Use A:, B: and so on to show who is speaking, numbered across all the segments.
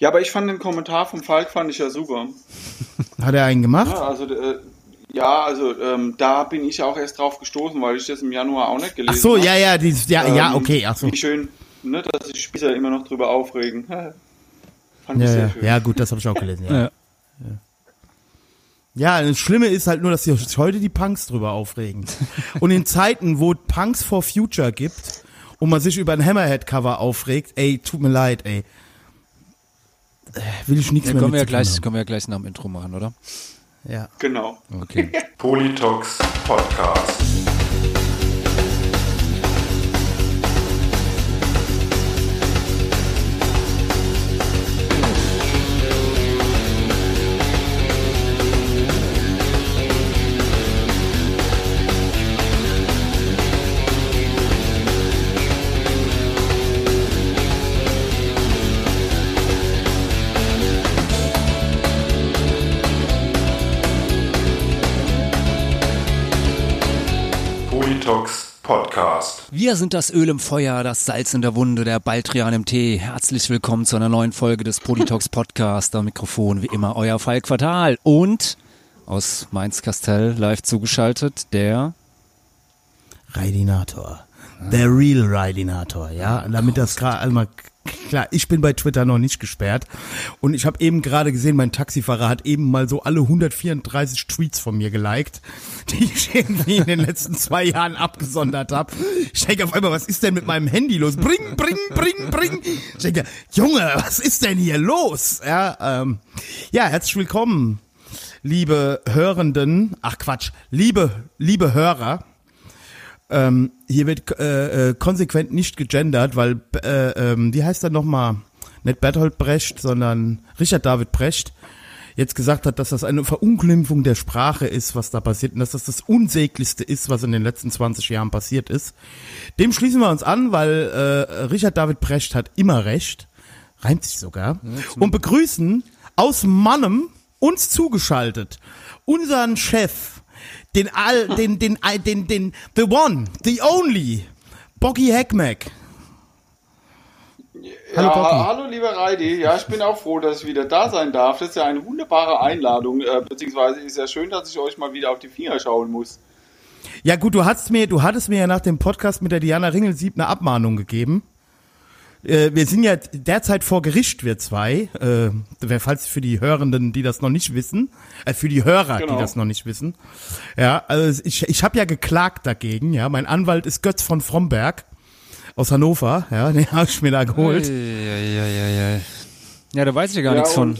A: Ja, aber ich fand den Kommentar vom Falk fand ich ja super.
B: Hat er einen gemacht?
A: Ja, also äh, ja, also ähm, da bin ich auch erst drauf gestoßen, weil ich das im Januar auch nicht gelesen
B: Ach so,
A: habe.
B: ja, ja, dieses, ja, ja,
A: Ähm,
B: okay, ach so.
A: Wie schön, ne, dass sich Spießer immer noch drüber aufregen. Fand ich
B: Ja,
A: sehr
B: ja,
A: schön.
B: ja, gut, das habe ich auch gelesen, ja.
C: Ja.
B: Ja, das Schlimme ist halt nur, dass sich heute die Punks drüber aufregen. Und in Zeiten, wo Punks for Future gibt und man sich über ein Hammerhead-Cover aufregt, ey, tut mir leid, ey. Äh, Will ich nichts
C: Ja,
B: mehr
C: können, wir ja gleich,
B: tun
C: können wir ja gleich nach dem Intro machen, oder?
B: haben. Ja.
A: Genau.
C: Okay.
D: Politox Podcast.
C: Wir sind das Öl im Feuer, das Salz in der Wunde, der Baldrian im Tee. Herzlich willkommen zu einer neuen Folge des Politox Podcast. Am Mikrofon wie immer euer Falk Fatal und aus Mainz-Kastell live zugeschaltet der
B: Raidinator. Der Real Raidinator, ja. Damit das gerade einmal klar, ich bin bei Twitter noch nicht gesperrt und ich habe eben gerade gesehen, mein Taxifahrer hat eben mal so alle 134 Tweets von mir geliked, die ich irgendwie in den letzten zwei Jahren abgesondert habe. Ich denke auf einmal, was ist denn mit meinem Handy los? Bring, bring, bring, bring. Ich denke, Junge, was ist denn hier los? Ja, ähm, ja herzlich willkommen, liebe Hörenden. Ach Quatsch, liebe, liebe Hörer. Ähm, hier wird äh, äh, konsequent nicht gegendert, weil, äh, ähm, wie heißt er nochmal? Nicht Bertolt Brecht, sondern Richard David Brecht jetzt gesagt hat, dass das eine Verunglimpfung der Sprache ist, was da passiert und dass das das Unsäglichste ist, was in den letzten 20 Jahren passiert ist. Dem schließen wir uns an, weil äh, Richard David Brecht hat immer recht, reimt sich sogar, und begrüßen aus Mannem uns zugeschaltet unseren Chef, den all, den, den, den, den, den, the one, the only, Boggy Heckmack. Hallo,
A: ja,
B: Bocky.
A: hallo lieber Reidi. Ja, ich bin auch froh, dass ich wieder da sein darf. Das ist ja eine wunderbare Einladung, äh, beziehungsweise ist ja schön, dass ich euch mal wieder auf die Finger schauen muss.
B: Ja gut, du hattest mir, du hattest mir ja nach dem Podcast mit der Diana Ringelsieb eine Abmahnung gegeben. Äh, wir sind ja derzeit vor Gericht, wir zwei. Äh, falls für die Hörenden, die das noch nicht wissen, äh, für die Hörer,
A: Genau.
B: die das noch nicht wissen. Ja, also ich, ich habe ja geklagt dagegen. Ja, mein Anwalt ist Götz von Fromberg aus Hannover. Ja, den habe ich mir da geholt.
C: Ja, ja, ja, ja. Ja, da weiß ich ja gar
A: Ja,
C: nichts von.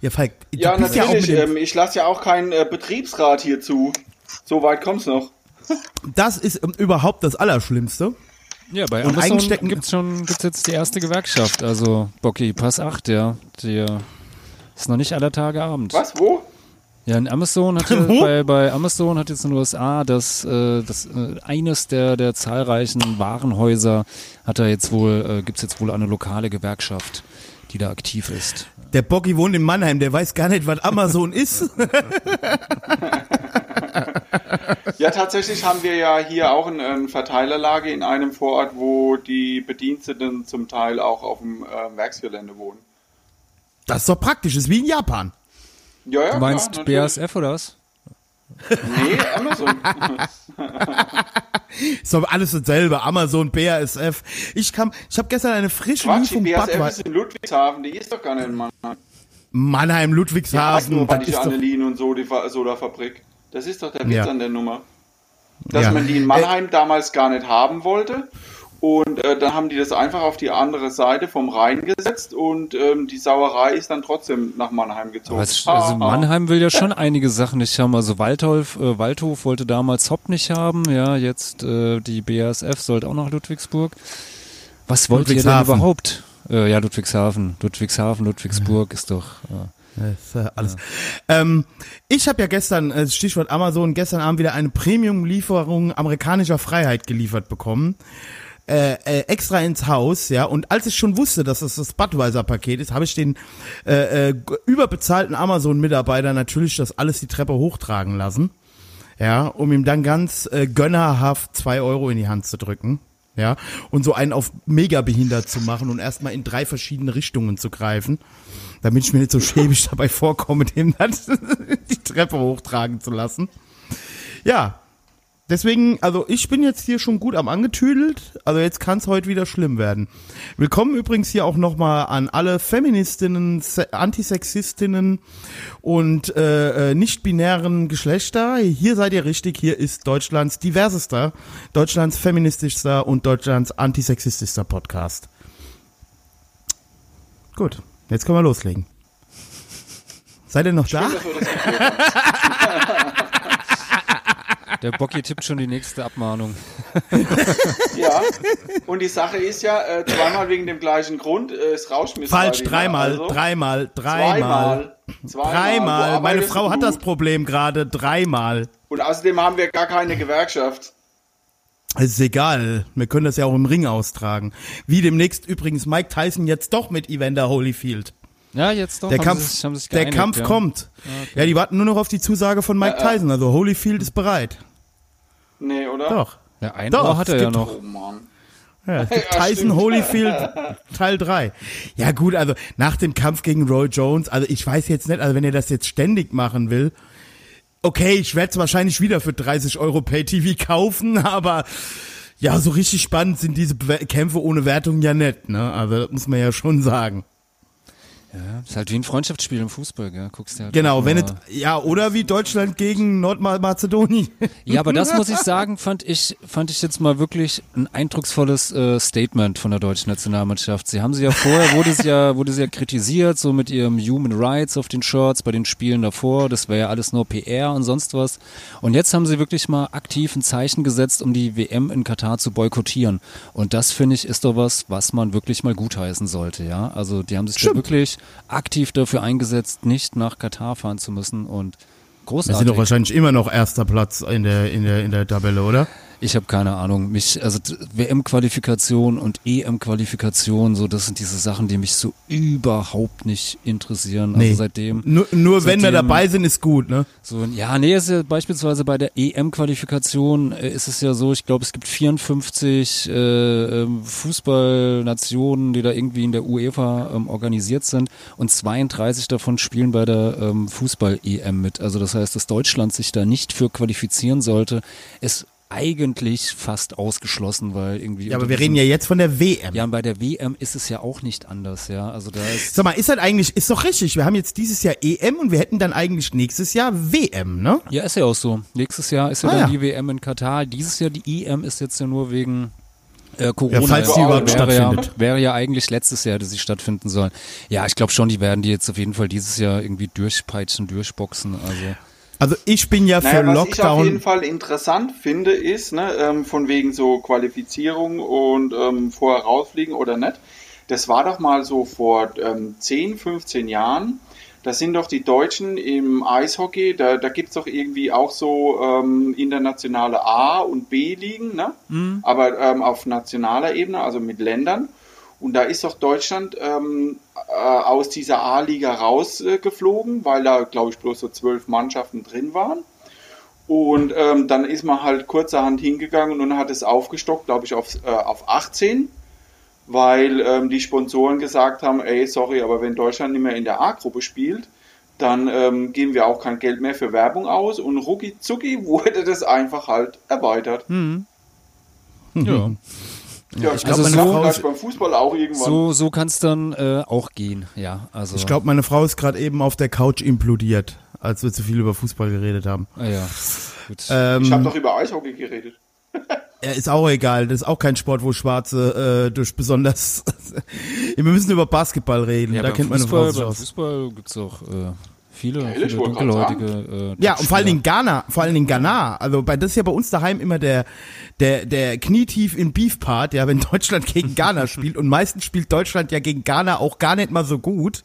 B: Ja, Falk, du
A: Ja,
B: bist ja auch mit
A: natürlich.
B: dem,
A: ähm, ich lasse ja auch keinen äh, Betriebsrat hier zu. So weit kommt's noch.
B: das ist ähm, überhaupt das Allerschlimmste.
C: Ja, bei
B: Und
C: Amazon
B: einstecken-
C: gibt's schon, gibt's jetzt die erste Gewerkschaft. Also, Bocky, Pass 8, ja. Die ist noch nicht aller Tage Abend.
A: Was? Wo?
C: Ja, in Amazon hat bei, bei Amazon hat jetzt in den USA das, äh, das äh, eines der, der zahlreichen Warenhäuser hat da jetzt wohl, äh, gibt's jetzt wohl eine lokale Gewerkschaft, die da aktiv ist.
B: Der Boggy wohnt in Mannheim, der weiß gar nicht, was Amazon ist.
A: Ja, tatsächlich haben wir ja hier auch ein, ein Verteilerlager in einem Vorort, wo die Bediensteten zum Teil auch auf dem äh, Werksgelände wohnen.
B: Das ist doch praktisch, ist wie in Japan.
A: Ja, ja,
C: Du meinst
A: klar, natürlich.
C: BASF oder was?
A: Nee, Amazon.
B: Ist doch alles dasselbe. Amazon, BASF. Ich kam, ich habe gestern eine frische
A: Quatsch, die
B: Lieferung
A: BASF
B: Budweiser.
A: ist in Ludwigshafen, die ist doch gar nicht in Mannheim.
B: Mannheim,
A: Ja,
B: Ludwigshafen.
A: nur
B: das
A: die
B: ist doch,
A: Annelien und so, die Fa- Sodafabrik. Das ist doch der Witz
B: Ja.
A: an der Nummer. Dass
B: Ja.
A: man die in Mannheim damals gar nicht haben wollte. Und äh, dann haben die das einfach auf die andere Seite vom Rhein gesetzt und ähm, die Sauerei ist dann trotzdem nach Mannheim gezogen.
C: Es, also Mannheim will ja schon einige Sachen nicht haben. Also Waldhof, äh, Waldhof wollte damals Hopp nicht haben. Ja, jetzt äh, die BASF sollte auch nach Ludwigsburg. Was wollt ihr denn
B: Ludwigshafen.
C: überhaupt? Äh, ja, Ludwigshafen. Ludwigshafen, Ludwigsburg ist doch. Äh,
B: Das ist, äh, alles. Ähm, ich habe ja gestern, äh, Stichwort Amazon, gestern Abend wieder eine Premium-Lieferung amerikanischer Freiheit geliefert bekommen. Äh, äh, extra ins Haus, ja. Und als ich schon wusste, dass es das Budweiser-Paket ist, habe ich den äh, äh, überbezahlten Amazon-Mitarbeiter natürlich das alles die Treppe hochtragen lassen. Ja, um ihm dann ganz äh, gönnerhaft zwei Euro in die Hand zu drücken. Ja, und so einen auf mega behindert zu machen und erstmal in drei verschiedene Richtungen zu greifen, damit ich mir nicht so schäbig dabei vorkomme, dem dann die Treppe hochtragen zu lassen. Ja, Deswegen, also ich bin jetzt hier schon gut am angetüdelt, also jetzt kann es heute wieder schlimm werden. Willkommen übrigens hier auch nochmal an alle Feministinnen, Se Antisexistinnen und äh, äh, nicht-binären Geschlechter. Hier seid ihr richtig, hier ist Deutschlands diversester, Deutschlands feministischster und Deutschlands antisexistischster Podcast. Gut, jetzt können wir loslegen. Seid ihr noch da?
A: Schön, dass wir das geklärt haben.
C: Der Bocky tippt schon die nächste Abmahnung.
A: Ja, und die Sache ist ja, äh, zweimal wegen dem gleichen Grund, äh, es rauscht mir
B: Falsch, dreimal,
A: also
B: dreimal, dreimal.
A: Wo
B: Dreimal. Meine Frau hat das Problem gerade dreimal.
A: Und außerdem haben wir gar keine Gewerkschaft.
B: Es ist egal. Wir können das ja auch im Ring austragen. Wie demnächst übrigens Mike Tyson jetzt doch mit Evander Holyfield.
C: Ja, jetzt doch.
B: Der
C: haben
B: Kampf,
C: sich, haben sich
B: der
C: geeinigt,
B: Kampf
C: ja.
B: kommt. Ja, die warten nur noch auf die Zusage von Mike Tyson. Also Holyfield ist bereit.
A: Nee, oder?
B: Doch.
C: Ja, ein
B: Doch,
C: Ohr hat er ja noch.
A: Oh Mann.
B: Ja, es gibt
A: Ja,
B: Tyson. Holyfield Teil 3. Ja gut, also nach dem Kampf gegen Roy Jones, also ich weiß jetzt nicht, also wenn er das jetzt ständig machen will, okay, ich werde es wahrscheinlich wieder für 30 Euro Pay-TV kaufen, aber ja, so richtig spannend sind diese Kämpfe ohne Wertung ja nicht, ne? Also das muss man ja schon sagen.
C: Ja, ist halt wie ein Freundschaftsspiel im Fußball, gell? Guckst dir halt
B: Genau, wenn es, ja, oder wie Deutschland gegen Nordmazedonien.
C: Ja, aber das muss ich sagen, fand ich, fand ich jetzt mal wirklich ein eindrucksvolles äh, Statement von der deutschen Nationalmannschaft. Sie haben sie ja vorher, wurde sie ja, wurde sie ja kritisiert, so mit ihrem Human Rights auf den Shirts bei den Spielen davor. Das wäre ja alles nur PR und sonst was. Und jetzt haben sie wirklich mal aktiv ein Zeichen gesetzt, um die WM in Katar zu boykottieren. Und das finde ich ist doch was, was man wirklich mal gutheißen sollte, ja. Also die haben sich wirklich aktiv dafür eingesetzt, nicht nach Katar fahren zu müssen und
B: Wir
C: großartig.
B: sind doch wahrscheinlich immer noch erster Platz in der, in der, in der Tabelle, oder?
C: Ich habe keine Ahnung. Mich, also WM-Qualifikation und EM-Qualifikation, so das sind diese Sachen, die mich so überhaupt nicht interessieren. Also
B: Nee.
C: seitdem.
B: Nur, nur wenn wir
C: seitdem-
B: dabei sind, ist gut, ne?
C: So, ja, nee, ist ja beispielsweise bei der EM-Qualifikation äh, ist es ja so, ich glaube, es gibt 54 äh, ähm, Fußballnationen, die da irgendwie in der UEFA ähm, organisiert sind und 32 davon spielen bei der ähm, Fußball-EM mit. Also das heißt, dass Deutschland sich da nicht für qualifizieren sollte, ist eigentlich fast ausgeschlossen, weil irgendwie.
B: Ja, aber wir reden ja jetzt von der WM.
C: Ja, und bei der WM ist es ja auch nicht anders, ja. Also da ist.
B: Sag mal, ist das eigentlich, ist doch richtig, wir haben jetzt dieses Jahr EM und wir hätten dann eigentlich nächstes Jahr WM, ne?
C: Ja, ist ja auch so. Nächstes Jahr ist ja
B: Ah,
C: dann
B: ja.
C: die WM in Katar. Dieses Jahr die EM ist jetzt ja nur wegen äh, Corona.
B: Ja, falls die
A: überhaupt
C: wäre
B: stattfindet.
C: Ja, wäre ja eigentlich letztes Jahr, dass sie stattfinden sollen. Ja, ich glaube schon, die werden die jetzt auf jeden Fall dieses Jahr irgendwie durchpeitschen, durchboxen. Also
B: Also ich bin ja für
A: Naja, was ich auf jeden
B: Lockdown.
A: Fall interessant finde, ist, ne, ähm, von wegen so Qualifizierung und ähm, vorher rausfliegen oder nicht. Das war doch mal so vor ähm, 10, 15 Jahren. Da sind doch die Deutschen im Eishockey, da, da gibt es doch irgendwie auch so ähm, internationale A- und B-Ligen, ne? aber ähm, auf nationaler Ebene, also mit Ländern. Und da ist doch Deutschland ähm, äh, aus dieser A-Liga rausgeflogen, äh, weil da, glaube ich, bloß so zwölf Mannschaften drin waren. Und ähm, dann ist man halt kurzerhand hingegangen und hat es aufgestockt, glaube ich, auf, äh, auf 18, weil ähm, die Sponsoren gesagt haben, ey, sorry, aber wenn Deutschland nicht mehr in der A-Gruppe spielt, dann ähm, geben wir auch kein Geld mehr für Werbung aus und rucki zucki wurde das einfach halt erweitert.
C: ja.
A: Ja,
B: ich
A: das
B: glaub,
A: ist
B: meine Frau
A: vielleicht
B: ist-
A: beim Fußball auch irgendwann.
C: so so kann es dann äh, auch gehen. Ja, also.
B: Ich glaube, meine Frau ist gerade eben auf der Couch implodiert, als wir zu viel über Fußball geredet haben.
C: Ah, ja. Gut.
A: ich habe
B: Ähm,
A: doch über Eishockey geredet.
B: ja, ist auch egal. Das ist auch kein Sport, wo Schwarze äh, durch besonders. wir müssen über Basketball reden.
C: ja,
B: da kennt meine Frau
C: Fußball,
B: sich aus.
C: Fußball gibt's auch äh, viele, viele dunkelhäutige. Äh,
B: Ja, und vor allen. Dingen Ghana, vor allen Dingen Ghana. Also bei das ist ja bei uns daheim immer der der der knietief in Beef Part, ja, wenn Deutschland gegen Ghana spielt und meistens spielt Deutschland ja gegen Ghana auch gar nicht mal so gut.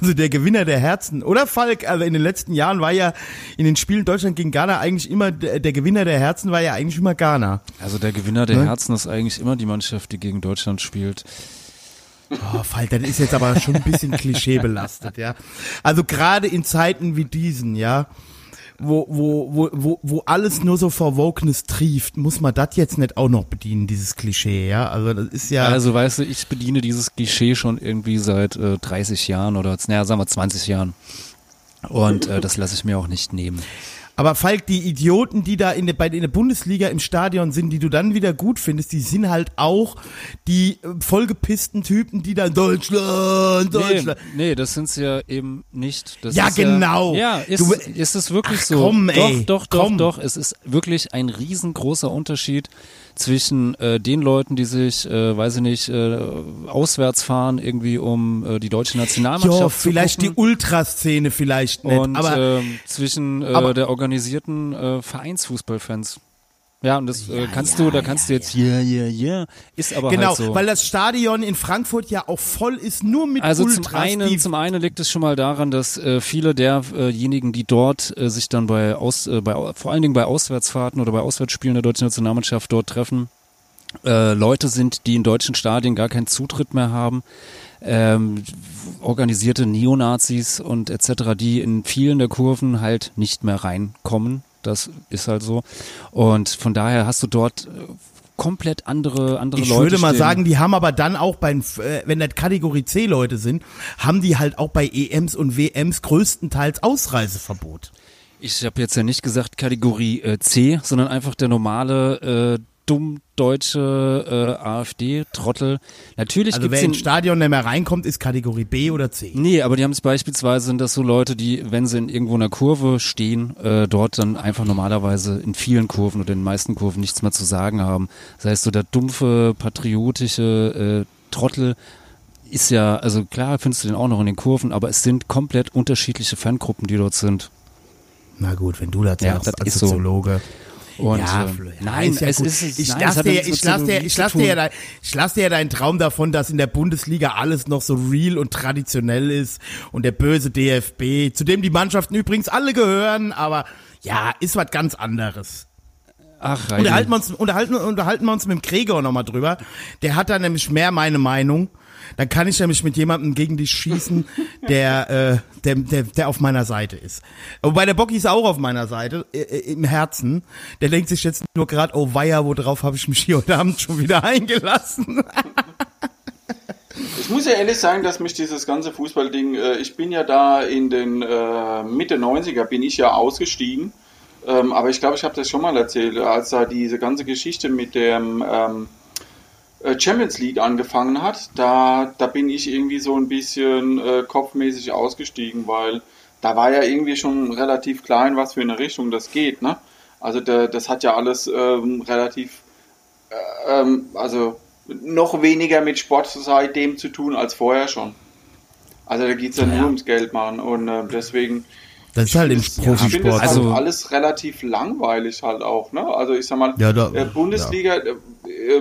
B: Also der Gewinner der Herzen oder Falk, also in den letzten Jahren war ja in den Spielen Deutschland gegen Ghana eigentlich immer der, der Gewinner der Herzen war ja eigentlich immer Ghana.
C: Also der Gewinner der
B: Ne?
C: Herzen ist eigentlich immer die Mannschaft, die gegen Deutschland spielt.
B: Oh, Falk, das ist jetzt aber schon ein bisschen klischeebelastet, ja. Also gerade in Zeiten wie diesen, ja, wo, wo, wo, wo, wo alles nur so vor Wokeness trieft, muss man das jetzt nicht auch noch bedienen, dieses Klischee, ja? Also das ist ja.
C: Also weißt du, ich bediene dieses Klischee schon irgendwie seit äh, 30 Jahren oder naja, sagen wir 20 Jahren. Und äh, das lasse ich mir auch nicht nehmen.
B: Aber Falk, die Idioten, die da in der, bei in der Bundesliga im Stadion sind, die du dann wieder gut findest, die sind halt auch die äh, vollgepissten Typen, die dann Deutschland, Deutschland.
C: Nee, nee, das sind's ja eben nicht. Das
B: Ja, genau.
C: Ja, ja ist,
B: Du-
C: ist es wirklich
B: Ach,
C: so.
B: komm, ey,
C: doch, doch, doch,
B: komm.
C: doch. Es ist wirklich ein riesengroßer Unterschied zwischen äh, den Leuten, die sich, äh, weiß ich nicht, äh, auswärts fahren, irgendwie um äh, die deutsche Nationalmannschaft
B: Jo,
C: zu
B: vielleicht die. Ultraszene vielleicht nicht,
C: und
B: aber
C: ähm, zwischen äh,
B: aber-
C: der organisierten äh, Vereinsfußballfans. Ja, und das äh,
B: Ja,
C: kannst
B: ja,
C: du, da
B: ja,
C: kannst du jetzt, ja, ja, ja, ist aber
B: genau,
C: halt so.
B: weil das Stadion in Frankfurt ja auch voll ist, nur mit
C: Also
B: Ultras,
C: zum einen, zum einen liegt es schon mal daran, dass äh, viele derjenigen, die dort äh, sich dann bei aus, äh, bei vor allen Dingen bei Auswärtsfahrten oder bei Auswärtsspielen der deutschen Nationalmannschaft dort treffen, äh, Leute sind, die in deutschen Stadien gar keinen Zutritt mehr haben. Ähm, organisierte Neonazis und etc., die in vielen der Kurven halt nicht mehr reinkommen. Das ist halt so. Und von daher hast du dort äh, komplett andere, andere
B: Ich
C: Leute.
B: würde mal
C: stehen.
B: sagen, die haben aber dann auch bei, äh, wenn das Kategorie C Leute sind, haben die halt auch bei EMs und WMs größtenteils Ausreiseverbot.
C: Ich habe jetzt ja nicht gesagt Kategorie äh, C, sondern einfach der normale äh, dumm deutsche äh, AfD-Trottel. Natürlich
B: Also wer
C: den,
B: ins Stadion nicht mehr reinkommt, ist Kategorie B oder C.
C: Nee, aber die haben es beispielsweise, sind das so Leute, die, wenn sie in irgendwo einer Kurve stehen, äh, dort dann einfach normalerweise in vielen Kurven oder in den meisten Kurven nichts mehr zu sagen haben. Das heißt, so der dumpfe, patriotische äh, Trottel ist ja, also klar findest du den auch noch in den Kurven, aber es sind komplett unterschiedliche Fangruppen, die dort sind.
B: Na gut, wenn du das
C: Ja,
B: sagst
C: das
B: als
C: ist so. Und,
B: ja,
C: ähm,
B: ja,
C: nein,
B: ist ja
C: es
B: gut.
C: ist,
B: ich
C: nein,
B: lasse dir, ich lasse dir, ich lasse dir, ja ich lasse dir ja deinen Traum davon, dass in der Bundesliga alles noch so real und traditionell ist und der böse DFB, zu dem die Mannschaften übrigens alle gehören, aber ja, ist was ganz anderes.
C: Ach,
B: Unterhalten wir uns, unterhalten, unterhalten wir uns mit dem Gregor nochmal drüber. Der hat da nämlich mehr meine Meinung. Dann kann ich nämlich mit jemandem gegen dich schießen, der, äh, der, der, der auf meiner Seite ist. Wobei der Bocky ist auch auf meiner Seite, äh, äh, im Herzen. Der denkt sich jetzt nur gerade, oh weia, worauf habe ich mich hier heute Abend schon wieder eingelassen?
A: Ich muss ja ehrlich sagen, dass mich dieses ganze Fußballding, äh, ich bin ja da in den äh, Mitte 90er, bin ich ja ausgestiegen. Ähm, aber ich glaube, ich habe das schon mal erzählt, als da diese ganze Geschichte mit dem ähm, äh, Champions League angefangen hat, da, da bin ich irgendwie so ein bisschen äh, kopfmäßig ausgestiegen, weil da war ja irgendwie schon relativ klar, in was für eine Richtung das geht. Ne? Also da, das hat ja alles ähm, relativ ähm, also noch weniger mit Sport seitdem zu tun als vorher schon. Also da geht es ja, nur ums Geld machen und äh, deswegen.
B: Das ist halt im
A: ich finde es
B: Profisport.
A: halt
C: Also-
A: alles relativ langweilig halt auch. Ne? Also ich sag mal,
B: Ja, da-
A: äh, Bundesliga, äh,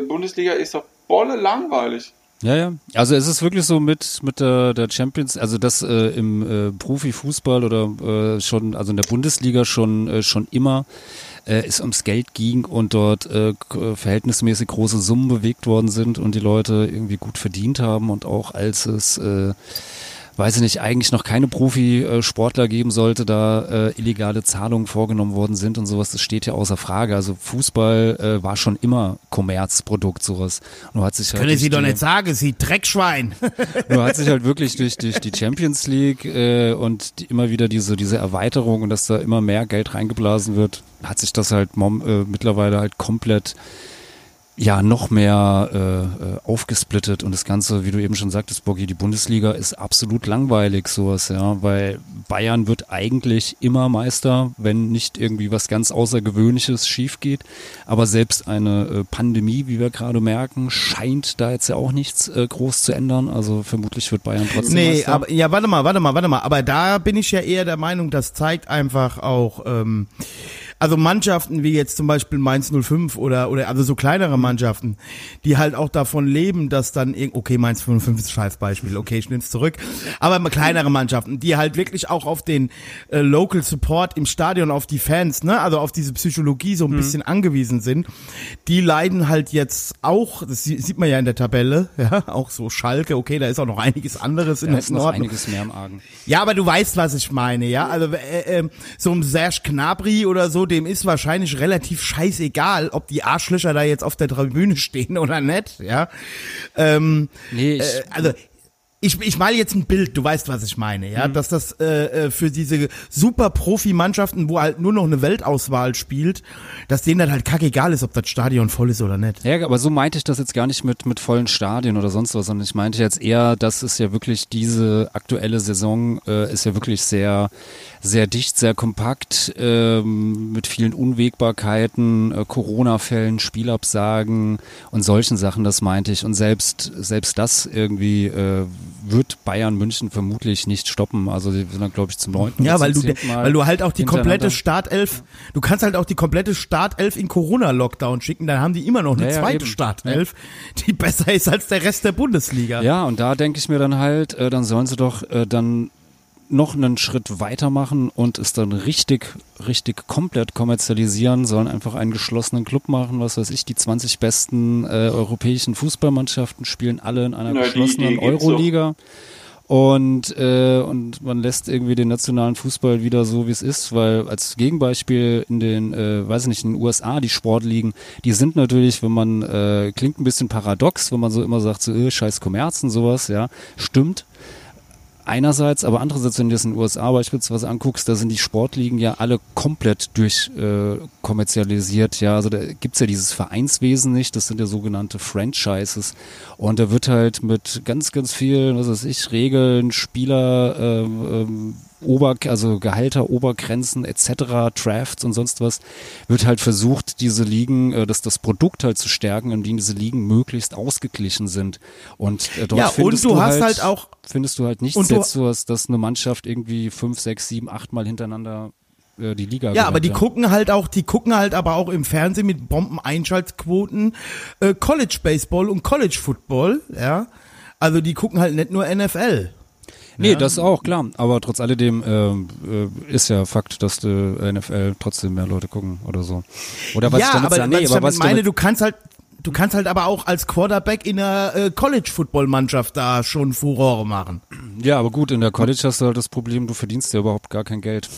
A: Bundesliga ist doch volle langweilig.
C: Ja, ja. Also es ist wirklich so mit mit der, der Champions, also das äh, im äh, Profifußball oder äh, schon, also in der Bundesliga schon äh, schon immer äh, es ums Geld ging und dort äh, verhältnismäßig große Summen bewegt worden sind und die Leute irgendwie gut verdient haben und auch als es äh, weiß ich nicht, eigentlich noch keine Profisportler geben sollte, da äh, illegale Zahlungen vorgenommen worden sind und sowas, das steht ja außer Frage. Also Fußball äh, war schon immer Kommerzprodukt, sowas. Nur hat sich halt
B: Können Sie doch nicht sagen, Sie Dreckschwein.
C: nur hat sich halt wirklich durch, durch die Champions League äh, und die, immer wieder diese, diese Erweiterung und dass da immer mehr Geld reingeblasen wird, hat sich das halt mom, äh, mittlerweile halt komplett ja noch mehr äh, äh, aufgesplittet und das Ganze, wie du eben schon sagtest, Boggy, die Bundesliga ist absolut langweilig, sowas, ja, weil Bayern wird eigentlich immer Meister, wenn nicht irgendwie was ganz Außergewöhnliches schief geht. Aber selbst eine äh, Pandemie, wie wir gerade merken, scheint da jetzt ja auch nichts äh, groß zu ändern. Also vermutlich wird Bayern trotzdem
B: Nee,
C: Meister.
B: aber ja, warte mal, warte mal, warte mal. Aber da bin ich ja eher der Meinung, das zeigt einfach auch, ähm, also Mannschaften wie jetzt zum Beispiel Mainz 05 oder, oder also so kleinere Mannschaften, die halt auch davon leben, dass dann irgend, okay, Mainz 05 ist ein scheiß Beispiel, okay, ich nehm's zurück, aber kleinere Mannschaften, die halt wirklich auch auf den äh, Local Support im Stadion, auf die Fans, ne, also auf diese Psychologie so ein bisschen angewiesen sind, die leiden halt jetzt auch, das sie- sieht man ja in der Tabelle, ja, auch so Schalke, okay, da ist auch noch einiges anderes in
C: Da
B: der
C: ist
B: Norden.
C: einiges mehr im Argen.
B: Ja, aber du weißt, was ich meine, ja. Also äh, äh, so ein Serge Gnabry oder so, dem ist wahrscheinlich relativ scheißegal, ob die Arschlöcher da jetzt auf der Tribüne stehen oder nicht, ja. Ähm,
C: Nee, ich,
B: äh, also ich, ich male jetzt ein Bild, du weißt, was ich meine, ja, dass das äh, äh, für diese super Profi-Mannschaften, wo halt nur noch eine Weltauswahl spielt, dass denen dann halt kackegal ist, ob das Stadion voll ist oder nicht.
C: Ja, aber so meinte ich das jetzt gar nicht mit, mit vollen Stadien oder sonst was, sondern ich meinte jetzt eher, dass es ja wirklich diese aktuelle Saison äh, ist ja wirklich sehr, sehr dicht, sehr kompakt, ähm, mit vielen Unwägbarkeiten, äh, Corona-Fällen, Spielabsagen und solchen Sachen, das meinte ich. Und selbst, selbst das irgendwie äh, wird Bayern München vermutlich nicht stoppen. Also die sind dann, glaube ich, zum neunten.
B: Ja, weil du,
C: Mal
B: weil du halt auch die komplette Startelf, du kannst halt auch die komplette Startelf in Corona-Lockdown schicken, dann haben die immer noch eine
C: Ja, ja,
B: zweite
C: eben.
B: Startelf, die besser ist als der Rest der Bundesliga.
C: Ja, und da denke ich mir dann halt, äh, dann sollen sie doch äh, dann noch einen Schritt weitermachen und es dann richtig, richtig komplett kommerzialisieren, sollen einfach einen geschlossenen Club machen, was weiß ich, die 20 besten äh, europäischen Fußballmannschaften spielen alle in einer
A: Na,
C: geschlossenen Euroliga. Und, äh, und man lässt irgendwie den nationalen Fußball wieder so, wie es ist, weil als Gegenbeispiel in den, äh, weiß ich nicht, in den USA, die Sportligen, die sind natürlich, wenn man, äh, klingt ein bisschen paradox, wenn man so immer sagt, so, äh, scheiß Kommerz und sowas, ja, stimmt. Einerseits, aber andererseits, wenn du das in den USA beispielsweise anguckst, da sind die Sportligen ja alle komplett durch äh. Ja, also da gibt's ja dieses Vereinswesen nicht, das sind ja sogenannte Franchises. Und da wird halt mit ganz, ganz vielen, was weiß ich, Regeln, Spieler, ähm, ähm, Ober, also Gehalter, Obergrenzen etc., Drafts und sonst was, wird halt versucht, diese Ligen, äh, dass das Produkt halt zu stärken, indem diese Ligen möglichst ausgeglichen sind. Und äh, dort
B: Ja, und
C: findest
B: du
C: du
B: hast
C: halt,
B: halt auch-
C: findest du halt nichts
B: und du-
C: jetzt so, dass, eine Mannschaft irgendwie fünf, sechs, sieben, acht Mal hintereinander äh, die Liga
B: Ja, aber die
C: gewinnt,
B: gucken halt auch, die gucken halt aber auch im Fernsehen mit Bombeneinschaltquoten äh, College Baseball und College Football, ja. Also die gucken halt nicht nur NFL.
C: Nee, das auch, klar. Aber trotz alledem ähm, äh, ist ja Fakt, dass die NFL trotzdem mehr Leute gucken oder so. Oder was ich
B: ja,
C: damit
B: aber
C: sage,
B: was
C: nee,
B: ich
C: aber was ich
B: meine, du kannst halt, du kannst halt aber auch als Quarterback in einer äh, College Football Mannschaft da schon Furore machen.
C: ja, aber gut, in der College hast du halt das Problem, du verdienst ja überhaupt gar kein Geld.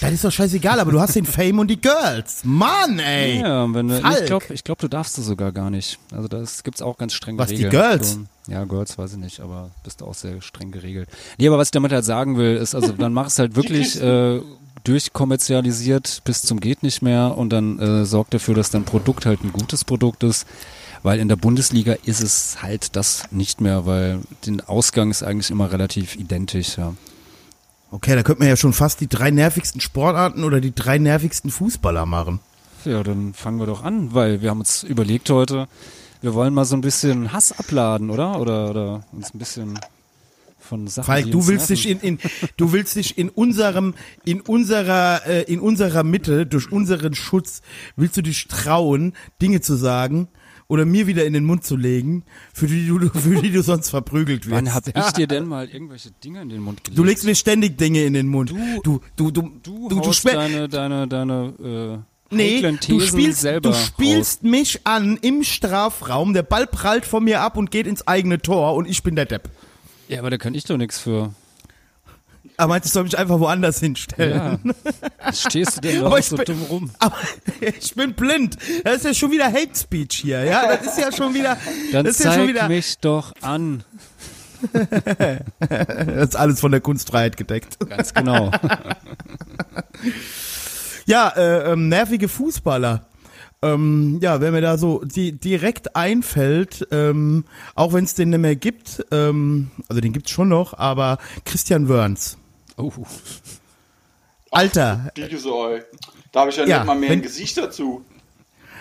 B: Das ist doch scheißegal, aber du hast den Fame und die Girls. Mann, ey.
C: Ja, wenn du, ich glaube, ich glaub, du darfst es sogar gar nicht. Also da gibt's auch ganz strenge
B: Was, die
C: Regeln.
B: Girls?
C: Du, ja, Girls weiß ich nicht, aber bist auch sehr streng geregelt. Nee, aber was ich damit halt sagen will, ist, also dann mach es halt wirklich äh, durchkommerzialisiert bis zum geht nicht mehr und dann äh, sorgt dafür, dass dein Produkt halt ein gutes Produkt ist. Weil in der Bundesliga ist es halt das nicht mehr, weil den Ausgang ist eigentlich immer relativ identisch, ja.
B: Okay, da könnte man ja schon fast die drei nervigsten Sportarten oder die drei nervigsten Fußballer machen.
C: Ja, dann fangen wir doch an, weil wir haben uns überlegt heute, wir wollen mal so ein bisschen Hass abladen, oder? Oder, oder uns ein bisschen von Sachen.
B: Falk, du willst
C: nerven.
B: dich in, in du willst dich in unserem in unserer äh, in unserer Mitte durch unseren Schutz willst du dich trauen Dinge zu sagen oder mir wieder in den Mund zu legen, für die du für die du sonst verprügelt wirst.
C: Wann hab ich dir denn mal irgendwelche Dinge in den Mund gelegt?
B: Du legst mir ständig Dinge in den Mund. Du du du du
C: du,
B: du, du,
C: deine, deine, deine, äh,
B: Nee, du spielst, du spielst mich an im Strafraum, der Ball prallt von mir ab und geht ins eigene Tor und ich bin der Depp.
C: raus. Ja, aber da kann ich doch nichts für.
B: Aber meinst du, ich soll mich einfach woanders hinstellen?
C: Ja. Stehst du denn
B: ich
C: so
B: bin-
C: dumm rum?
B: Aber ich bin blind. Das ist ja schon wieder Hate Speech hier, ja? Das ist ja schon wieder,
C: Dann
B: das ist ja schon
C: zeig
B: wieder,
C: mich doch an.
B: das ist alles von der Kunstfreiheit gedeckt.
C: Ganz genau.
B: Ja, äh, ähm, nervige Fußballer. Ähm, ja, wenn mir da so die, direkt einfällt, ähm, auch wenn es den nicht mehr gibt, ähm, also den gibt's schon noch, aber Christian Wörns.
C: Oh.
B: Alter,
A: ey. Da habe ich ja,
B: Ja,
A: nicht mal mehr
B: wenn-
A: ein Gesicht dazu.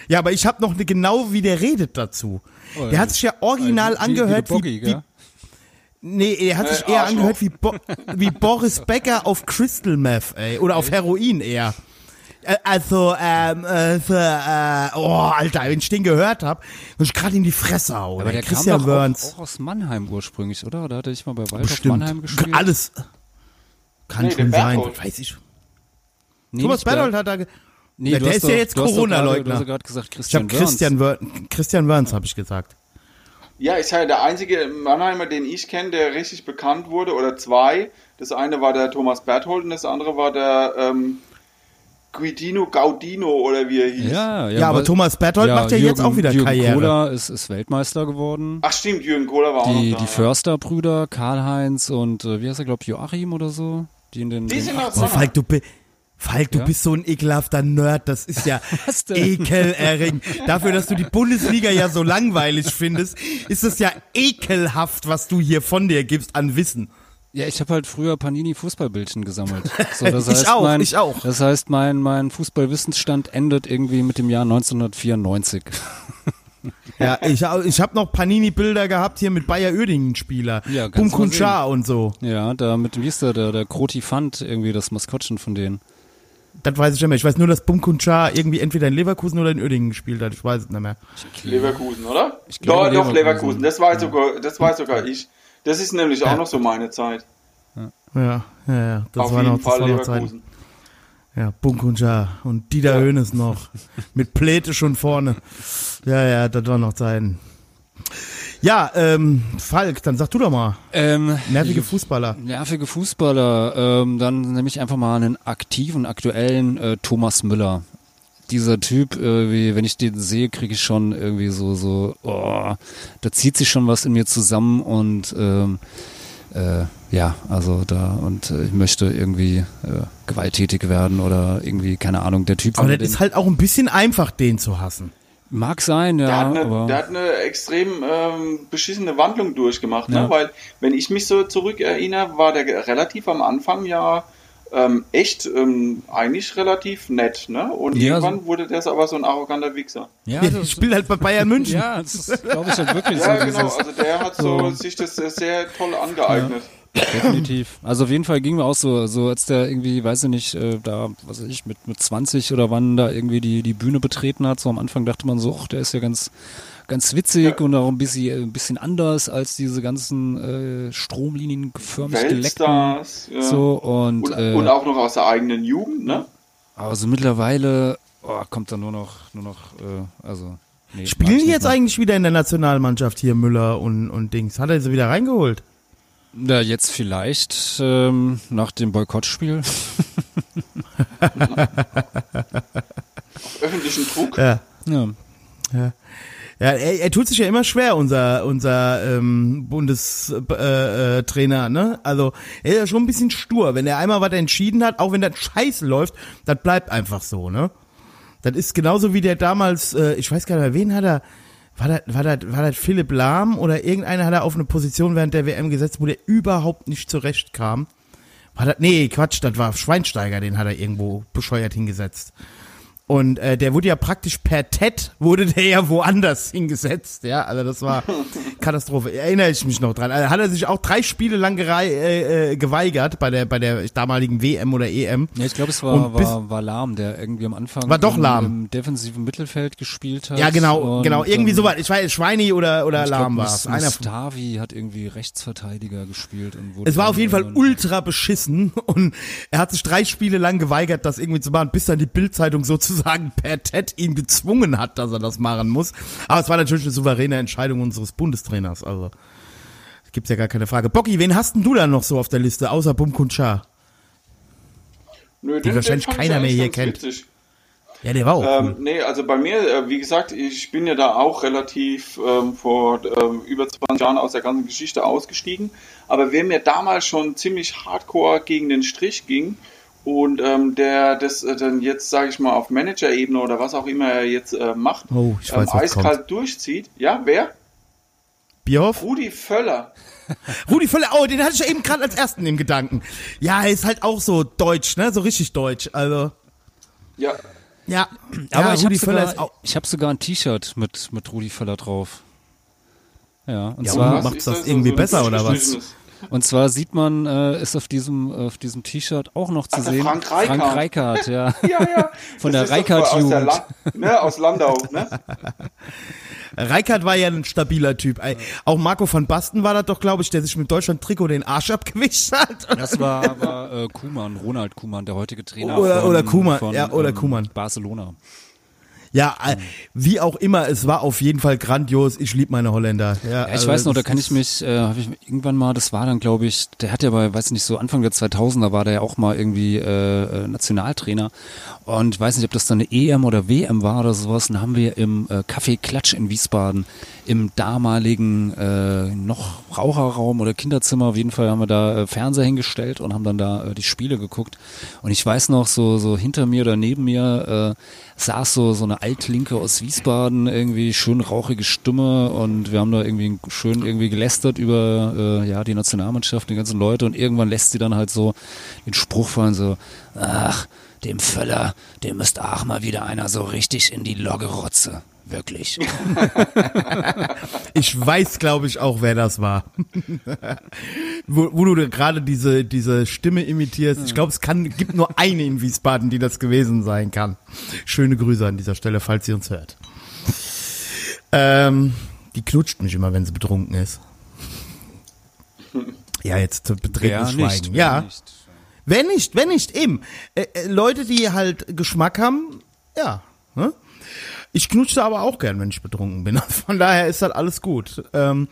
B: Ja, aber ich habe noch eine genau, wie der redet dazu. Der hat sich ja original
C: Wie- wie-
B: angehört
C: wie,
B: wie,
C: Boggy,
B: wie
C: gell?
B: Nee, er hat
A: Äh,
B: sich eher
A: Arschloch.
B: angehört wie, Bo wie Boris Becker auf Crystal Meth, ey. Oder auf Heroin eher. Äh, Also, ähm, äh, äh, oh, Alter, wenn ich den gehört hab, muss ich gerade in die Fresse hauen.
C: Aber der
B: Christian
C: kam doch
B: Wörns.
C: auch, auch aus Mannheim ursprünglich, oder? Oder hatte ich mal bei Waldorf
B: Bestimmt.
C: Mannheim gespielt?
B: Alles. Kann
A: Nee,
B: schon sein,
A: Berthold.
B: weiß ich.
C: Nee,
B: Thomas Berthold hat da, ge-
C: Nee,
B: Ja, der ist ja
C: doch-
B: jetzt Corona-Leugner.
C: Ja gerade gesagt
B: ich
C: Christian
B: habe Christian, Wörns, Christian Wörns habe ich gesagt.
A: Ja, ich sage, der einzige Mannheimer, den ich kenne, der richtig bekannt wurde, oder zwei. Das eine war der Thomas Berthold und das andere war der ähm, Guidino Gaudino oder wie er hieß.
C: Ja, ja,
B: Ja, aber Thomas Berthold macht ja jetzt auch wieder
C: Jürgen
B: Karriere.
C: Kohler ist, ist Weltmeister geworden.
A: Ach stimmt, Jürgen Kohler war auch
C: die
A: noch da.
C: die Förster-Brüder, Karl-Heinz und äh, wie heißt er, glaube Joachim oder so, die in den,
A: Die
C: den
A: sind noch
B: Oh,
A: da.
B: Falk, du, bi- Falk, du
C: Ja?
B: bist so ein ekelhafter Nerd. Das ist ja ekelerregend. Dafür, dass du die Bundesliga ja so langweilig findest, ist es ja ekelhaft, was du hier von dir gibst an Wissen.
C: Ja, ich habe halt früher Panini Fußballbildchen gesammelt. So, das
B: Ich
C: heißt,
B: auch,
C: mein,
B: ich auch.
C: Das heißt, mein mein Fußballwissensstand endet irgendwie mit dem Jahr 1994.
B: Ja, ich, ich habe noch Panini-Bilder gehabt hier mit Bayer Oerdingen-Spieler.
C: Ja,
B: Kunchar und so.
C: Ja, da mit wie ist der der, der Kroti Fand irgendwie das Maskottchen von denen.
B: Das weiß ich nicht mehr. Ich weiß nur, dass Bum Kunchar irgendwie entweder in Leverkusen oder in Oerdingen gespielt hat. Ich weiß es nicht mehr.
A: Leverkusen, oder?
C: Ich glaube,
A: doch, doch,
C: Leverkusen.
A: Leverkusen. Das weiß sogar, das weiß sogar ich. Das ist nämlich auch noch so meine Zeit.
B: Ja, ja, ja. Das
A: Auf
B: war
A: jeden
B: noch, das
A: Fall
B: war noch Zeit. Ja, Bunkunja und Dieter
A: Ja.
B: Hönes noch. Mit Pläte schon vorne. Ja, ja, das war noch Zeiten. Ja, ähm, Falk, dann sag du doch mal.
C: Ähm,
B: Nervige Fußballer.
C: nervige Fußballer. Ähm, dann nehme ich einfach mal einen aktiven, aktuellen äh, Thomas Müller. Dieser Typ, äh, wie, wenn ich den sehe, kriege ich schon irgendwie so, so, oh, da zieht sich schon was in mir zusammen und ähm, äh, ja, also da und äh, ich möchte irgendwie äh, gewalttätig werden oder irgendwie, keine Ahnung, der Typ
B: Aber das ist halt auch ein bisschen einfach, den zu hassen.
C: mag sein, ja,
A: Der, hat eine,
C: aber
A: der hat eine extrem ähm, beschissene Wandlung durchgemacht,
C: Ja.
A: ne? weil wenn ich mich so zurückerinnere, war der relativ am Anfang ja ähm, echt ähm, eigentlich relativ nett, ne? Und
C: Ja,
A: irgendwann wurde der aber so ein arroganter Wichser.
C: ja,
B: Ja,
C: das-
B: der spielt halt bei Bayern München.
C: ja, das glaube ich halt wirklich
A: Ja,
C: so.
A: genau.
C: dieses-
A: Also der hat so sich das sehr, sehr toll angeeignet.
C: Definitiv. Also auf jeden Fall ging mir auch so, so als der irgendwie, weiß ich nicht, äh, da, was weiß ich, mit, mit 20 oder wann da irgendwie die, die Bühne betreten hat, so am Anfang dachte man so, ach, der ist ja ganz, ganz witzig und auch ein bisschen, ein bisschen anders als diese ganzen äh, stromlinienförmig geleckten.
A: Weltstars. Ja.
C: So und,
A: und,
C: äh,
A: und auch noch aus der eigenen Jugend, ne?
C: aber so mittlerweile oh, kommt da nur noch, nur noch, äh, also. Nee,
B: Spielen die jetzt
C: mehr.
B: eigentlich wieder in der Nationalmannschaft hier, Müller und, und Dings? Hat er sie wieder reingeholt?
C: Ja, jetzt vielleicht ähm, nach dem Boykottspiel.
A: Öffentlichen Druck.
B: Ja.
C: ja.
B: Ja, er, er tut sich ja immer schwer, unser, unser ähm, Bundestrainer, äh, Trainer, ne? Also, er ist ja schon ein bisschen stur. Wenn er einmal was entschieden hat, auch wenn das scheiße läuft, das bleibt einfach so, ne? Das ist genauso wie der damals, äh, ich weiß gar nicht mehr, wen hat er, war das, war das, war das Philipp Lahm oder irgendeiner hat er auf eine Position während der WM gesetzt, wo der überhaupt nicht zurechtkam. War das, nee, Quatsch, das war Schweinsteiger, den hat er irgendwo bescheuert hingesetzt. Und äh, der wurde ja praktisch per TED, wurde der ja woanders hingesetzt, ja, also das war Katastrophe. Erinnere ich mich noch dran. Also hat er sich auch drei Spiele lang äh, äh, geweigert bei der bei der damaligen WM oder EM.
C: Ja, ich glaube, es war, war, war Lahm, der irgendwie am Anfang
B: War doch
C: im,
B: Lahm.
C: im defensiven Mittelfeld gespielt hat.
B: Ja, genau,
C: und,
B: genau, irgendwie
C: ähm,
B: sowas. Ich weiß, Schweini oder oder Lahm war es. Einer von
C: Mustavi hat irgendwie Rechtsverteidiger gespielt und wurde
B: Es war auf jeden Fall ultra beschissen und er hat sich drei Spiele lang geweigert, das irgendwie zu machen, bis dann die Bildzeitung sozusagen per TED ihn gezwungen hat, dass er das machen muss. Aber es war natürlich eine souveräne Entscheidung unseres Bundestrainers, also gibt's ja gar keine Frage. Bocky, wen hast denn du da noch so auf der Liste, außer Bum Kunchar?
A: Nö,
B: Die wahrscheinlich
A: fand ich
B: keiner mehr hier kennt.
A: witzig.
B: Ja, der war auch
A: Ähm, nee, also bei mir, äh, wie gesagt, ich bin ja da auch relativ ähm, vor ähm, über 20 Jahren aus der ganzen Geschichte ausgestiegen. Aber wer mir damals schon ziemlich hardcore gegen den Strich ging und ähm, der das äh, dann jetzt, sage ich mal, auf Manager-Ebene oder was auch immer er jetzt äh, macht,
B: Oh, ich
A: ähm,
B: weiß, was
A: eiskalt
B: kommt.
A: durchzieht. Ja, wer?
B: Bierhoff?
A: Rudi Völler.
B: Rudi Völler, oh, den hatte ich ja eben gerade als ersten im Gedanken. Ja, er ist halt auch so deutsch, ne, so richtig deutsch, also,
A: Ja,
B: ja.
C: Aber
B: ja,
C: ich
B: Rudi
C: habe
B: Völler
C: sogar,
B: ist auch,
C: ich hab sogar ein T-Shirt mit, mit Rudi Völler drauf. Ja, und
B: Ja,
C: zwar
B: und macht's das irgendwie besser, oder was?
C: Und zwar sieht man, äh, ist auf diesem auf diesem T-Shirt auch noch zu
A: Ach,
C: sehen.
A: Frank Reichardt.
C: Frank Reichardt, ja.
A: Ja, ja.
C: Von
A: Das
C: der
A: aus,
C: Reichardt-Jugend.
A: La ne, aus Landau, ne?
B: Reikert war ja ein stabiler Typ. Ey, Auch Marco van Basten war das doch, glaube ich, der sich mit Deutschland-Trikot den Arsch abgewischt hat.
C: Das war aber äh, Kuhmann, Ronald Kuhmann, der heutige Trainer
B: Oder-
C: von,
B: oder
C: von,
B: ja, oder
C: ähm,
B: Koeman.
C: Barcelona.
B: Ja, äh, wie auch immer, es war auf jeden Fall grandios. Ich liebe meine Holländer. Ja,
C: Ja, ich
B: also
C: weiß noch, da kann ich mich, äh, habe ich irgendwann mal, das war dann, glaube ich, der hat ja bei, weiß nicht, so Anfang der 2000er war der ja auch mal irgendwie äh, äh, Nationaltrainer und ich weiß nicht, ob das dann eine EM oder WM war oder sowas, dann haben wir im äh, Café Klatsch in Wiesbaden im damaligen äh, noch Raucherraum oder Kinderzimmer, auf jeden Fall haben wir da äh, Fernseher hingestellt und haben dann da äh, die Spiele geguckt und ich weiß noch, so, so hinter mir oder neben mir äh, saß so, so eine Altlinke aus Wiesbaden, irgendwie schön rauchige Stimme und wir haben da irgendwie schön irgendwie gelästert über äh, ja die Nationalmannschaft, die ganzen Leute und irgendwann lässt sie dann halt so den Spruch fallen so, ach, dem Völler, dem müsste auch mal wieder einer so richtig in die Logge rotze. Wirklich.
B: Ich weiß, glaube ich, auch, wer das war. wo, wo du gerade diese, diese Stimme imitierst. Ich glaube, es kann, gibt nur eine in Wiesbaden, die das gewesen sein kann. Schöne Grüße an dieser Stelle, falls sie uns hört. Ähm, die knutscht mich immer, wenn sie betrunken ist. Ja, jetzt betretenes Schweigen. ja.
C: nicht.
B: Wenn nicht, wenn nicht, eben. Äh, äh, Leute, die halt Geschmack haben, ja. Ne? Ich knutsche aber auch gern, wenn ich betrunken bin. Von daher ist das alles gut. Ähm,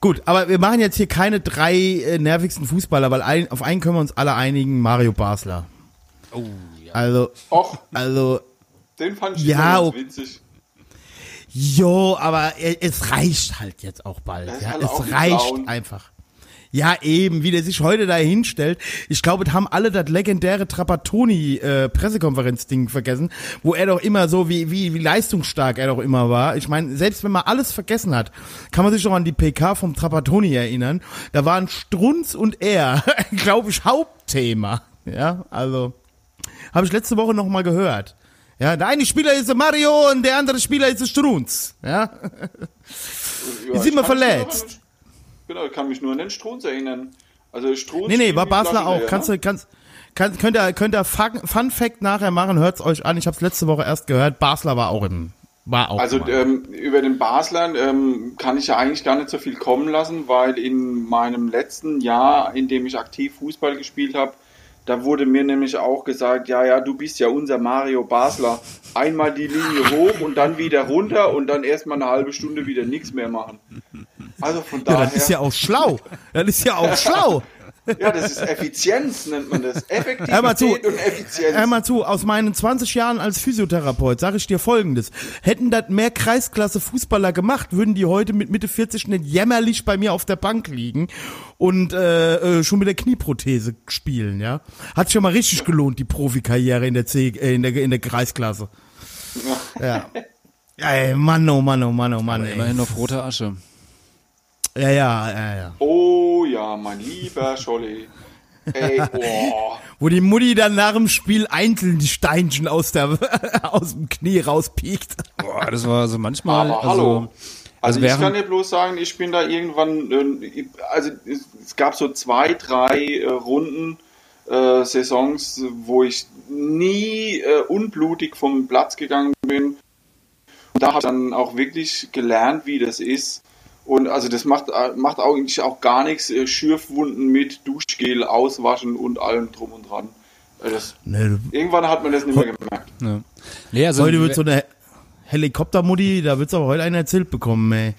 B: gut, aber wir machen jetzt hier keine drei äh, nervigsten Fußballer, weil ein, auf einen können wir uns alle einigen, Mario Basler.
C: Oh, ja.
B: Also,
A: Och,
B: also,
A: den fand ich
B: Ja,
A: immer
B: oh.
A: ganz witzig.
B: jo, aber es reicht halt jetzt auch bald. Ja,
A: halt
B: es reicht einfach. Ja, eben, wie der sich heute da hinstellt. Ich glaube, das haben alle das legendäre Trapattoni-Pressekonferenz-Ding vergessen, wo er doch immer so, wie, wie, wie leistungsstark er doch immer war. Ich meine, selbst wenn man alles vergessen hat, kann man sich doch an die PK vom Trapattoni erinnern. Da waren Strunz und er, glaube ich, Hauptthema. Ja, also, habe ich letzte Woche noch mal gehört. Ja, der eine Spieler ist Mario und der andere Spieler ist Strunz. Ja,
A: Ja,
B: Ist
A: ich
B: immer verletzt.
A: Genau, ich kann mich nur an den Strunz erinnern. Also Strunz.
B: Nee, nee, war Basler auch. Kannst
A: ne?
B: du, kannst, kann, könnt ihr, könnt ihr Fun, Fact nachher machen, hört's euch an. Ich habe es letzte Woche erst gehört. Basler war auch im, war auch.
A: Also ähm, über den Basler ähm, kann ich ja eigentlich gar nicht so viel kommen lassen, weil in meinem letzten Jahr, in dem ich aktiv Fußball gespielt habe, da wurde mir nämlich auch gesagt, ja, ja, du bist ja unser Mario Basler. Einmal die Linie hoch und dann wieder runter und dann erstmal eine halbe Stunde wieder nichts mehr machen. Also von
B: ja,
A: daher,
B: das ist ja auch schlau. Das ist ja auch schlau.
A: ja, das ist Effizienz, nennt man das.
B: Hör mal zu.
A: Effektivität und Effizienz.
B: Hör mal zu, aus meinen 20 Jahren als Physiotherapeut sage ich dir folgendes. Hätten das mehr Kreisklasse Fußballer gemacht, würden die heute mit Mitte 40 nicht jämmerlich bei mir auf der Bank liegen und äh, äh, schon mit der Knieprothese spielen, ja. Hat sich ja mal richtig gelohnt, die Profikarriere in der C, äh, in der, in der Kreisklasse. Ja. Ey, Mann, oh Mann, oh Mann, oh Mann, ey.
C: Immerhin auf roter Asche.
B: Ja, ja, ja, ja.
A: Oh ja, mein lieber Scholli. Ey, boah.
B: Wo die Mutti dann nach dem Spiel einzeln die Steinchen aus, der, aus dem Knie rauspiekt.
C: Boah, das war so manchmal.
A: Aber
C: also,
A: hallo.
C: Also,
A: Also ich kann dir bloß sagen, ich bin da irgendwann, äh, also es, es gab so zwei, drei äh, Runden, äh, Saisons, wo ich nie äh, unblutig vom Platz gegangen bin. Und da habe ich dann auch wirklich gelernt, wie das ist. Und also das macht, äh, macht eigentlich auch gar nichts, äh, Schürfwunden mit Duschgel auswaschen und allem drum und dran. Äh, Das,
B: Ne,
A: irgendwann hat man das nicht mehr gemerkt.
C: ne. Nee, also,
B: heute wird so eine Helikoptermutti, da wird's aber heute einen erzählt bekommen, ey.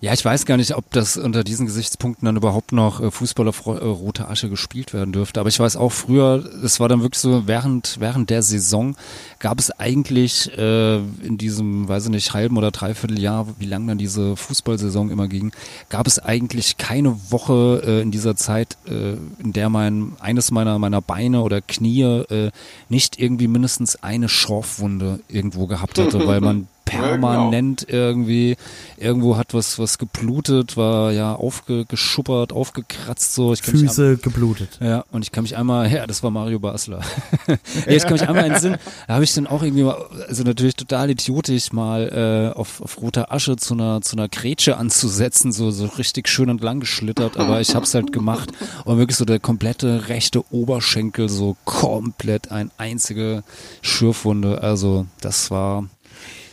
C: Ja, ich weiß gar nicht, ob das unter diesen Gesichtspunkten dann überhaupt noch äh, Fußball auf äh, rote Asche gespielt werden dürfte. Aber ich weiß auch früher, es war dann wirklich so, während, während der Saison gab es eigentlich äh, in diesem, weiß ich nicht, halben oder dreiviertel Jahr, wie lang dann diese Fußballsaison immer ging, gab es eigentlich keine Woche äh, in dieser Zeit, äh, in der mein, eines meiner, meiner Beine oder Knie äh, nicht irgendwie mindestens eine Schorfwunde irgendwo gehabt hatte, weil man permanent irgendwie. Irgendwo hat was, was geblutet, war ja aufgeschuppert, aufgekratzt, so. Ich kann mich
B: Füße geblutet.
C: ja, und ich kann mich einmal, ja, das war Mario Basler. ja, ich kann mich einmal Sinn, da habe ich dann auch irgendwie mal, also natürlich total idiotisch mal äh, auf, auf roter Asche zu einer zu einer Grätsche anzusetzen, so so richtig schön entlang geschlittert, aber ich hab's halt gemacht und wirklich so der komplette rechte Oberschenkel so komplett ein einzige Schürfwunde, also das war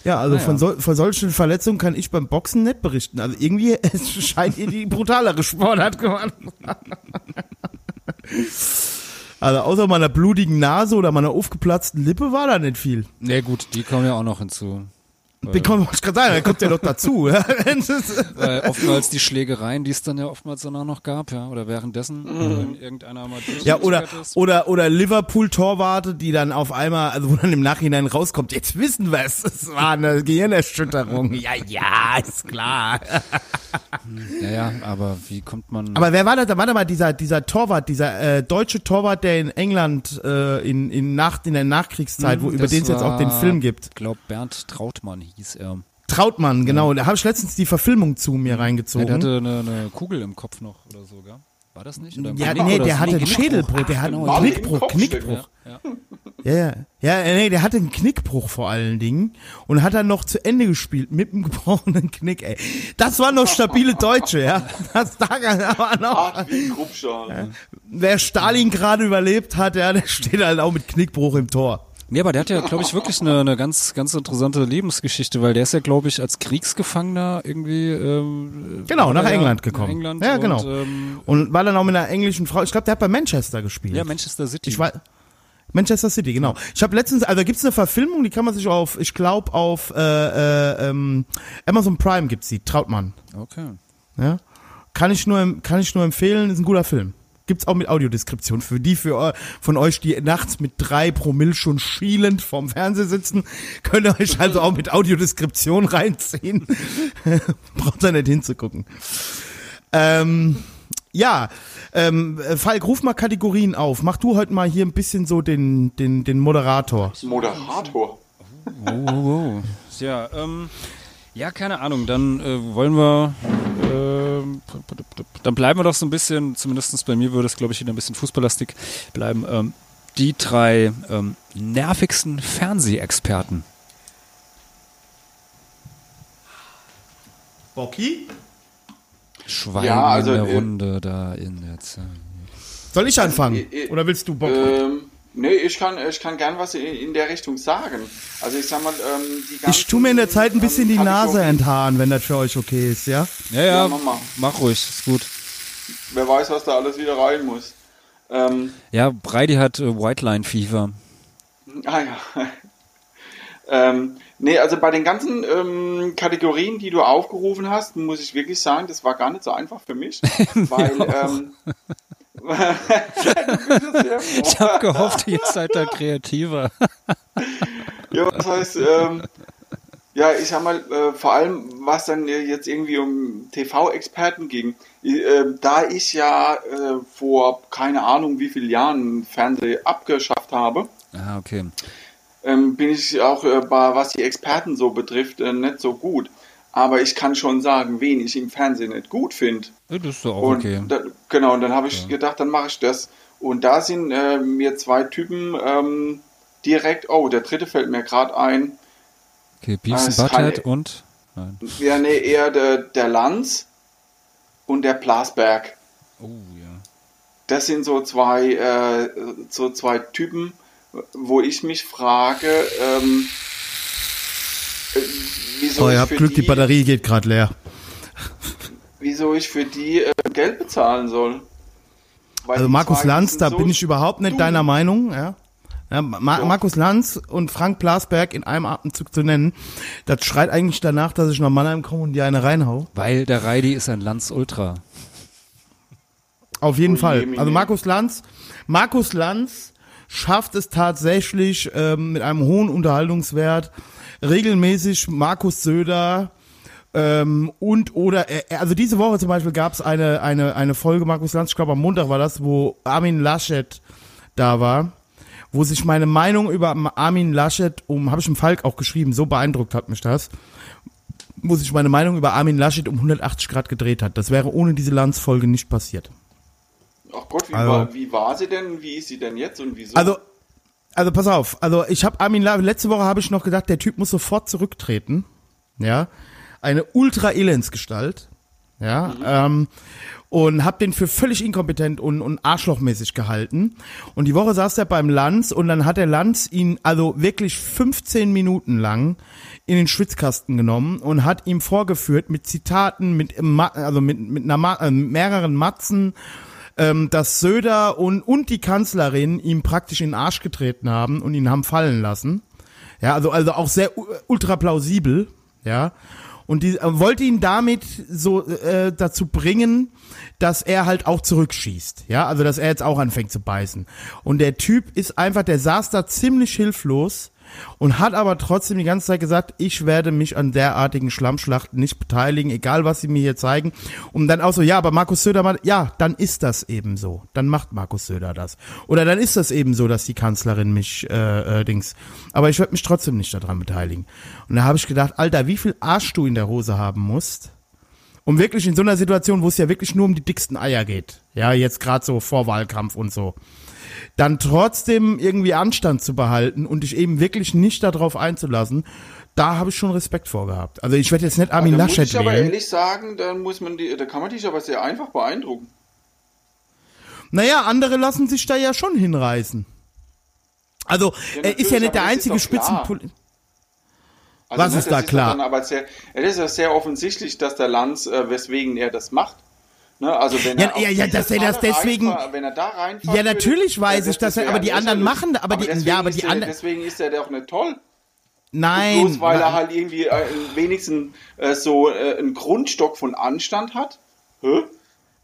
B: Ja, also
C: Naja.
B: von, sol von solchen Verletzungen kann ich beim Boxen nicht berichten. Also irgendwie scheint ihr die brutalere Sportart geworden. Also außer meiner blutigen Nase oder meiner aufgeplatzten Lippe war da nicht viel.
C: ja gut, die kommen ja auch noch hinzu.
B: Den kommt, ich gerade sagen, da kommt ja noch dazu.
C: Weil oftmals die Schlägereien, die es dann ja oftmals danach noch gab, ja, oder währenddessen, wenn irgendeiner mal
B: ja, oder, oder, oder Liverpool-Torwarte, die dann auf einmal, also wo dann im Nachhinein rauskommt, jetzt wissen wir es, es war eine Gehirnerschütterung. Ja, ja, ist klar.
C: Ja, ja, aber wie kommt man.
B: Aber wer war das? Warte mal, dieser, dieser Torwart, dieser äh, deutsche Torwart, der in England äh, in, in, Nacht, in der Nachkriegszeit, wo, über den es jetzt auch den Film gibt.
C: Ich glaube, Bernd Trautmann hieß er.
B: Trautmann, genau. Da habe ich letztens die Verfilmung zu mir
C: Ja,
B: reingezogen.
C: der hatte eine, eine Kugel im Kopf noch oder so, gell? War das nicht? Oder
B: ja, nee,
C: oder
B: der
C: so?
B: hatte einen
C: Knickbruch.
B: Schädelbruch, der hat
C: genau,
B: einen Knickbruch, Knickbruch.
C: Ja,
B: Ja,
C: ja.
B: ja. Ja, nee, der hatte einen Knickbruch vor allen Dingen und hat dann noch zu Ende gespielt mit einem gebrochenen Knick, ey. Das waren noch stabile Deutsche, ja. Das da war noch.
A: Grubschal.
B: Wer Stalin gerade überlebt hat, ja, der steht halt auch mit Knickbruch im Tor.
C: Nee, aber der hat ja, glaube ich, wirklich eine, eine ganz, ganz interessante Lebensgeschichte, weil der ist ja, glaube ich, als Kriegsgefangener irgendwie ähm,
B: Genau, nach
C: ja
B: England gekommen.
C: Nach England
B: Ja, genau.
C: Und, ähm,
B: Und war dann auch mit einer englischen Frau, ich glaube, der hat bei Manchester gespielt.
C: ja, Manchester City.
B: Ich war Manchester City, genau. Ich habe letztens, also gibt's eine Verfilmung, die kann man sich auf, ich glaube auf äh, äh, ähm, Amazon Prime gibt's die, Trautmann.
C: okay.
B: Ja? Kann ich nur, kann ich nur empfehlen, ist ein guter Film. Gibt's auch mit Audiodeskription. Für die für, eu- von euch, die nachts mit drei Promille schon schielend vorm Fernseher sitzen, könnt ihr euch also auch mit Audiodeskription reinziehen. Braucht ihr nicht hinzugucken. Ähm, ja, ähm, Falk, ruf mal Kategorien auf. Mach du heute mal hier ein bisschen so den, den, den Moderator.
A: Moderator.
C: Oh, oh, oh. Ja, ähm, ja, keine Ahnung. Dann äh, wollen wir, ähm, dann bleiben wir doch so ein bisschen, zumindest bei mir würde es, glaube ich, wieder ein bisschen fußballlastig bleiben. Ähm, die drei ähm, nervigsten Fernsehexperten.
B: Bocky?
C: Schweigen
A: Ja, also,
C: in der
A: äh,
C: Runde da in der Zeit.
B: Soll ich anfangen?
A: äh, äh,
B: Oder willst du Bock?
A: Ähm, nee, ich kann, ich kann gern was in, in der Richtung sagen. Also ich sag mal, ähm, die ganzen,
B: Ich tu mir in der Zeit ein bisschen
A: ähm,
B: die Nase enthaaren, wenn das für euch okay ist, ja?
C: Ja, ja,
A: Ja, mach mal.
C: mach ruhig, ist gut.
A: Wer weiß, was da alles wieder rein muss. Ähm,
C: Ja, Breidi hat äh, White Line Fever.
A: Ah ja. ähm, nee, also bei den ganzen ähm, Kategorien, die du aufgerufen hast, muss ich wirklich sagen, das war gar nicht so einfach für mich. weil, ähm,
C: Ich habe gehofft, ihr seid da kreativer.
A: Ja, was heißt, ähm, ja, ich sag mal, äh, vor allem, was dann jetzt irgendwie um TV-Experten ging, äh, da ich ja äh, vor keine Ahnung wie vielen Jahren Fernsehen abgeschafft habe,
C: Ah, okay.
A: ähm, bin ich auch, äh, bei, was die Experten so betrifft, äh, nicht so gut. Aber ich kann schon sagen, wen ich im Fernsehen nicht gut finde.
C: Ja, Das ist doch auch
A: Und
C: okay.
A: da, genau, und dann habe ich gedacht, dann mache ich das. Und da sind äh, mir zwei Typen ähm, direkt, oh, der dritte fällt mir gerade ein.
C: Okay, and
A: es
C: Butthead und? Nein.
A: Ja, nee, eher der, der Lanz und der Blasberg.
C: Oh, ja.
A: Das sind so zwei, äh, so zwei Typen, wo ich mich frage, ähm, äh, wieso,
B: Oh, ihr
A: ich
B: habt Glück, die
A: die,
B: Batterie geht gerade leer.
A: wieso ich für die äh, Geld bezahlen soll. Weil
B: Also Markus Lanz, da
A: so
B: bin ich überhaupt nicht
A: dumm.
B: deiner Meinung, ja. Ja, Ma
A: Doch.
B: Markus Lanz und Frank Blasberg in einem Atemzug zu nennen, das schreit eigentlich danach, dass ich nach Mannheim komme und dir eine reinhau.
C: Weil der Reidi ist ein Lanz Ultra.
B: Auf jeden
A: Oh
B: Fall. Also Markus Lanz, Markus Lanz schafft es tatsächlich ähm, mit einem hohen Unterhaltungswert regelmäßig Markus Söder ähm, und oder er- er- also diese Woche zum Beispiel gab es eine eine eine Folge Markus Lanz, ich glaube am Montag war das, wo Armin Laschet da war, wo sich meine Meinung über Armin Laschet, um, habe ich im Falk auch geschrieben, so beeindruckt hat mich das, wo sich meine Meinung über Armin Laschet um 180 Grad gedreht hat. Das wäre ohne diese Landsfolge nicht passiert.
A: Ach Gott, wie,
B: Also-
A: war, wie war sie denn? Wie ist sie denn jetzt und wieso?
B: Also, also pass auf, also ich habe Armin Laschet, letzte Woche habe ich noch gedacht, der Typ muss sofort zurücktreten. Ja, eine Ultra-Elendsgestalt. Ja, ähm, und hab den für völlig inkompetent und, und arschlochmäßig gehalten. Und die Woche saß er beim Lanz und dann hat der Lanz ihn also wirklich 15 Minuten lang in den Schwitzkasten genommen und hat ihm vorgeführt mit Zitaten, mit, also mit, mit einer, äh, mehreren Matzen, ähm, dass Söder und, und die Kanzlerin ihm praktisch in den Arsch getreten haben und ihn haben fallen lassen. Ja, also, also auch sehr ultra plausibel, ja. Und die äh, wollte ihn damit so äh, dazu bringen, dass er halt auch zurückschießt. Ja, also dass er jetzt auch anfängt zu beißen. Und der Typ ist einfach, der saß da ziemlich hilflos und hat aber trotzdem die ganze Zeit gesagt, ich werde mich an derartigen Schlammschlachten nicht beteiligen, egal was sie mir hier zeigen. Und dann auch so, ja, aber Markus Söder mal, ja, dann ist das eben so. Dann macht Markus Söder das. Oder dann ist das eben so, dass die Kanzlerin mich äh, äh, Dings. Aber ich werde mich trotzdem nicht daran beteiligen. Und da habe ich gedacht, Alter, wie viel Arsch du in der Hose haben musst, um wirklich in so einer Situation, wo es ja wirklich nur um die dicksten Eier geht, ja, jetzt gerade so Vorwahlkampf und so, dann trotzdem irgendwie Anstand zu behalten und dich eben wirklich nicht darauf einzulassen, da habe ich schon Respekt vor gehabt. Also ich werde jetzt nicht Armin
A: da muss
B: Laschet
A: ich aber
B: wählen.
A: ehrlich sagen, da muss man die, da kann man dich aber sehr einfach beeindrucken.
B: Naja, andere lassen sich da ja schon hinreißen. Also
A: Ja,
B: er ist ja nicht der
A: ist
B: einzige
A: doch klar.
B: Spitzenpol...
A: Also,
B: Was ist da
A: das
B: klar?
A: Dann aber sehr, es ist ja sehr offensichtlich, dass der Lanz, äh, weswegen er das macht. Ne? Also wenn
B: Ja,
A: er
B: ja, ja, dass er das deswegen-
A: wenn er da reinfährt,
B: Ja, natürlich weiß ich, dass er-
A: wäre
B: aber die anderen machen- aber die-
A: deswegen
B: ja, aber die
A: er,
B: anderen-
A: Deswegen ist er doch nicht toll.
B: Nein.
A: Bloß weil er
B: nein.
A: halt irgendwie äh, wenigstens äh, so äh, einen Grundstock von Anstand hat. Hä?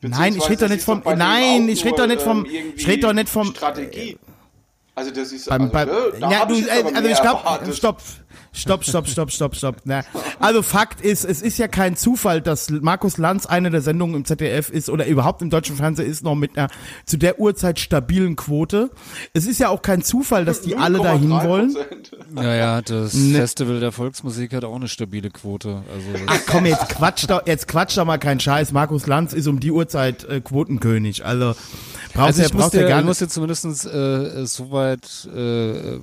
B: Nein, ich rede doch nicht vom- nein,
A: auch
B: ich rede doch nicht vom-
A: ähm,
B: ich rede doch nicht vom-
A: Strategie. Also das ist
B: Beim,
A: also,
B: beim,
A: da
B: ja, du,
A: ich
B: äh,
A: aber
B: also ich glaube, stopp, stopp, stopp, stopp, stopp, stopp. Na, also Fakt ist, es ist ja kein Zufall, dass Markus Lanz eine der Sendungen im ZDF ist oder überhaupt im deutschen Fernsehen ist noch mit einer zu der Uhrzeit stabilen Quote. Es ist ja auch kein Zufall, dass die alle dahin
A: 0,3%.
B: wollen.
C: Ja, ja, das
B: Ne.
C: Festival der Volksmusik hat auch eine stabile Quote. Also das,
B: Komm, jetzt quatsch doch, jetzt quatsch doch mal keinen Scheiß. Markus Lanz ist um die Uhrzeit äh, Quotenkönig. Also brauchst
C: also
B: ja,
C: ich muss
B: brauchst
C: dir,
B: ja gar
C: ich muss
B: nicht.
C: dir zumindest äh, soweit äh, äh,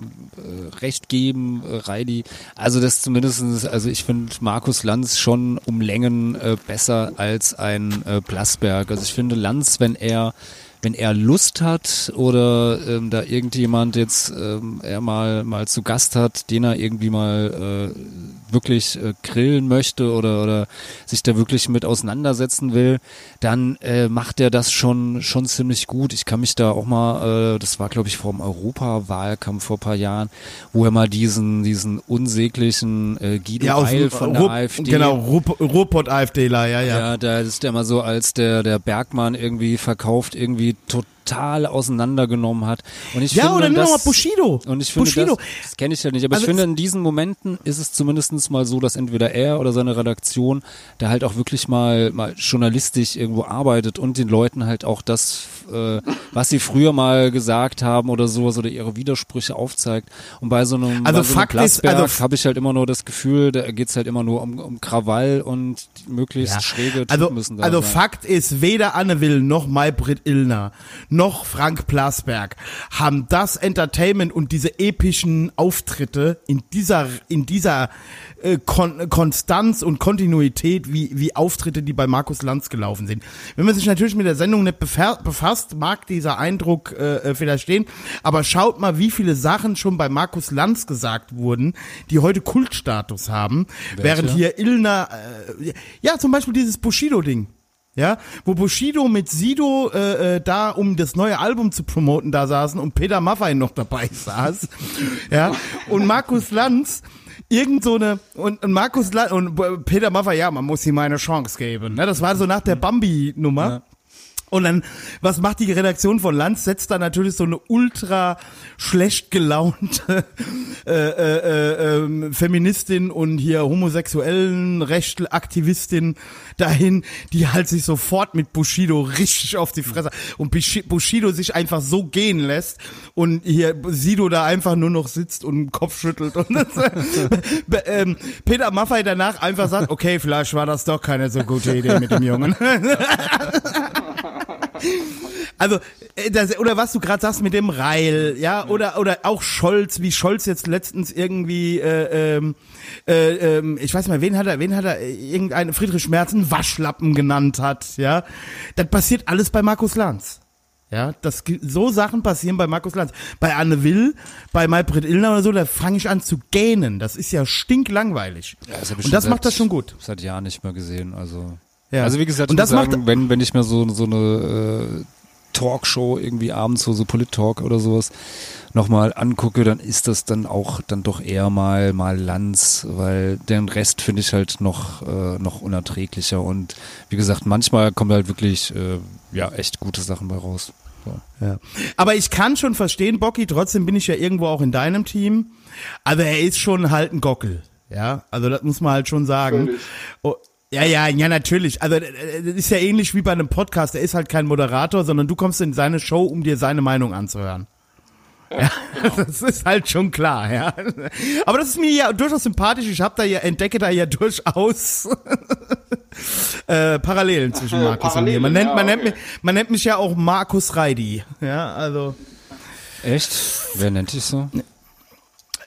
C: recht geben, äh, Reidi. Also das zumindestens, also ich finde Markus Lanz schon um Längen äh, besser als ein äh, Blasberg. Also ich finde Lanz, wenn er wenn er Lust hat oder ähm, da irgendjemand jetzt ähm, er mal mal zu Gast hat, den er irgendwie mal äh, wirklich äh, grillen möchte oder oder sich da wirklich mit auseinandersetzen will, dann äh, macht er das schon schon ziemlich gut. Ich kann mich da auch mal, äh, das war glaube ich vor dem Europawahlkampf vor ein paar Jahren, wo er mal diesen diesen unsäglichen äh, Guido
B: Ja, aus
C: Eil von der
B: Ruhr-
C: AfD
B: Genau, Ruhr- Ruhrpott-AfDler, ja, ja.
C: ja, da ist der mal so, als der, der Bergmann irgendwie verkauft, irgendwie total auseinandergenommen hat. Und ich
B: Ja,
C: finde,
B: oder nur
C: das,
B: noch mal Bushido.
C: Und ich finde,
B: Bushido.
C: das, das kenne ich ja nicht, aber
B: Also
C: ich finde, in diesen Momenten ist es zumindestens mal so, dass entweder er oder seine Redaktion da halt auch wirklich mal, mal journalistisch irgendwo arbeitet und den Leuten halt auch das, äh, was sie früher mal gesagt haben oder sowas oder ihre Widersprüche aufzeigt. Und bei so einem,
B: Also
C: bei so einem Plasberg
B: also-
C: habe ich halt immer nur das Gefühl, da geht's halt immer nur um, um Krawall und möglichst
B: Ja.
C: schräge Typen
B: Also,
C: müssen da
B: also
C: sein.
B: Fakt ist, weder Anne Will noch Maybrit Illner noch Frank Plasberg haben das Entertainment und diese epischen Auftritte in dieser in dieser äh, Kon Konstanz und Kontinuität wie wie Auftritte, die bei Markus Lanz gelaufen sind. Wenn man sich natürlich mit der Sendung nicht befa- befasst, mag dieser Eindruck äh, äh, vielleicht stehen, aber schaut mal, wie viele Sachen schon bei Markus Lanz gesagt wurden, die heute Kultstatus haben, während hier Illner äh, ja zum Beispiel dieses Bushido-Ding. Ja, wo Bushido mit Sido äh, äh, da, um das neue Album zu promoten, da saßen und Peter Maffay noch dabei saß. ja, und Markus Lanz irgend so eine und, und Markus und Peter Maffay, ja, man muss ihm eine Chance geben. Ne, das war so nach der Bambi-Nummer. Und dann, was macht die Redaktion von Lanz? Setzt da natürlich so eine ultra schlecht gelaunte äh, äh, äh, ähm, Feministin und hier homosexuellen Rechtelaktivistin dahin, die halt sich sofort mit Bushido richtig auf die Fresse und Bushi- Bushido sich einfach so gehen lässt und hier Sido da einfach nur noch sitzt und Kopf schüttelt und Be- ähm, Peter Maffay danach einfach sagt, okay, vielleicht war das doch keine so gute Idee mit dem Jungen. Also, äh, das, oder was du gerade sagst mit dem Reil, ja, oder oder auch Scholz, wie Scholz jetzt letztens irgendwie, äh, ähm, äh, ähm, ich weiß mal, wen hat er, wen hat er, äh, irgendeinen Friedrich Merz einen Waschlappen genannt hat, ja. Das passiert alles bei Markus Lanz. Ja, das, so Sachen passieren bei Markus Lanz. Bei Anne Will, bei Maybrit Illner oder so, da fange ich an zu gähnen. Das ist ja stinklangweilig.
C: ja
B: Und das
C: bestimmt
B: macht das
C: seit-
B: schon gut.
C: Seit Jahren nicht mehr gesehen. Also,
B: Ja.
C: also wie gesagt,
B: Und das
C: muss
B: macht-
C: sagen, wenn, wenn ich mir so, so eine äh, Talkshow irgendwie abends, so, so Polit-Talk oder sowas nochmal angucke, dann ist das dann auch dann doch eher mal, mal Lanz, weil den Rest finde ich halt noch, äh, noch unerträglicher und wie gesagt, manchmal kommen halt wirklich, äh, ja, echt gute Sachen bei raus. So.
B: Ja. Aber ich kann schon verstehen, Bocky, trotzdem bin ich ja irgendwo auch in deinem Team. Aber er ist schon halt ein Gockel. Ja, also das muss man halt schon sagen.
A: Völlig.
B: Ja, ja, ja, natürlich. Also äh, das ist ja ähnlich wie bei einem Podcast. Er ist halt kein Moderator, sondern du kommst in seine Show, um dir seine Meinung anzuhören. Ja, das ist halt schon klar, ja. Aber das ist mir ja durchaus sympathisch. Ich habe da ja entdecke da ja durchaus äh, Parallelen zwischen
A: Äh,
B: Markus und mir. Man
A: Parallelen,
B: nennt,
A: ja,
B: man nennt
A: okay.
B: mich, man nennt mich ja auch Markus Reidi. Ja, also
C: Echt? Wer nennt dich so?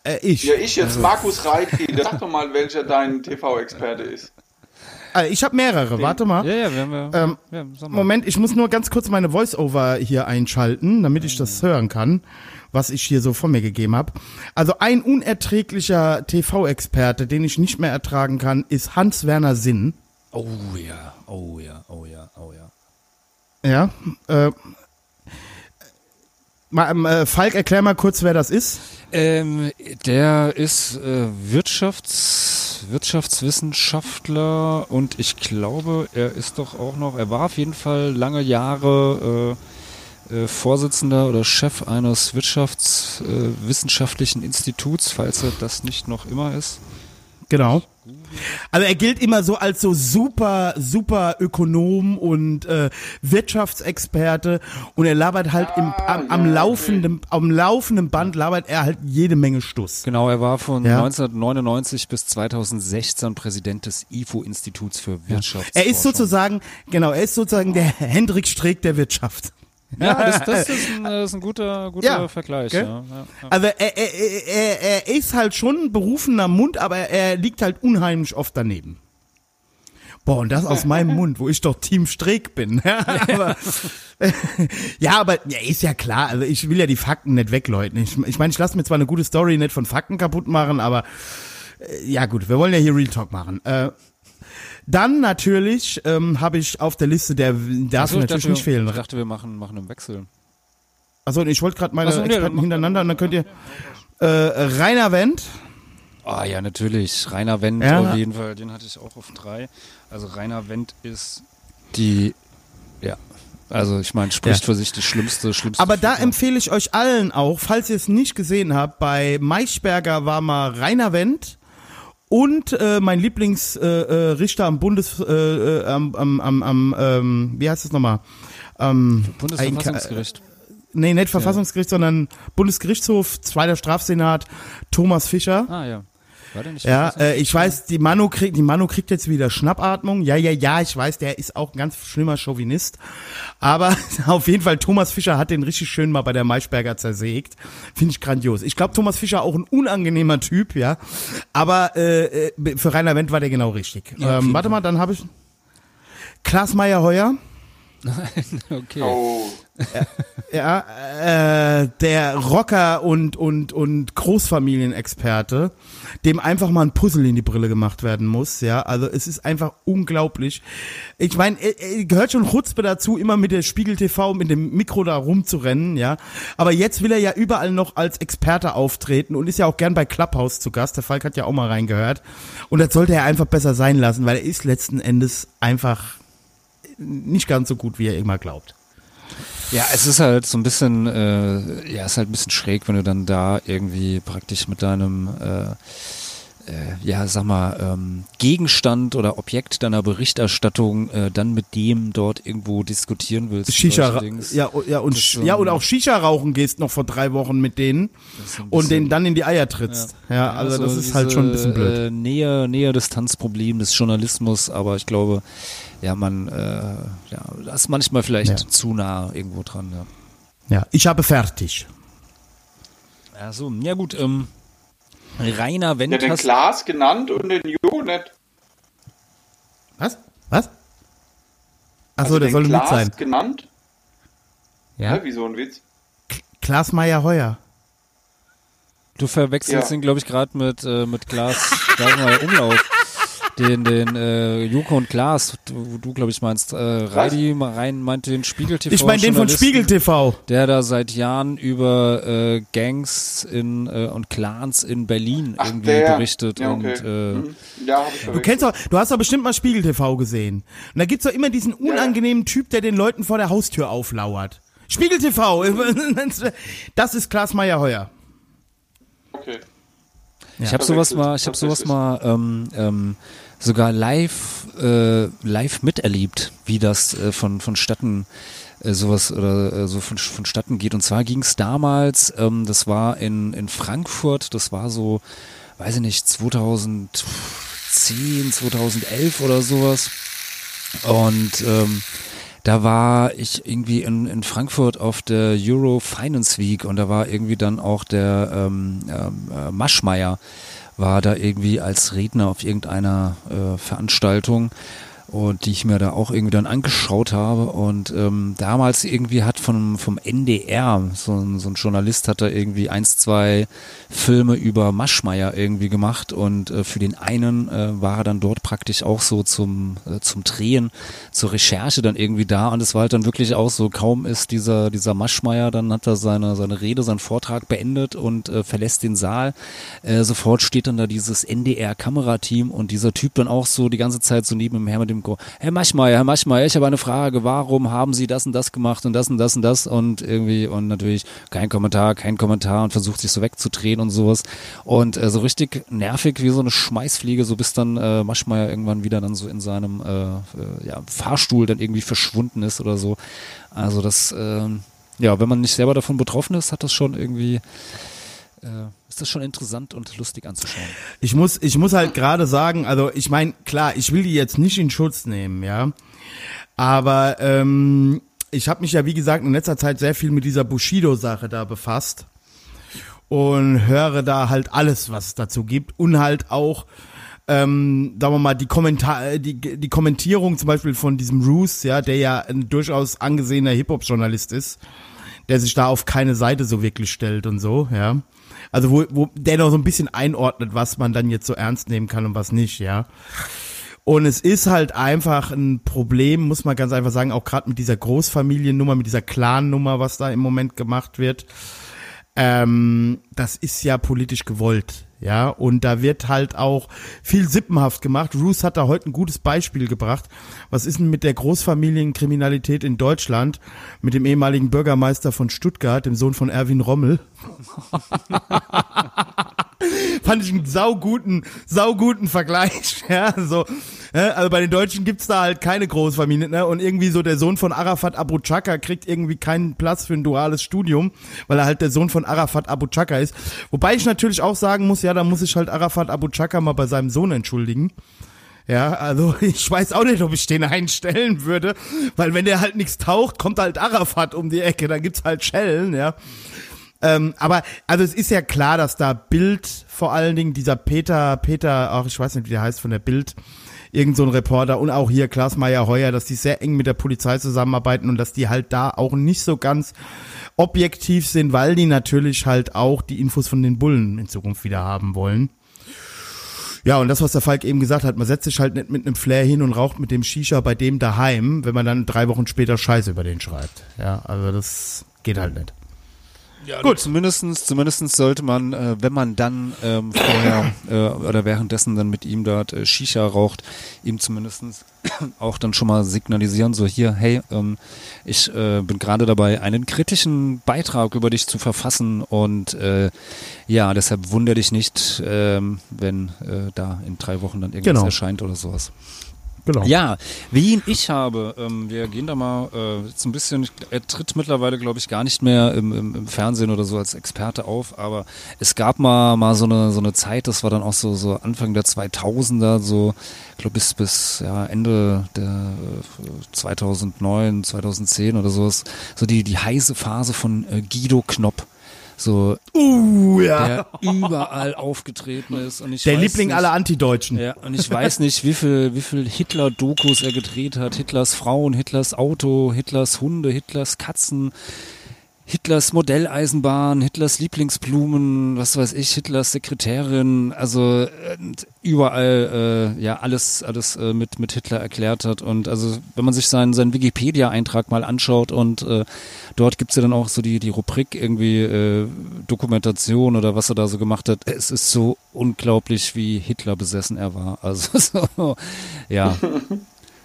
B: äh, ich.
A: Ja, ich jetzt, Markus Reitke. Sag doch mal, welcher dein TV-Experte ist.
B: Äh, ich habe mehrere. Warte mal.
C: Ja, ja, wir haben ja,
B: Ähm,
C: ja.
B: Moment, ich muss nur ganz kurz meine Voice-Over hier einschalten, damit ich das hören kann, was ich hier so von mir gegeben habe. Also ein unerträglicher TV-Experte, den ich nicht mehr ertragen kann, ist Hans-Werner Sinn.
C: Oh ja, oh ja, oh ja, oh ja.
B: Ja. Äh, mal, ähm, äh, Falk, erklär mal kurz, wer das ist.
C: Ähm, der ist äh, Wirtschafts, Wirtschaftswissenschaftler und ich glaube, er ist doch auch noch, er war auf jeden Fall lange Jahre äh, äh, Vorsitzender oder Chef eines wirtschaftswissenschaftlichen Instituts, falls er das nicht noch immer ist.
B: Genau. Also er gilt immer so als so super, super Ökonom und äh, Wirtschaftsexperte und er labert halt im, am, am
A: ja,
B: laufenden, am laufenden Band labert er halt jede Menge Stuss.
C: Genau, er war von
B: Ja.
C: 1999 bis 2016 Präsident des IFO-Instituts für Wirtschaft.
B: Er ist sozusagen, genau, er ist sozusagen der Hendrik Streeck der Wirtschaft.
C: Ja, das, das, ist, ein, das ist ein guter, guter
B: Ja,
C: Vergleich. Ja, ja.
B: Also er, er, er, er ist halt schon ein berufener Mund, aber er liegt halt unheimlich oft daneben. Boah, und das aus meinem Mund, wo ich doch Team Streeck bin. Ja, aber, ja, aber ja, ist ja klar. Also ich will ja die Fakten nicht wegleuten. Ich, ich meine, ich lasse mir zwar eine gute Story nicht von Fakten kaputt machen, aber äh, ja gut, wir wollen ja hier Real Talk machen. Äh, dann natürlich ähm, habe ich auf der Liste, der darf
C: ich
B: natürlich
C: dachte,
B: nicht fehlen.
C: Ich dachte, wir machen, machen einen Wechsel.
B: Also ich wollte gerade meine
C: so, nee,
B: Experten
C: mach-
B: hintereinander und dann könnt ihr äh, Rainer Wendt,
C: Ah ja, natürlich. Rainer Wendt
B: Ja.
C: auf jeden Fall. Den hatte ich auch auf drei. Also Rainer Wendt ist die, ja, also ich meine, spricht
B: Ja.
C: für sich die schlimmste, schlimmste.
B: Aber da
C: Figur.
B: empfehle ich euch allen auch, falls ihr es nicht gesehen habt, bei Maischberger war mal Rainer Wendt und äh, mein Lieblingsrichter äh, Richter am Bundes, äh, äh, am, am, am, am ähm, wie heißt es nochmal? Ähm,
C: Bundesverfassungsgericht.
B: nee, nicht Verfassungsgericht, sondern Bundesgerichtshof, zweiter Strafsenat, Thomas Fischer.
C: Ah ja. War der nicht
B: Ja, äh, ich weiß, die Manu kriegt, die Manu kriegt jetzt wieder Schnappatmung. Ja, ja, ja, ich weiß, der ist auch ein ganz schlimmer Chauvinist. Aber auf jeden Fall, Thomas Fischer hat den richtig schön mal bei der Maischberger zersägt. Finde ich grandios. Ich glaube, Thomas Fischer auch ein unangenehmer Typ, ja. Aber äh, äh, für Rainer Wendt war der genau richtig.
C: Ja,
B: ähm, warte mal, dann habe ich Klaas Meyer-Heuer.
C: Okay.
A: Oh,
B: Ja, äh, der Rocker und und und Großfamilienexperte, dem einfach mal ein Puzzle in die Brille gemacht werden muss, ja. Also es ist einfach unglaublich. Ich meine, gehört schon Chutzpe dazu, immer mit der Spiegel TV mit dem Mikro da rumzurennen, ja. Aber jetzt will er ja überall noch als Experte auftreten und ist ja auch gern bei Clubhouse zu Gast. Der Falk hat ja auch mal reingehört. Und das sollte er einfach besser sein lassen, weil er ist letzten Endes einfach nicht ganz so gut, wie er immer glaubt.
C: Ja, es ist halt so ein bisschen, äh, ja, es ist halt ein bisschen schräg, wenn du dann da irgendwie praktisch mit deinem, äh, äh, ja, sag mal, ähm, Gegenstand oder Objekt deiner Berichterstattung äh, dann mit dem dort irgendwo diskutieren willst.
B: Shisha,
C: solche Dings.
B: ja, ja, und,
C: ist
B: ja, und auch Shisha rauchen gehst noch vor drei Wochen mit denen und denen dann in die Eier trittst. Ja, also, das ist halt schon ein bisschen blöd.
C: Äh, Nähe, Nähe Distanzproblem des Journalismus, aber ich glaube, ja, man, äh, ja, das ist manchmal vielleicht
B: Ja.
C: zu nah irgendwo dran, ja.
B: Ja, ich habe fertig.
C: Also, ja gut, ähm, Rainer
A: Ja, den. Klaas genannt und den Jo nicht.
B: Was? Was? Achso,
A: Also
B: der soll ein Witz
A: Klaas
B: sein.
A: genannt.
B: Ja?
A: Ja. Wie so ein Witz.
B: Klaas Meyer Heuer.
C: Du verwechselst
A: Ja.
C: ihn, glaube ich, gerade mit, äh, mit Klaas, sag mal, Umlauf. Den, den äh, Joko und Klaas, du, du glaube ich, meinst. Äh, Reidi rein meinte den Spiegel TV.
B: Ich meine den von Spiegel TV.
C: Der da seit Jahren über äh, Gangs in, äh, und Clans in Berlin
A: Ach,
C: irgendwie
A: der.
C: berichtet.
A: Ja, okay.
C: Und äh,
A: Mhm. Ja,
B: Du kennst doch, du hast doch bestimmt mal Spiegel TV gesehen. Und da gibt's doch immer diesen unangenehmen Typ, der den Leuten vor der Haustür auflauert. Spiegel TV, das ist Klaas Meyer Heuer.
A: Okay.
C: Ich habe sowas mal, ich habe sowas mal ähm, ähm, sogar live äh, live miterlebt, wie das äh, von vonstatten äh, sowas oder äh, so von, vonstatten geht. Und zwar ging es damals, ähm, das war in in Frankfurt, das war so, weiß ich nicht, 2010, 2011 oder sowas. Und ähm, da war ich irgendwie in, in Frankfurt auf der Euro Finance Week und da war irgendwie dann auch der ähm, ähm, äh, Maschmeyer war da irgendwie als Redner auf irgendeiner äh, Veranstaltung und die ich mir da auch irgendwie dann angeschaut habe. Und ähm, damals irgendwie hat von, vom NDR so ein, so ein Journalist hat da irgendwie eins, zwei Filme über Maschmeyer irgendwie gemacht. Und äh, für den einen äh, war er dann dort praktisch auch so zum, äh, zum Drehen, zur Recherche dann irgendwie da. Und es war halt dann wirklich auch so, kaum ist dieser, dieser Maschmeyer, dann hat er seine, seine Rede, seinen Vortrag beendet und äh, verlässt den Saal. Äh, sofort steht dann da dieses NDR-Kamerateam und dieser Typ dann auch so die ganze Zeit so neben dem Herr mit dem Mikro, Herr Maschmeyer, Herr Maschmeyer, ich habe eine Frage, warum haben Sie das und das gemacht und das und das und das? Und irgendwie und natürlich kein Kommentar, kein Kommentar und versucht sich so wegzudrehen und sowas. Und äh, so richtig nervig wie so eine Schmeißfliege, so bis dann äh, Maschmeyer irgendwann wieder dann so in seinem äh, äh, ja, Fahrstuhl dann irgendwie verschwunden ist oder so. Also das, ähm, ja, wenn man nicht selber davon betroffen ist, hat das schon irgendwie, äh, ist das schon interessant und lustig anzuschauen.
B: Ich muss, ich muss halt gerade sagen, also ich meine, klar, ich will die jetzt nicht in Schutz nehmen, ja. Aber ähm, ich habe mich ja, wie gesagt, in letzter Zeit sehr viel mit dieser Bushido-Sache da befasst und höre da halt alles, was es dazu gibt und halt auch, ähm, sagen wir mal, die Kommentar, die, die Kommentierung zum Beispiel von diesem Roos, ja, der ja ein durchaus angesehener Hip-Hop-Journalist ist, der sich da auf keine Seite so wirklich stellt und so, ja. Also wo, wo der noch so ein bisschen einordnet, was man dann jetzt so ernst nehmen kann und was nicht, ja. Und es ist halt einfach ein Problem, muss man ganz einfach sagen, auch gerade mit dieser Großfamiliennummer, mit dieser Clan-Nummer, was da im Moment gemacht wird. Ähm, das ist ja politisch gewollt, ja. Und da wird halt auch viel sippenhaft gemacht. Roos hat da heute ein gutes Beispiel gebracht. Was ist denn mit der Großfamilienkriminalität in Deutschland? Mit dem ehemaligen Bürgermeister von Stuttgart, dem Sohn von Erwin Rommel. Fand ich einen sauguten, sauguten Vergleich, ja, so, also bei den Deutschen gibt's da halt keine Großfamilie, ne, und irgendwie so der Sohn von Arafat Abu Chaka kriegt irgendwie keinen Platz für ein duales Studium, weil er halt der Sohn von Arafat Abu Chaka ist. Wobei ich natürlich auch sagen muss, ja, da muss ich halt Arafat Abu Chaka mal bei seinem Sohn entschuldigen. Ja, also ich weiß auch nicht, ob ich den einstellen würde, weil wenn der halt nichts taucht, kommt halt Arafat um die Ecke, da gibt's halt Schellen, ja. Ähm, aber also es ist ja klar, dass da Bild vor allen Dingen dieser Peter, Peter, ach ich weiß nicht, wie der heißt von der Bild, irgend so ein Reporter und auch hier Klaas Meyer Heuer, dass die sehr eng mit der Polizei zusammenarbeiten und dass die halt da auch nicht so ganz objektiv sind, weil die natürlich halt auch die Infos von den Bullen in Zukunft wieder haben wollen. Ja, und das, was der Falk eben gesagt hat, man setzt sich halt nicht mit einem Flair hin und raucht mit dem Shisha bei dem daheim, wenn man dann drei Wochen später Scheiße über den schreibt. Ja, also das geht halt nicht.
C: Ja, gut. Zumindestens, zumindestens sollte man, äh, wenn man dann ähm, vorher äh, oder währenddessen dann mit ihm dort äh, Shisha raucht, ihm zumindestens auch dann schon mal signalisieren, so hier, hey, ähm, ich äh, bin gerade dabei, einen kritischen Beitrag über dich zu verfassen und äh, ja, deshalb wundere dich nicht, ähm, wenn äh, da in drei Wochen dann irgendwas
B: Genau.
C: erscheint oder sowas.
B: Genau.
C: Ja, wen ich habe, ähm, wir gehen da mal äh, jetzt ein bisschen, er tritt mittlerweile, glaube ich, gar nicht mehr im, im, im Fernsehen oder so als Experte auf, aber es gab mal mal so eine so eine Zeit, das war dann auch so so Anfang der 2000er, so glaube bis bis ja Ende der äh, 2009, 2010 oder sowas, so die die heiße Phase von äh, Guido Knopp. So,
B: Uh, ja.
C: der überall aufgetreten ist und ich
B: Der Liebling
C: nicht,
B: aller Antideutschen.
C: ja, und ich weiß nicht, wie viel, wie viel Hitler-Dokus er gedreht hat. Hitlers Frauen, Hitlers Auto, Hitlers Hunde, Hitlers Katzen, Hitlers Modelleisenbahn, Hitlers Lieblingsblumen, was weiß ich, Hitlers Sekretärin, also äh, überall äh, ja alles alles äh, mit mit Hitler erklärt hat und also wenn man sich seinen seinen Wikipedia Eintrag mal anschaut und äh, dort gibt's ja dann auch so die die Rubrik irgendwie äh, Dokumentation oder was er da so gemacht hat. Es ist so unglaublich, wie Hitler besessen er war. Also so, ja.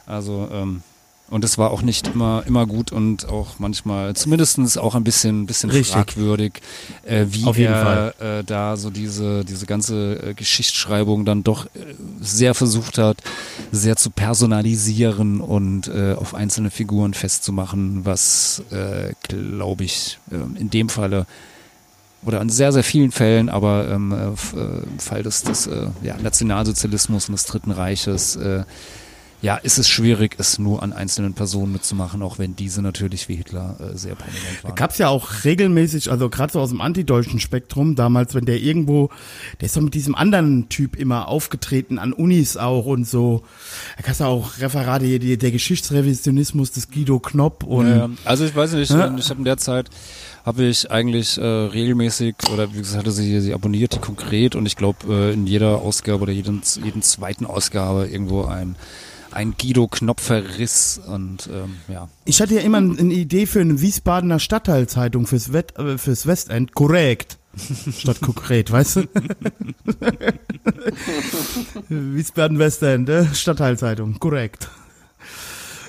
C: Also ähm, und es war auch nicht immer immer gut und auch manchmal zumindestens auch ein bisschen bisschen
B: Richtig.
C: fragwürdig, äh, wie
B: Auf jeden
C: er äh, da so diese diese ganze äh, Geschichtsschreibung dann doch äh, sehr versucht hat, sehr zu personalisieren und äh, auf einzelne Figuren festzumachen, was äh, glaube ich äh, in dem Falle oder in sehr, sehr vielen Fällen, aber ähm, äh, äh, im Fall des, des äh, ja, Nationalsozialismus und des Dritten Reiches, ja, ist es schwierig, es nur an einzelnen Personen mitzumachen, auch wenn diese natürlich wie Hitler äh, sehr prominent waren.
B: Gab's ja auch regelmäßig, also gerade so aus dem antideutschen Spektrum, damals, wenn der irgendwo, der ist doch mit diesem anderen Typ immer aufgetreten, an Unis auch und so. Da gab's ja auch Referate, hier, die, der Geschichtsrevisionismus des Guido Knopp und
C: Ja, also ich weiß nicht,
B: Ja.
C: ich habe in der Zeit habe ich eigentlich äh, regelmäßig oder wie gesagt hatte sie sie abonniert die konkret und ich glaube äh, in jeder Ausgabe oder jeden jeden zweiten Ausgabe irgendwo ein ein Guido Knopfverriss und ähm, ja
B: ich hatte ja immer eine Idee für eine Wiesbadener Stadtteilzeitung fürs, Wett, äh, fürs Westend, korrekt. Statt konkret, weißt du? Wiesbaden Westend, äh, Stadtteilzeitung, korrekt.